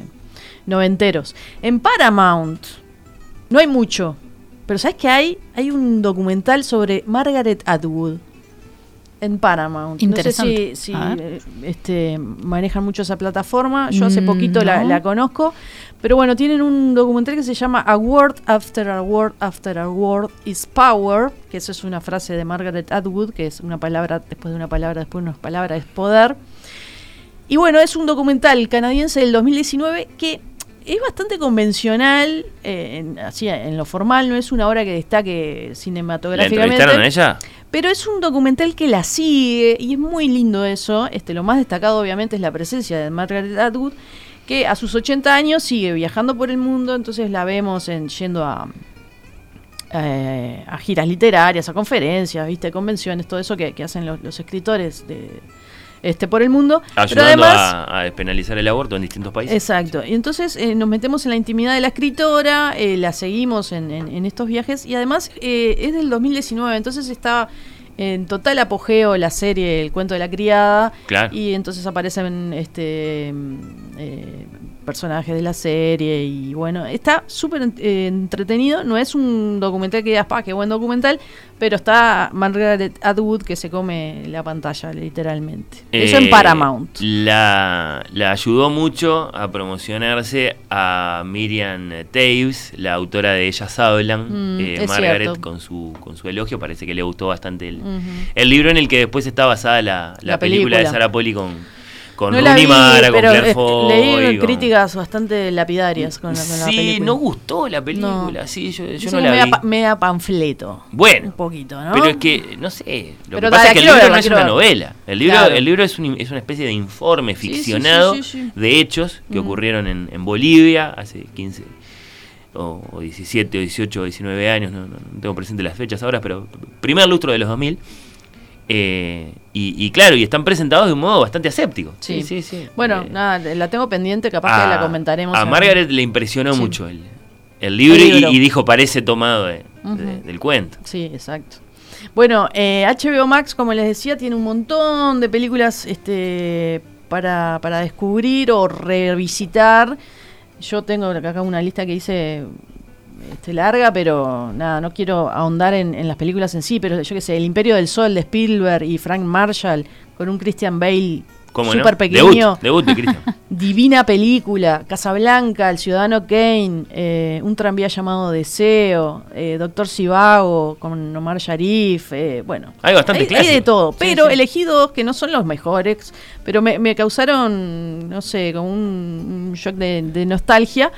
noventeros. En Paramount no hay mucho, pero ¿sabes qué hay? Hay un documental sobre Margaret Atwood en Paramount. Interesante. No sé si, eh, este, manejan mucho esa plataforma. Yo hace Mm, poquito la, no. la conozco. Pero bueno, tienen un documental que se llama A Word After a Word After a Word is Power, que eso es una frase de Margaret Atwood, que es una palabra después de una palabra, después de una palabra, es poder. Y bueno, es un documental canadiense del 2019 que es bastante convencional, eh, en, así en lo formal, no es una obra que destaque ¿La cinematográficamente. entrevistaron a ella? Pero es un documental que la sigue y es muy lindo eso. Este, lo más destacado obviamente es la presencia de Margaret Atwood, que a sus 80 años sigue viajando por el mundo, entonces la vemos en, yendo a, eh, a giras literarias, a conferencias, viste, convenciones, todo eso que, hacen los escritores de, este, por el mundo. Pero Ayudando además, a, a despenalizar el aborto en distintos países. Exacto. Y entonces eh, nos metemos en la intimidad de la escritora, eh, la seguimos en, en- en estos viajes y además eh, es del 2019, entonces está en total apogeo la serie El cuento de la criada Claro. y entonces aparecen este mm, personajes de la serie y bueno, está súper eh, entretenido, no es un documental que digas, pa, qué buen documental, pero está Margaret Atwood que se come la pantalla literalmente. Eso en Eh, Paramount. La, la ayudó mucho a promocionarse a Miriam Taves, la autora de Ellas Hablan. Mm, Eh, Margaret cierto. con su, con su elogio, parece que le gustó bastante el, el libro en el que después está basada la, la La película. de. Sarah Poli con, con no la Rooney Mara, con pero Claire Foy, leí con- críticas bastante lapidarias con la, con la Sí, película. no gustó la película, No. sí, yo, no la media vi. pa- media panfleto. Bueno, Un poquito, ¿no? Pero es que, no sé, lo Pero que pasa es que el libro no es una novela. El libro, Claro. el libro es, un- es una especie de informe ficcionado sí, sí. de hechos que Mm. ocurrieron en, en Bolivia hace 15 o, o 17 o 18 o 19 años, no, no- no tengo presente las fechas ahora, pero primer lustro de los 2000. Eh, y, y claro, y están presentados de un modo bastante aséptico. Sí. sí, sí. Bueno, Eh, nada, la tengo pendiente, capaz que la comentaremos. a Margaret le impresionó Sí. mucho el, el libro, El y- libro. Y, dijo, parece tomado de- Ujú. de- del cuento. Sí, exacto. Bueno, eh, HBO Max, como les decía, tiene un montón de películas este, para, para descubrir o revisitar. Yo tengo acá una lista que hice este, larga, pero nada, no quiero ahondar en, en las películas en sí, pero yo qué sé, El Imperio del Sol de Spielberg y Frank Marshall con un Christian Bale súper pequeño. Debut, debut de. Divina película, Casablanca, El Ciudadano Kane, eh, Un tranvía llamado Deseo, eh, Doctor Sivago con Omar Sharif, eh, bueno. Hay bastante hay, clásicos. de todo, Sí, pero sí. elegí dos que no son los mejores, pero me, me causaron, no sé, como un, un shock de, de nostalgia.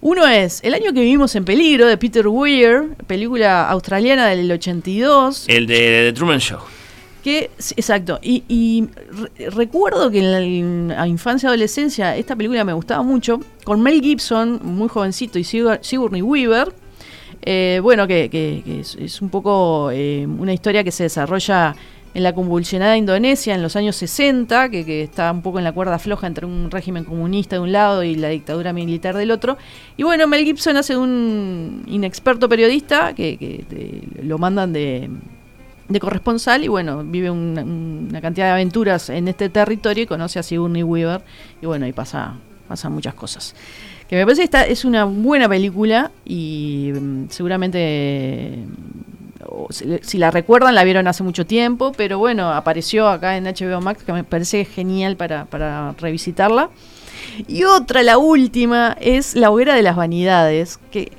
Uno es El año que vivimos en peligro de Peter Weir, película australiana del 82. El de The Truman Show. Que, exacto. Y, y re- recuerdo que en la, infancia y adolescencia esta película me gustaba mucho. Con Mel Gibson, muy jovencito, y Sigur- Sigourney Weaver. Eh, bueno, que, que- que es, es un poco eh, una historia que se desarrolla en la convulsionada Indonesia en los años 60, que, está un poco en la cuerda floja entre un régimen comunista de un lado y la dictadura militar del otro. Y bueno, Mel Gibson hace un inexperto periodista que, lo mandan de corresponsal y bueno, vive una, cantidad de aventuras en este territorio y conoce a Sigourney Weaver y bueno, ahí pasa, muchas cosas. Que me parece que esta es una buena película y mm, seguramente si, la recuerdan la vieron hace mucho tiempo, pero bueno, apareció acá en HBO Max que me parece genial para, para revisitarla. Y otra, la última, es La hoguera de las vanidades, que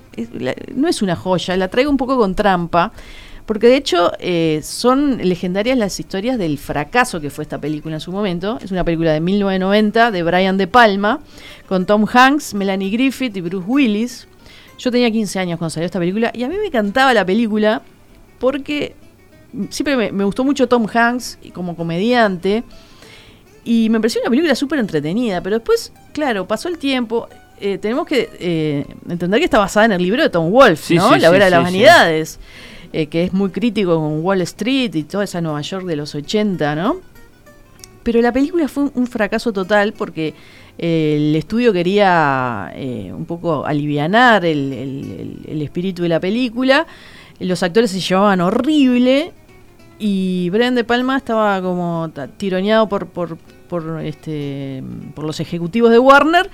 no es una joya, la traigo un poco con trampa, porque de hecho eh, son legendarias las historias del fracaso que fue esta película en su momento. Es una película de 1990 de Brian De Palma, con Tom Hanks, Melanie Griffith y Bruce Willis. Yo tenía 15 años cuando salió esta película y a mí me encantaba la película porque siempre me, me gustó mucho Tom Hanks como comediante. Y me pareció una película súper entretenida, pero después, claro, pasó el tiempo. eh, tenemos que eh, entender que está basada en el libro de Tom Wolfe, Sí, ¿no? sí, la sí, hoguera de las vanidades, eh, que es muy crítico con Wall Street y toda esa Nueva York de los 80, ¿no? Pero la película fue un, un fracaso total porque el estudio quería un poco alivianar el, el- el- el espíritu de la película. Los actores se llevaban horrible y Brian De Palma estaba como tironeado por, por, por, este, por los ejecutivos de Warner.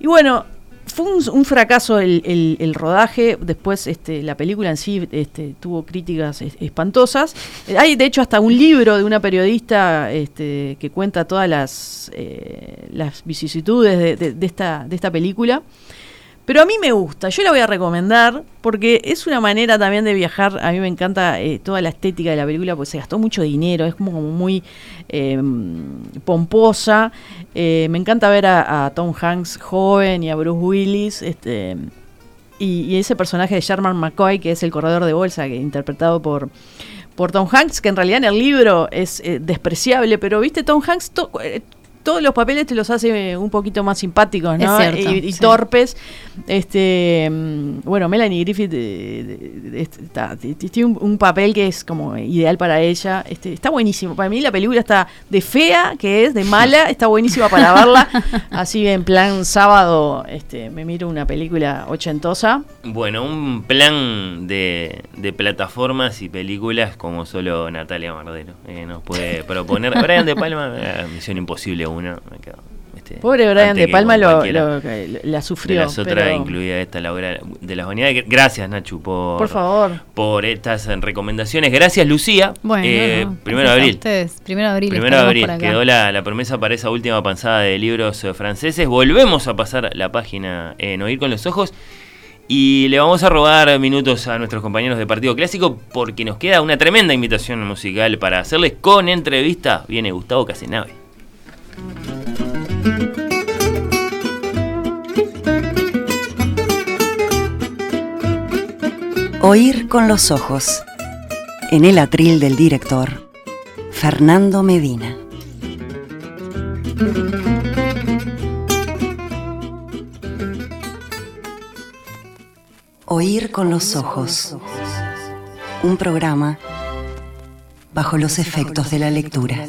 Y bueno, fue un, fracaso el, el- rodaje. Después este, la película en sí este, tuvo críticas es- espantosas. Hay de hecho hasta un libro de una periodista este, que cuenta todas las, eh, las vicisitudes de, de- de esta, de esta película. Pero a mí me gusta, yo la voy a recomendar porque es una manera también de viajar. A mí me encanta eh, toda la estética de la película porque se gastó mucho dinero, es como, muy eh, pomposa. Eh, me encanta ver a, Tom Hanks joven y a Bruce Willis. Este, y, ese personaje de Sherman McCoy, que es el corredor de bolsa, que interpretado por, por Tom Hanks, que en realidad en el libro es eh, despreciable, pero viste, Tom Hanks todos los papeles te los hace eh, un poquito más simpáticos, ¿no? Es cierto, y, y sí. torpes. Este, mm, bueno, Melanie Griffith eh, este, está- tiene un, un papel que es como ideal para ella. Este, está buenísimo. Para mí la película está de fea, que es, de mala, está buenísima para verla. Así en plan sábado, este, me miro una película ochentosa. Bueno, un plan de, de plataformas y películas como solo Natalia Mardero eh, nos puede proponer. Brian De Palma, eh, Misión Imposible 1. me quedo, este, Pobre Brian De Palma lo, la sufrió. de las otras, pero- incluida esta, la obra de las vanidades. Gracias, Nachu, por, Por favor. por estas eh, recomendaciones. Gracias, Lucía. Bueno, Eh, no, primero de abril. Primero de abril. Primero de abril, quedó la, la promesa para esa última panzada de libros eh, franceses. Volvemos a pasar la página en Oír con los Ojos y le vamos a robar minutos a nuestros compañeros de Partido Clásico porque nos queda una tremenda invitación musical para hacerles con entrevista. Viene Gustavo Casenave. Oír con los ojos. En el atril del director, Fernando Medina. Oír con los ojos. Un programa bajo los efectos de la lectura.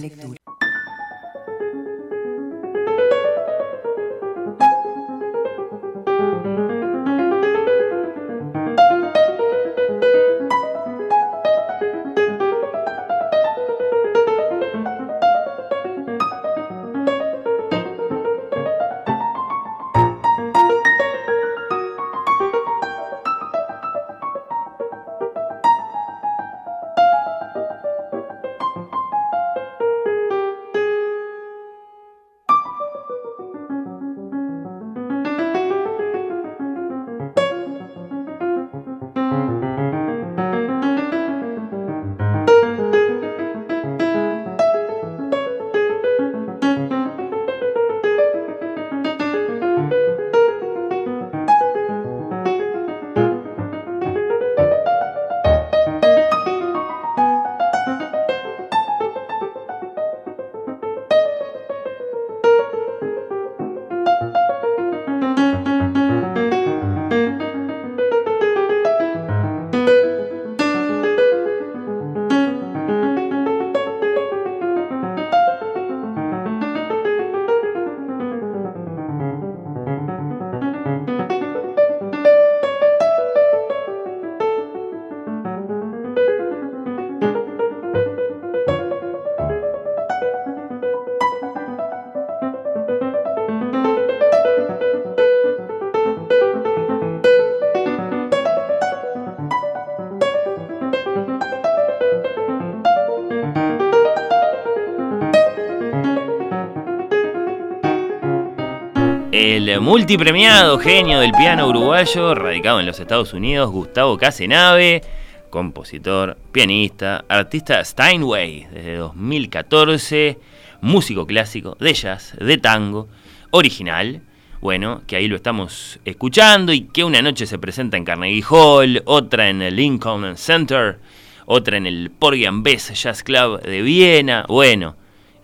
El multipremiado genio del piano uruguayo, radicado en los Estados Unidos, Gustavo Casenave, compositor, pianista, artista Steinway desde 2014, músico clásico de jazz, de tango, original, bueno, que ahí lo estamos escuchando y que una noche se presenta en Carnegie Hall, otra en el Lincoln Center, otra en el Porgy and Jazz Club de Viena, bueno,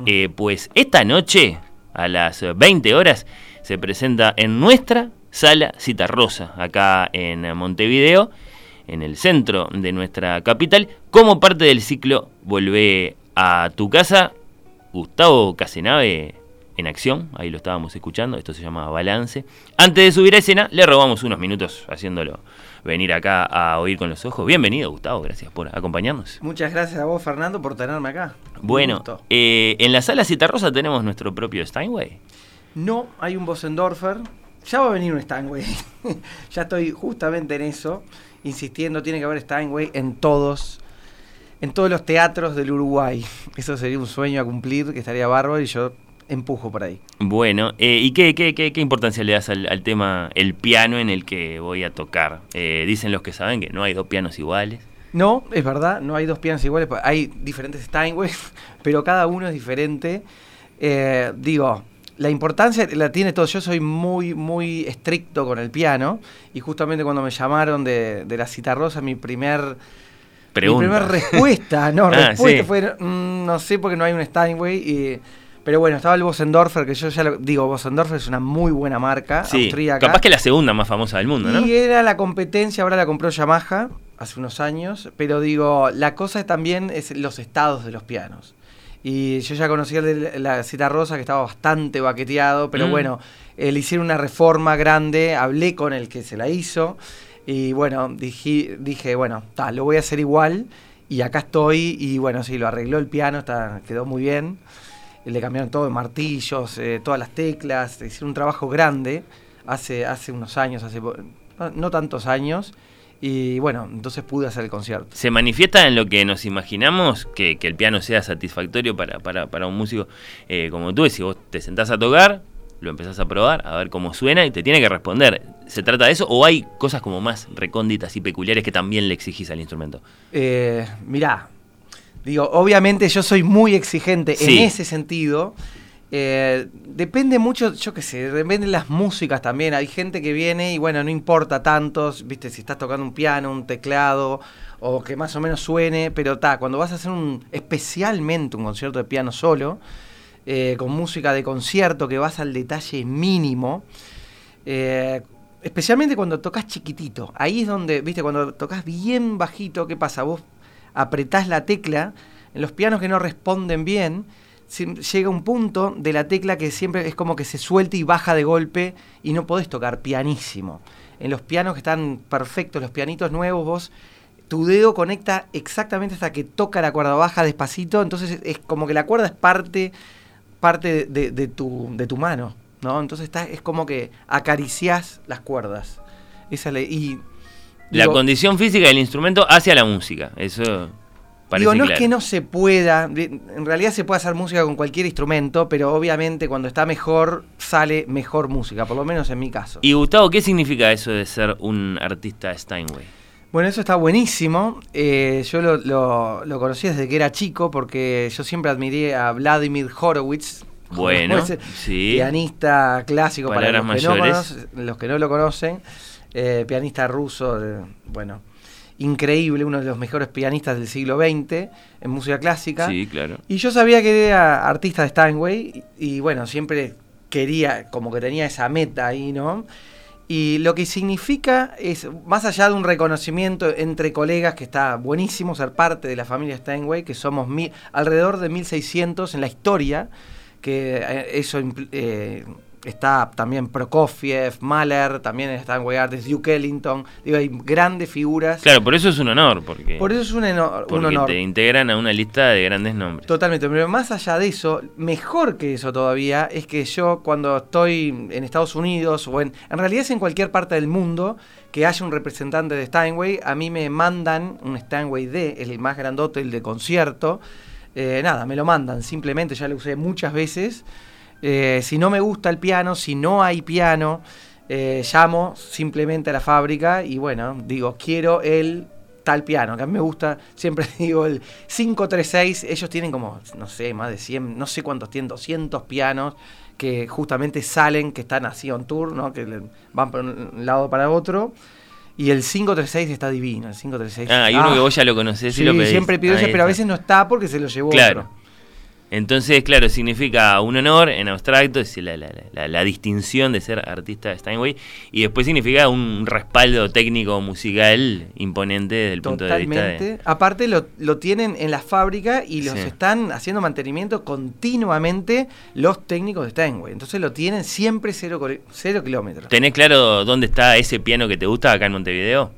eh, pues esta noche a las 20 horas se presenta en nuestra sala Citarrosa, acá en Montevideo, en el centro de nuestra capital, como parte del ciclo Volvé a tu casa. Gustavo Casenave en acción, ahí lo estábamos escuchando, esto se llama Balance. Antes de subir a escena, le robamos unos minutos haciéndolo venir acá a oír con los ojos. Bienvenido, Gustavo, gracias por acompañarnos. Muchas gracias a vos, Fernando, por tenerme acá. Bueno, eh, en la sala Citarrosa tenemos nuestro propio Steinway. No, hay un Bossendorfer. Ya va a venir un Steinway. ya estoy justamente en eso, insistiendo, tiene que haber Steinway en todos, en todos los teatros del Uruguay. Eso sería un sueño a cumplir, que estaría bárbaro y yo empujo por ahí. Bueno, eh, ¿y qué, qué, qué, qué, importancia le das al, tema el piano en el que voy a tocar? Eh, dicen los que saben que no hay dos pianos iguales. No, es verdad, no hay dos pianos iguales, hay diferentes Steinway, pero cada uno es diferente. Eh, digo, la importancia la tiene todo. Yo soy muy, muy estricto con el piano. Y justamente cuando me llamaron de, la cita rosa, mi primer. Pregunta. Mi primera respuesta, no, ah, respuesta fue, mm, no sé porque no hay un Steinway. Y, pero bueno, estaba el Bossendorfer, que yo ya lo digo, Bossendorfer es una muy buena marca sí, austríaca. Capaz que la segunda más famosa del mundo, ¿no? Y era la competencia, ahora la compró Yamaha hace unos años, pero digo, la cosa también es los estados de los pianos. Y yo ya conocía de la Cita Rosa, que estaba bastante baqueteado, pero mm. bueno, le hicieron una reforma grande, hablé con el que se la hizo, y bueno, dije, dije bueno, ta, lo voy a hacer igual, y acá estoy, y bueno, sí, lo arregló el piano, está, quedó muy bien. Le cambiaron todo, martillos, eh, todas las teclas, hicieron un trabajo grande hace, hace unos años, hace no tantos años, y bueno, entonces pude hacer el concierto. ¿Se manifiesta en lo que nos imaginamos que, el piano sea satisfactorio para, para, para un músico eh, como tú? Si vos te sentás a tocar, lo empezás a probar, a ver cómo suena y te tiene que responder. ¿Se trata de eso o hay cosas como más recónditas y peculiares que también le exigís al instrumento? Eh, mirá, digo, obviamente yo soy muy exigente en ese sentido. Eh, depende mucho, yo qué sé, depende de las músicas también. Hay gente que viene y bueno, no importa tantos, viste, si estás tocando un piano, un teclado, o que más o menos suene, pero está, cuando vas a hacer un, especialmente un concierto de piano solo, eh, con música de concierto, que vas al detalle mínimo, eh, especialmente cuando tocas chiquitito, ahí es donde, viste, cuando tocas bien bajito, ¿qué pasa? Vos apretás la tecla, en los pianos que no responden bien, llega un punto de la tecla que siempre es como que se suelta y baja de golpe y no podés tocar pianísimo. En los pianos que están perfectos, los pianitos nuevos, vos tu dedo conecta exactamente hasta que toca la cuerda baja despacito, entonces es como que la cuerda es parte, parte de, tu, de tu mano, ¿no? Entonces está, es como que acariciás las cuerdas. Esa y, la condición física del instrumento hacia la música, eso... Digo, no es que no se pueda, en realidad se puede hacer música con cualquier instrumento, pero obviamente cuando está mejor sale mejor música, por lo menos en mi caso. Y Gustavo, ¿qué significa eso de ser un artista Steinway? Bueno, eso está buenísimo. Eh, yo lo, conocí desde que era chico porque yo siempre admiré a Vladimir Horowitz. Bueno, sí. Pianista clásico para los que, no los que, no lo conocen. Eh, pianista ruso, bueno, increíble, uno de los mejores pianistas del siglo XX en música clásica. Sí, claro. Y yo sabía que era artista de Steinway y, bueno, siempre quería, como que tenía esa meta ahí, ¿no? Y lo que significa es, más allá de un reconocimiento entre colegas, que está buenísimo ser parte de la familia Steinway, que somos mil, alrededor de 1600 en la historia, que eh, eso eh, está también Prokofiev, Mahler, también están Artists, Duke Ellington, digo, hay grandes figuras. Claro, por eso es un honor, porque, por eso es un, porque te integran a una lista de grandes nombres. Totalmente, pero más allá de eso, mejor que eso todavía, es que yo cuando estoy en Estados Unidos o en, en realidad es en cualquier parte del mundo, que haya un representante de Steinway, a mí me mandan un Steinway D, el más grandote, el de concierto, eh, nada, me lo mandan, simplemente ya lo usé muchas veces. Eh, si no me gusta el piano, si no hay piano, eh, llamo simplemente a la fábrica y bueno, digo, quiero el tal piano, que a mí me gusta, siempre digo el 536, ellos tienen como, no sé, más de 100, no sé cuántos tienen, 200 pianos que justamente salen, que están así on tour, ¿no? que van por un lado para otro. Y el 536 está divino, el 536. Ah, hay uno que vos ya lo conocés y sí, lo pedís. siempre pido ese, pero a veces no está porque se lo llevó Claro. otro. Entonces, claro, significa un honor en abstracto, es la, la- la- la distinción de ser artista de Steinway, y después significa un respaldo técnico musical imponente desde el punto de vista Totalmente. de... Aparte lo, lo tienen en la fábrica y los Sí. están haciendo mantenimiento continuamente los técnicos de Steinway. Entonces lo tienen siempre cero, cero kilómetros. ¿Tenés claro dónde está ese piano que te gusta acá en Montevideo?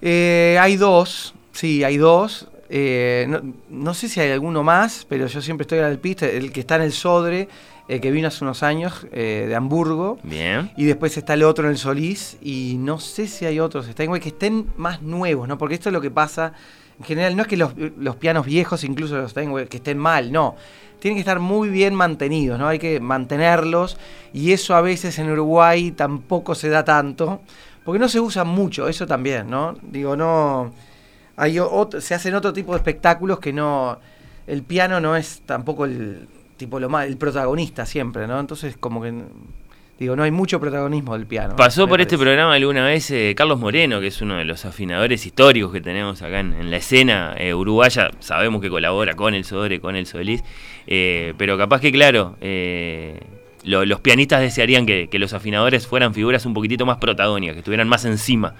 Eh, hay dos, sí, hay dos. Eh, no, no sé si hay alguno más, pero yo siempre estoy al pista. El que está en el Sodre, eh, que vino hace unos años, eh, de Hamburgo. Bien. Y después está el otro en el Solís. Y no sé si hay otros Steinway que estén más nuevos, ¿no? Porque esto es lo que pasa. En general, no es que los, los pianos viejos, incluso los Steinway, que estén mal, no. Tienen que estar muy bien mantenidos, ¿no? Hay que mantenerlos. Y eso a veces en Uruguay tampoco se da tanto. Porque no se usa mucho, eso también, ¿no? Digo, no. Hay otro- se hacen otro tipo de espectáculos que no. El piano no es tampoco el tipo lo más, el protagonista siempre, ¿no? Entonces, como que. Digo, no hay mucho protagonismo del piano. Pasó por este programa alguna vez eh, Carlos Moreno, que es uno de los afinadores históricos que tenemos acá en, en la escena eh, uruguaya. Sabemos que colabora con el Sodre, con el Solís. eh, pero capaz que, claro, eh, lo- los pianistas desearían que, que los afinadores fueran figuras un poquitito más protagónicas, que estuvieran más encima.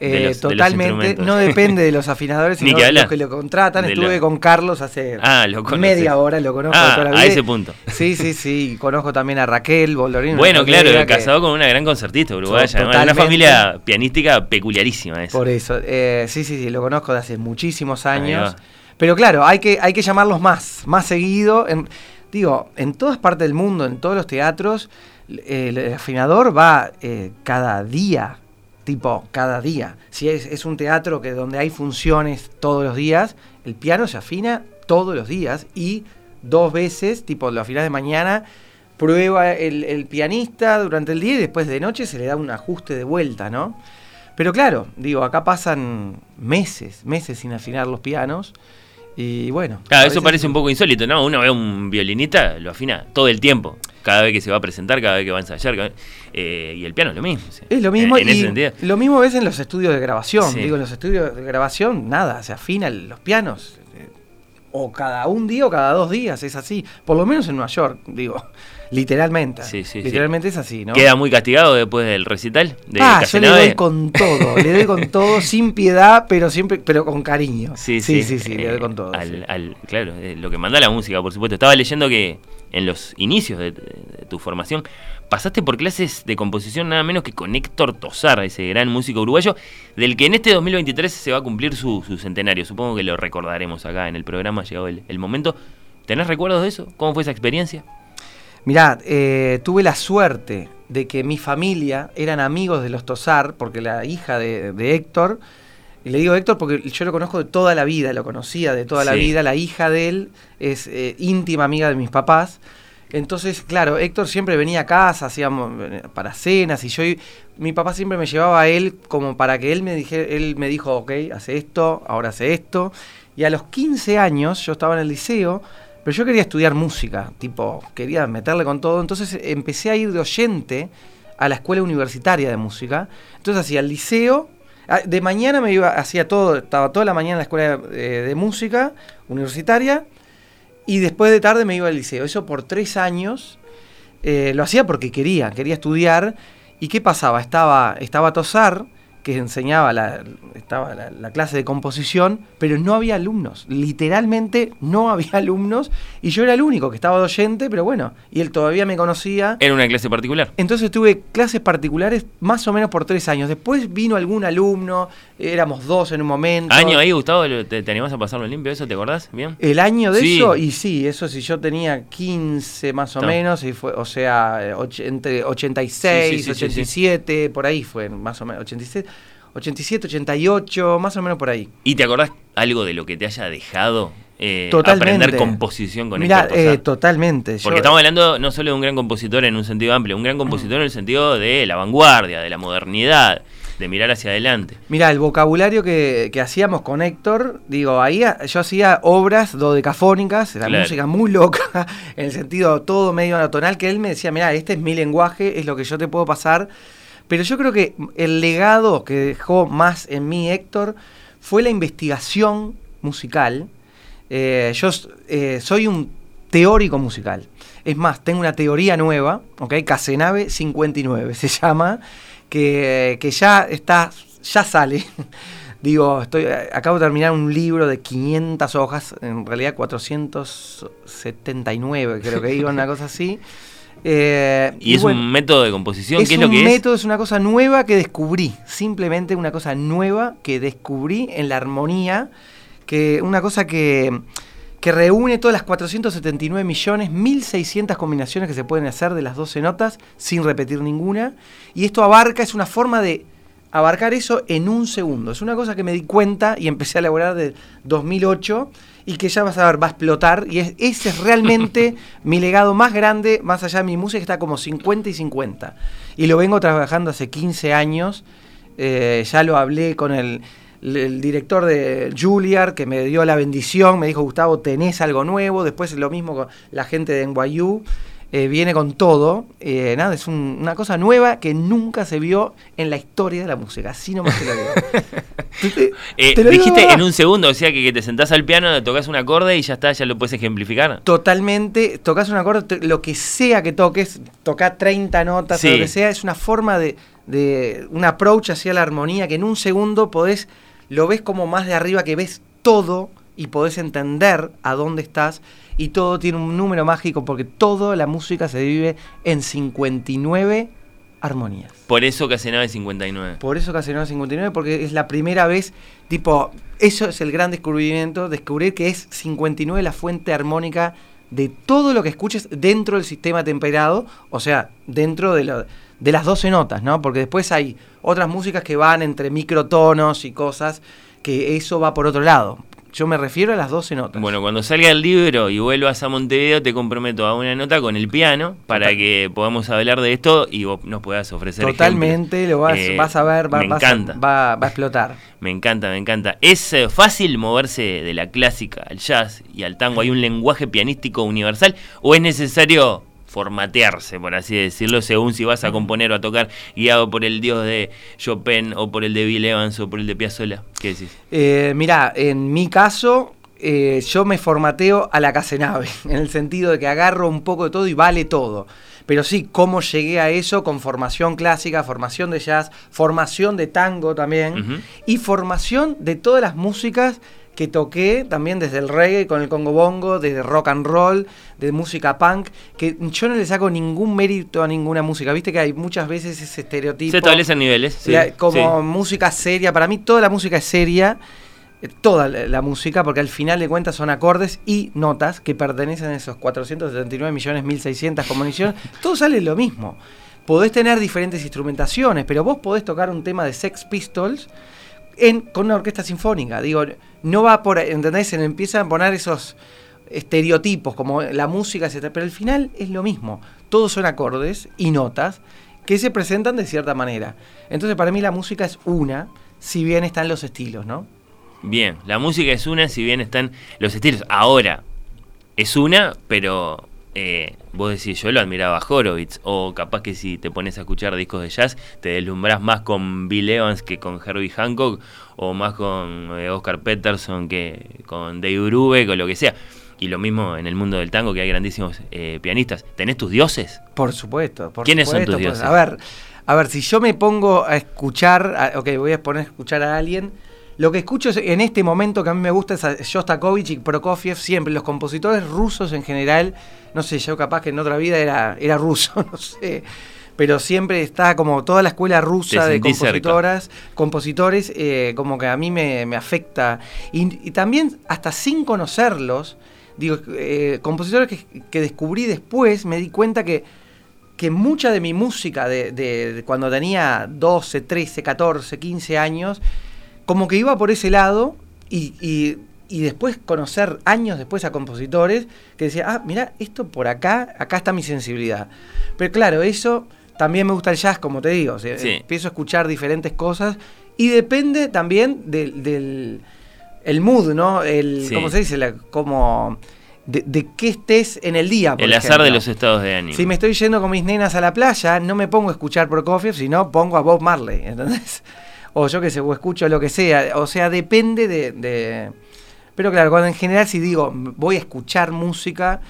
Eh, los- totalmente, no depende de los afinadores, sino de los que lo contratan. De Estuve lo- con Carlos hace Ah, media hora, lo conozco Ah, de toda la a ese punto. Sí, sí, sí. Conozco también a Raquel Boldorino. Bueno, claro, que- casado con una gran concertista uruguaya. Además, Una familia pianística peculiarísima esa. Por eso, eh, sí, sí, sí, lo conozco de hace muchísimos años. Pero claro, hay que, hay que llamarlos más, más seguido. En- digo, en todas partes del mundo, en todos los teatros, el afinador va eh, cada día, tipo, cada día. Si es, es un teatro que donde hay funciones todos los días, el piano se afina todos los días y dos veces, tipo, lo afinas de mañana, prueba el, el pianista durante el día y después de noche se le da un ajuste de vuelta, ¿no? Pero claro, digo, acá pasan meses, meses sin afinar los pianos. Y bueno. Claro, eso parece un poco insólito, ¿no? Uno ve a un violinista, lo afina todo el tiempo. Cada vez que se va a presentar, cada vez que va a ensayar. cada eh, y el piano es lo mismo. sea, Es lo mismo En, en y lo mismo ves en los estudios de grabación. Sí. Digo, en los estudios de grabación, nada, se afinan los pianos. eh, O cada un día o cada dos días, es así. Por lo menos en Nueva York, digo. Literalmente. Sí, sí, sí. literalmente es así, ¿no? Queda muy castigado después del recital de ah, yo le doy con todo, le doy con todo, sin piedad, pero siempre, pero con cariño. Sí, sí, sí, sí, le eh, doy con todo. al- sí. al- claro, eh, lo que manda la música, por supuesto. Estaba leyendo que en los inicios de, de tu formación pasaste por clases de composición nada menos que con Héctor Tosar, ese gran músico uruguayo, del que en este 2023 se va a cumplir su, su centenario. Supongo que lo recordaremos acá en el programa, ha llegado el, el momento. ¿Tenés recuerdos de eso? ¿Cómo fue esa experiencia? Mirá, eh, tuve la suerte de que mi familia eran amigos de los Tosar, porque la hija de, de Héctor, y le digo Héctor porque yo lo conozco de toda la vida, lo conocía de toda la vida, la hija de él es eh, íntima amiga de mis papás. Entonces, claro, Héctor siempre venía a casa, hacíamos eh, para cenas y yo, mi papá siempre me llevaba a él como para que él me dijera, él me dijo, ok, hace esto, ahora hace esto. Y a los 15 años yo estaba en el liceo, pero yo quería estudiar música, tipo, quería meterle con todo. Entonces empecé a ir de oyente a la escuela universitaria de música. Entonces hacía el liceo, ah, de mañana me iba, hacía todo, estaba toda la mañana en la escuela eh, de música universitaria y después de tarde me iba al liceo. Eso por tres años. eh, lo hacía porque quería, quería estudiar. ¿Y qué pasaba? Estaba, estaba Tosar, que enseñaba la, estaba la, la clase de composición, pero no había alumnos. Literalmente no había alumnos. Y yo era el único que estaba de oyente, pero bueno, y él todavía me conocía. ¿Era una clase particular? Entonces tuve clases particulares más o menos por tres años. Después vino algún alumno, éramos dos en un momento. ¿Año ahí, Gustavo? ¿Te, te animás a pasarlo limpio eso? ¿Te acordás? ¿Bien? El año de Sí. eso, y sí, eso si yo tenía 15 más o menos, y fue, o sea, och- entre 86, Sí, sí, sí, sí, sí. 87, por ahí fue, más o menos, 87, 87, 88, más o menos por ahí. ¿Y te acordás algo de lo que te haya dejado eh, Totalmente. aprender composición con Mirá, Héctor eh, totalmente. Porque Yo- estamos hablando no solo de un gran compositor en un sentido amplio, un gran compositor en el sentido de la vanguardia, de la modernidad, de mirar hacia adelante. Mira, el vocabulario que, que hacíamos con Héctor, digo, ahí yo hacía obras dodecafónicas, la Claro. música muy loca, en el sentido todo medio anatonal, que él me decía, mira, este es mi lenguaje, es lo que yo te puedo pasar. Pero yo creo que el legado que dejó más en mí Héctor fue la investigación musical. Eh, yo eh, soy un teórico musical. Es más, tengo una teoría nueva, ¿ok? Casenave 59 se llama, que, que ya está, ya sale. Digo, estoy, acabo de terminar un libro de 500 hojas, en realidad 479 creo que iba, una cosa así. Eh, Y, es bueno, un método de composición, es ¿qué es un lo que es? método, es una cosa nueva que descubrí, simplemente una cosa nueva que descubrí en la armonía, que una cosa que, que reúne todas las 479 millones, 1600 combinaciones que se pueden hacer de las 12 notas sin repetir ninguna, y esto abarca, es una forma de abarcar eso en un segundo. Es una cosa que me di cuenta y empecé a elaborar de 2008 y que ya vas a ver, va a explotar. Y es, ese es realmente mi legado más grande, más allá de mi música, que está como 50 y 50. Y lo vengo trabajando hace 15 años. Eh, ya lo hablé con el, el- el director de Juilliard, que me dio la bendición, me dijo, Gustavo, tenés algo nuevo. Después lo mismo con la gente de NYU. Eh, viene con todo. Eh, nada, es un- una cosa nueva que nunca se vio en la historia de la música. Así nomás te lo digo. Te- te- Eh, te lo dijiste en un segundo, o sea que, que te sentás al piano, tocas un acorde y ya está, ya lo puedes ejemplificar. Totalmente, tocas un acorde, lo que sea que toques, toca 30 notas Sí. o lo que sea, es una forma de, de un approach hacia la armonía que en un segundo podés, lo ves como más de arriba, que ves todo y podés entender a dónde estás y todo tiene un número mágico porque toda la música se vive en 59 armonías. Por eso Casenave 59. Por eso Casanova 59, porque es la primera vez, tipo, eso es el gran descubrimiento, descubrir que es 59 la fuente armónica de todo lo que escuches dentro del sistema temperado, o sea, dentro de, lo- de las 12 notas, ¿no? Porque después hay otras músicas que van entre microtonos y cosas, que eso va por otro lado. Yo me refiero a las 12 notas. Bueno, cuando salga el libro y vuelvas a Montevideo, te comprometo a una nota con el piano para que podamos hablar de esto y vos nos puedas ofrecer Totalmente, ejemplos. lo vas, Eh, vas a ver, va, me vas encanta. va- va a explotar. Me encanta, me encanta. ¿Es eh, fácil moverse de la clásica al jazz y al tango? ¿Hay un lenguaje pianístico universal o es necesario formatearse, por así decirlo, según si vas a componer o a tocar guiado por el dios de Chopin o por el de Bill Evans o por el de Piazzolla? ¿Qué decís? Eh, mira, en mi caso, eh, yo me formateo a la casenave, en el sentido de que agarro un poco de todo y vale todo. Pero sí, cómo llegué a eso con formación clásica, formación de jazz, formación de tango también, y formación de todas las músicas que toqué también desde el reggae con el Congo Bongo, desde rock and roll, de música punk, que yo no le saco ningún mérito a ninguna música. Viste que hay muchas veces ese estereotipo. Se establecen niveles. sí, como sí. música seria, para mí toda la música es seria, eh, toda la, la música, porque al final de cuentas son acordes y notas que pertenecen a esos 479 millones 1600 comunicaciones, todo sale lo mismo. Podés tener diferentes instrumentaciones, pero vos podés tocar un tema de Sex Pistols con una orquesta sinfónica. Digo, no va por, ¿entendés? Se empiezan a poner esos estereotipos, como la música, etc. Pero al final es lo mismo. Todos son acordes y notas que se presentan de cierta manera. Entonces, para mí la música es una, si bien están los estilos, ¿no? Bien, la música es una, si bien están los estilos. Ahora, es una, pero eh, vos decís, yo lo admiraba a Horowitz, o capaz que si te pones a escuchar discos de jazz, te deslumbrás más con Bill Evans que con Herbie Hancock, o más con eh, Oscar Peterson que con Dave Brubeck, o lo que sea. Y lo mismo en el mundo del tango, que hay grandísimos eh, pianistas. ¿Tenés tus dioses? Por supuesto. Por ¿Quiénes son tus pues, dioses? A ver, a ver, si yo me pongo a escuchar, a- ok, voy a poner a escuchar a alguien. Lo que escucho es- en este momento que a mí me gusta es a Shostakovich y Prokofiev, siempre. Los compositores rusos en general, no sé, yo capaz que en otra vida era, era ruso, no sé. Pero siempre está como toda la escuela rusa de cerca. compositoras, compositores, eh, como que a mí me, me afecta. Y, y también, hasta sin conocerlos, digo, eh, compositores que, que descubrí después, me di cuenta que que mucha de mi música de, de- de cuando tenía 12, 13, 14, 15 años, como que iba por ese lado y, y y después conocer años después a compositores que decían, ah, mira, esto por acá, acá está mi sensibilidad. Pero claro, eso también me gusta el jazz, como te digo. o sea, Sí. Empiezo a escuchar diferentes cosas y depende también del, del el mood, ¿no? El, Sí. ¿Cómo se dice? La- como de, de qué estés en el día. por El azar de los estados de ánimo. Si me estoy yendo con mis nenas a la playa, no me pongo a escuchar Prokofiev, sino pongo a Bob Marley, ¿entendés? O yo qué sé, o escucho lo que sea. O sea, depende de, de- Pero claro, cuando en general si digo voy a escuchar música,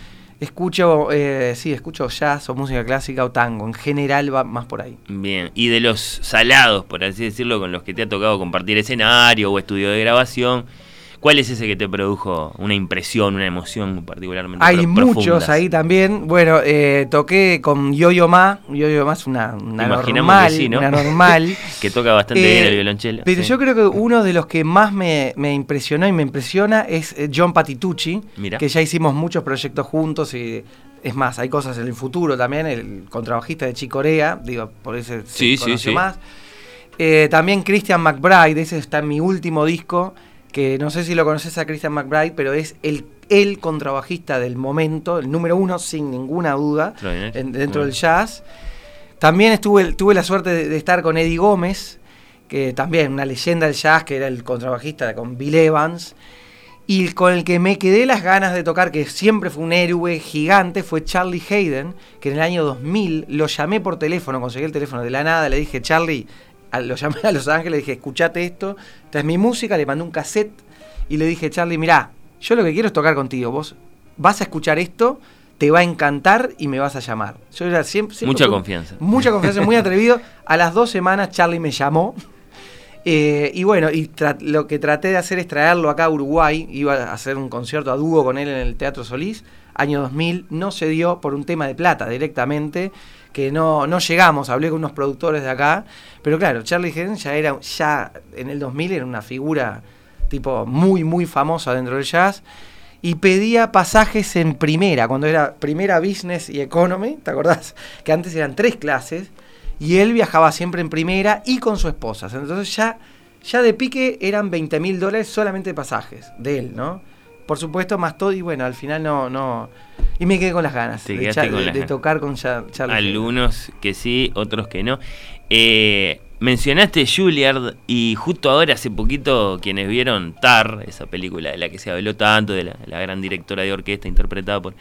escucho, eh, sí, escucho jazz o música clásica o tango. En general va más por ahí. Bien, y de los salados, por así decirlo, con los que te ha tocado compartir escenario o estudio de grabación, ¿cuál es ese que te produjo una impresión, una emoción particularmente Hay pro- muchos profundas? ahí también. Bueno, eh, toqué con Yo-Yo Ma. Yo-Yo Ma es una, una normal, que sí, ¿no? una normal. que toca bastante Eh, bien el violonchelo. Pero sí. yo creo que uno de los que más me, me impresionó y me impresiona es eh, John Patitucci, Mira. que ya hicimos muchos proyectos juntos y es más, hay cosas en el futuro también, el contrabajista de Chicorea, digo, por eso se Sí, conoció más. Eh, también Christian McBride, ese está en mi último disco, que no sé si lo conoces a Christian McBride, pero es el, el contrabajista del momento, el número uno sin ninguna duda, en- dentro Bueno. del jazz. También estuve, tuve la suerte de, de estar con Eddie Gómez, que también una leyenda del jazz, que era el contrabajista con Bill Evans. Y con el que me quedé las ganas de tocar, que siempre fue un héroe gigante, fue Charlie Hayden, que en el año 2000 lo llamé por teléfono, conseguí el teléfono de la nada, le dije, Charlie, a- lo llamé a Los Ángeles, le dije, escuchate esto, esta es mi música, le mandé un cassette y le dije, Charlie, mirá, yo lo que quiero es tocar contigo, vos vas a escuchar esto, te va a encantar y me vas a llamar. Yo era siempre... siempre Mucha fui- confianza. Mucha confianza, muy atrevido. A las dos semanas Charlie me llamó. Eh, y bueno, y lo que traté de hacer es traerlo acá a Uruguay. Iba a hacer un concierto a dúo con él en el Teatro Solís. Año 2000 no se dio por un tema de plata directamente, que no, no llegamos. Hablé con unos productores de acá. Pero claro, Charlie Hayden ya era, ya en el 2000 era una figura tipo muy, muy famosa dentro del jazz. Y pedía pasajes en primera, cuando era primera business y economy, ¿te acordás? Que antes eran tres clases y él viajaba siempre en primera y con su esposa. Entonces ya, ya de pique eran 20 mil dólares solamente de pasajes de él, ¿no? Por supuesto, más todo y bueno, al final no, no. Y me quedé con las ganas de, con de- las de ganas. tocar con Char-. Algunos que sí, otros que no. Eh, mencionaste Juilliard y justo ahora, hace poquito, quienes vieron Tar, esa película de la que se habló tanto, de la, la gran directora de orquesta interpretada por,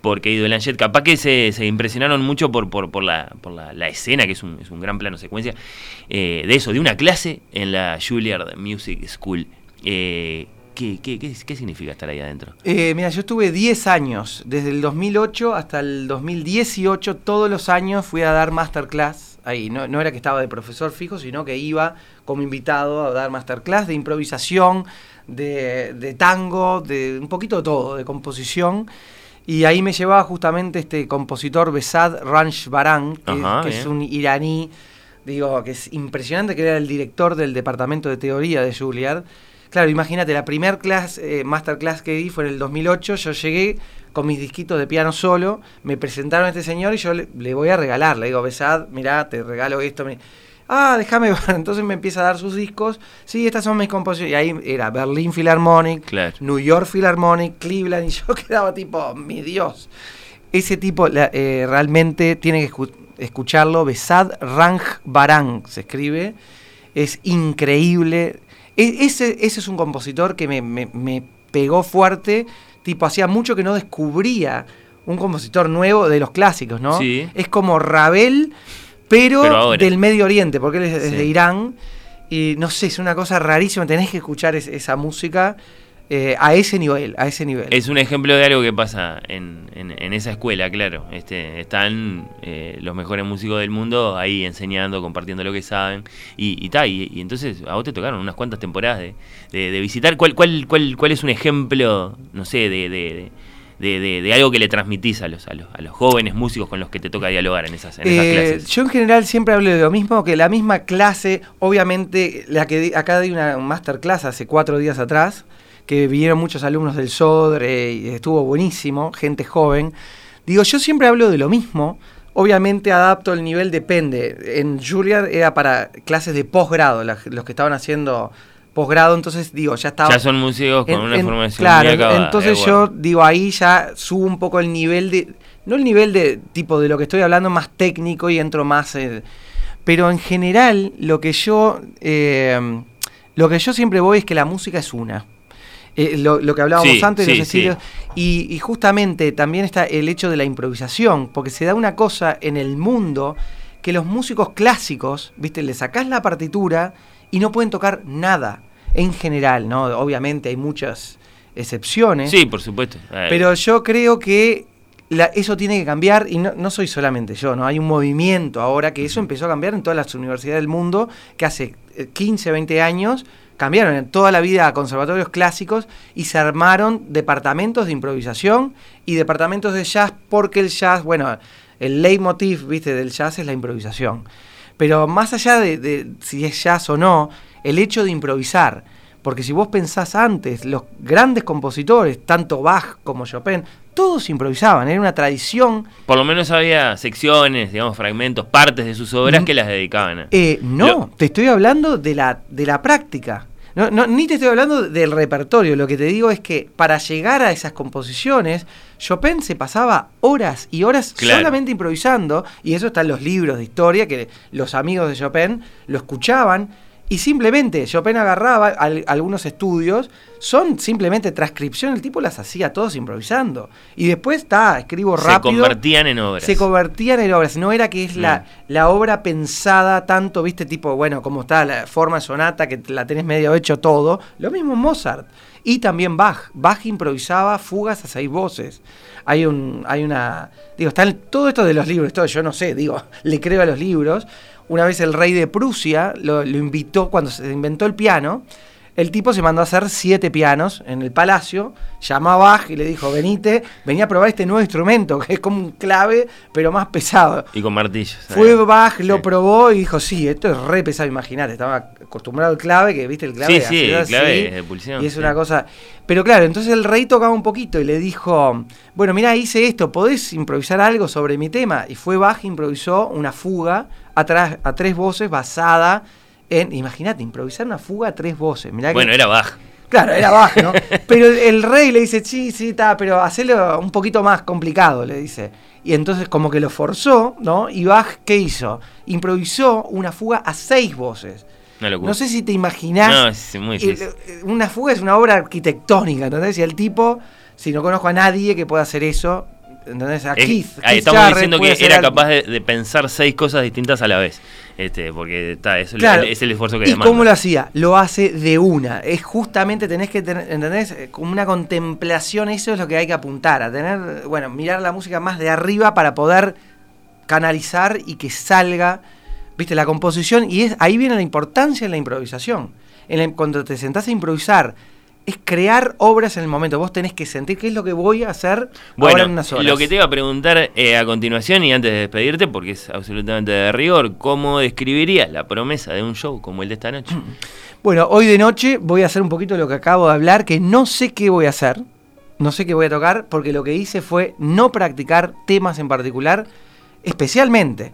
por Kate Blanchett, capaz que se, se impresionaron mucho por, por, por, la, por la, la escena, que es un, es un gran plano secuencia, eh, de eso, de una clase en la Juilliard Music School. Eh, ¿qué, qué, qué, qué significa estar ahí adentro? Eh, mira, yo estuve 10 años, desde el 2008 hasta el 2018, todos los años fui a dar masterclass ahí. No, no era que estaba de profesor fijo, sino que iba como invitado a dar masterclass de improvisación, de, de tango, de un poquito de todo, de composición. Y ahí me llevaba justamente este compositor Besad Ranjbaran, que, Ajá, que es un iraní, digo, que es impresionante, que era el director del departamento de teoría de Juilliard. Claro, imagínate, la primer class, eh, masterclass que di fue en el 2008, yo llegué con mis disquitos de piano solo, me presentaron a este señor y yo le, le voy a regalar, le digo, Besad, mirá, te regalo esto. me- Ah, déjame ver, entonces me empieza a dar sus discos, sí, estas son mis composiciones, y ahí era Berlin Philharmonic, Claro. New York Philharmonic, Cleveland, y yo quedaba tipo, mi Dios. Ese tipo la- eh, realmente tiene que escu- escucharlo. Besad Ranj Barang se escribe. Es increíble. E- ese, ese es un compositor que me, me- me pegó fuerte. Tipo, hacía mucho que no descubría un compositor nuevo de los clásicos, ¿no? Sí. Es como Ravel, pero, del Medio Oriente, porque él es, de. Irán. Y no sé, es una cosa rarísima. Tenés que escuchar es- esa música eh, a ese nivel, a ese nivel. Es un ejemplo de algo que pasa en, en- en esa escuela, claro. Este, están eh, los mejores músicos del mundo ahí enseñando, compartiendo lo que saben. Y, y, ta, y, y entonces a vos te tocaron unas cuantas temporadas de, de- de visitar. ¿Cuál, cuál, cuál, ¿Cuál es un ejemplo, no sé, de, de, de- de- de algo que le transmitís a los, a, los, a los jóvenes músicos con los que te toca dialogar en esas, en esas Eh, clases? yo en general siempre hablo de lo mismo, que la misma clase, obviamente, la que di- acá di una masterclass hace cuatro días atrás, que vinieron muchos alumnos del SODRE y estuvo buenísimo, gente joven. Digo, yo siempre hablo de lo mismo, obviamente adapto el nivel, depende. En Juilliard era para clases de posgrado, los que estaban haciendo posgrado, entonces digo, ya estaba... Ya son músicos con en- una en- formación Claro, entonces de yo digo, ahí ya subo un poco el nivel de... No el nivel de tipo de lo que estoy hablando más técnico y entro más... eh, pero en general lo que yo... eh, lo que yo siempre voy es que la música es una. Eh, lo, lo que hablábamos Sí, antes de sí, los sí. estilos. Y, y justamente también está el hecho de la improvisación, porque se da una cosa en el mundo que los músicos clásicos, viste, le sacás la partitura y no pueden tocar nada. En general, ¿no? Obviamente hay muchas excepciones. Sí, por supuesto. Eh, Pero yo creo que la- eso tiene que cambiar y no, no soy solamente yo, ¿no? Hay un movimiento ahora que eso empezó a cambiar en todas las universidades del mundo, que hace 15, 20 años cambiaron toda la vida a conservatorios clásicos y se armaron departamentos de improvisación y departamentos de jazz porque el jazz, bueno, el leitmotiv, ¿viste? del jazz es la improvisación. Pero más allá de, de si es jazz o no, el hecho de improvisar, porque si vos pensás antes, los grandes compositores, tanto Bach como Chopin, todos improvisaban, era una tradición. Por lo menos había secciones, digamos, fragmentos, partes de sus obras Mm. que las dedicaban. a- Eh, no, Lo- te estoy hablando de la, de la práctica. No, no, ni te estoy hablando del repertorio, lo que te digo es que para llegar a esas composiciones, Chopin se pasaba horas y horas Claro. solamente improvisando, y eso está en los libros de historia, que los amigos de Chopin lo escuchaban, y simplemente Chopin agarraba al- algunos estudios, son simplemente transcripción, el tipo las hacía todos improvisando. Y después está, escribo se rápido. convertían en obras. Se convertían en obras, no era que es la, la obra pensada tanto, viste, tipo, bueno, como está la forma sonata, que la tenés medio hecho todo. Lo mismo Mozart. Y también Bach. Bach improvisaba fugas a seis voces. Hay un, hay una. Digo, están todo esto de los libros, todo, yo no sé, digo, le creo a los libros. Una vez el rey de Prusia lo, invitó cuando se inventó el piano. El tipo se mandó a hacer siete pianos en el palacio, llamó a Bach y le dijo, venite, venía a probar este nuevo instrumento, que es como un clave, pero más pesado. Y con martillos. Fue eh. Bach, lo probó y dijo, sí, esto es re pesado, imagínate, estaba acostumbrado al clave, que viste el clave. Sí, sí, el clave así, es de pulsión, Y es sí. una cosa... Pero claro, entonces el rey tocaba un poquito y le dijo, bueno, mira, hice esto, ¿podés improvisar algo sobre mi tema? Y fue Bach, improvisó una fuga a tres voces basada en, imagínate, improvisar una fuga a tres voces. Mirá que- Bueno, era Bach. Claro, era Bach, ¿no? Pero el, el rey le dice, sí, sí, está, pero hacelo un poquito más complicado, le dice. Y entonces como que lo forzó, ¿no? Y Bach, ¿qué hizo? Improvisó una fuga a seis voces. No sé si te imaginás. No, es muy difícil. eh, Una fuga es una obra arquitectónica, ¿entendés? Y el tipo, si no conozco a nadie que pueda hacer eso, ¿entendés? A Es- Keith. ahí estamos Jarrett diciendo que era capaz de, de pensar seis cosas distintas a la vez. Este, porque está, eso Claro. es el esfuerzo que ¿Y demanda. cómo lo hacía? Lo hace de una. Es justamente tenés que tener, ¿entendés? Eh, Como una contemplación, eso es lo que hay que apuntar, a tener, bueno, mirar la música más de arriba para poder canalizar y que salga, viste, la composición. Y es ahí viene la importancia de la improvisación. En la- cuando te sentás a improvisar, es crear obras en el momento. Vos tenés que sentir qué es lo que voy a hacer ahora Bueno, en unas horas. lo que te iba a preguntar eh, a continuación y antes de despedirte, porque es absolutamente de rigor, ¿cómo describirías la promesa de un show como el de esta noche? Bueno, hoy de noche voy a hacer un poquito lo que acabo de hablar, que no sé qué voy a hacer, no sé qué voy a tocar, porque lo que hice fue no practicar temas en particular, especialmente.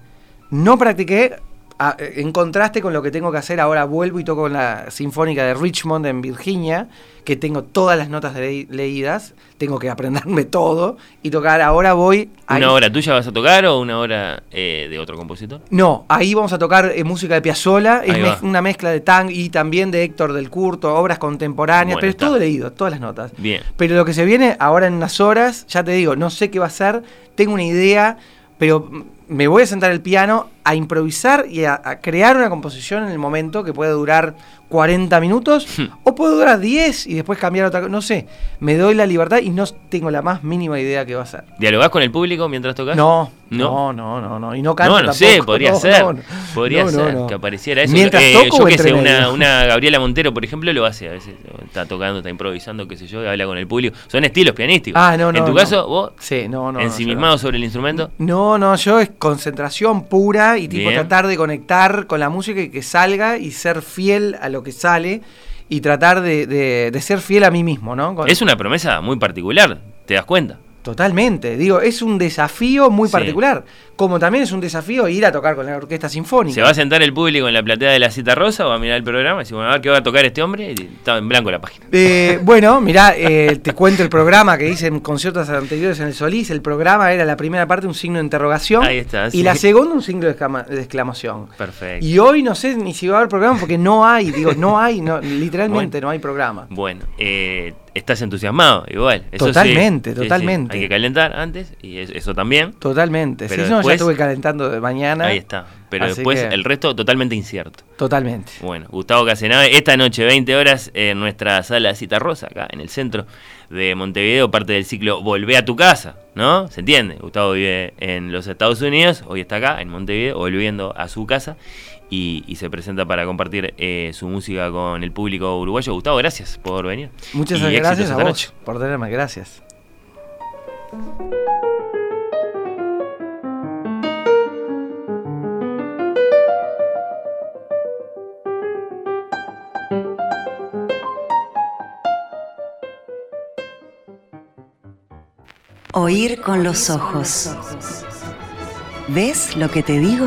No practiqué, a- en contraste con lo que tengo que hacer, ahora vuelvo y toco con la Sinfónica de Richmond en Virginia, que tengo todas las notas de- leídas, tengo que aprenderme todo y tocar, ahora voy... a ¿Una hora tuya vas a tocar o una hora eh, de otro compositor? no, ahí vamos a tocar eh, música de Piazzolla, es mez- una mezcla de tango y también de Héctor del Curto, obras contemporáneas, Bueno, pero es todo leído, todas las notas. Bien. Pero lo que se viene ahora en unas horas, ya te digo, no sé qué va a ser, tengo una idea, pero me voy a sentar al piano a improvisar y a, a crear una composición en el momento que puede durar 40 minutos Hmm. o puede durar 10 y después cambiar otra cosa, no sé, me doy la libertad y no tengo la más mínima idea qué va a ser. ¿Dialogás con el público mientras tocas? No, No. no, no, no, y no canto No, no sé, tampoco, podría no, ser. no, podría ser que apareciera eso. Mientras Eh, toco yo entre sé, una, Gabriela Montero, por ejemplo, lo hace a veces. Está tocando, está improvisando, qué sé yo, y habla con el público. Son estilos pianísticos. Ah, no, no. En tu caso, vos, Sí, no, no. no, ensimismado sobre el instrumento. No, no, yo es concentración pura y tipo Bien. tratar de conectar con la música y que salga y ser fiel a lo que sale y tratar de, de- de ser fiel a mí mismo, ¿no? Con- Es una promesa muy particular, ¿te das cuenta? Totalmente, digo, es un desafío muy Sí. particular, como también es un desafío ir a tocar con la orquesta sinfónica. ¿Se va a sentar el público en la platea de la cita rosa o va a mirar el programa y decir, bueno, a ver qué va a tocar este hombre? Y está en blanco la página. Eh, bueno, mirá, eh, te cuento el programa que hice en conciertos anteriores en el Solís. El programa era la primera parte un signo de interrogación Ahí está, y la segunda un signo de exclamación. Perfecto. Y hoy no sé ni si va a haber programa porque no hay, digo, no hay, no, literalmente no hay programa. Bueno, eh, estás entusiasmado, igual. Eso sí. Totalmente, Sí, sí. totalmente. Hay que calentar antes y es- eso también. Totalmente. Pero si no, ya después- estuve calentando de mañana. Ahí está. Pero después que- el resto totalmente incierto. Totalmente. Bueno, Gustavo Casenave, esta noche, 20 horas, en nuestra sala Cita Rosa, acá en el centro de Montevideo, parte del ciclo Volvé a tu casa, ¿no? ¿Se entiende? Gustavo vive en los Estados Unidos, hoy está acá, en Montevideo, volviendo a su casa y, y se presenta para compartir eh, su música con el público uruguayo. Gustavo, gracias por venir. Muchas Y gracias a vos noche. por tenerme. Gracias. Oír con los ojos. ¿Ves lo que te digo?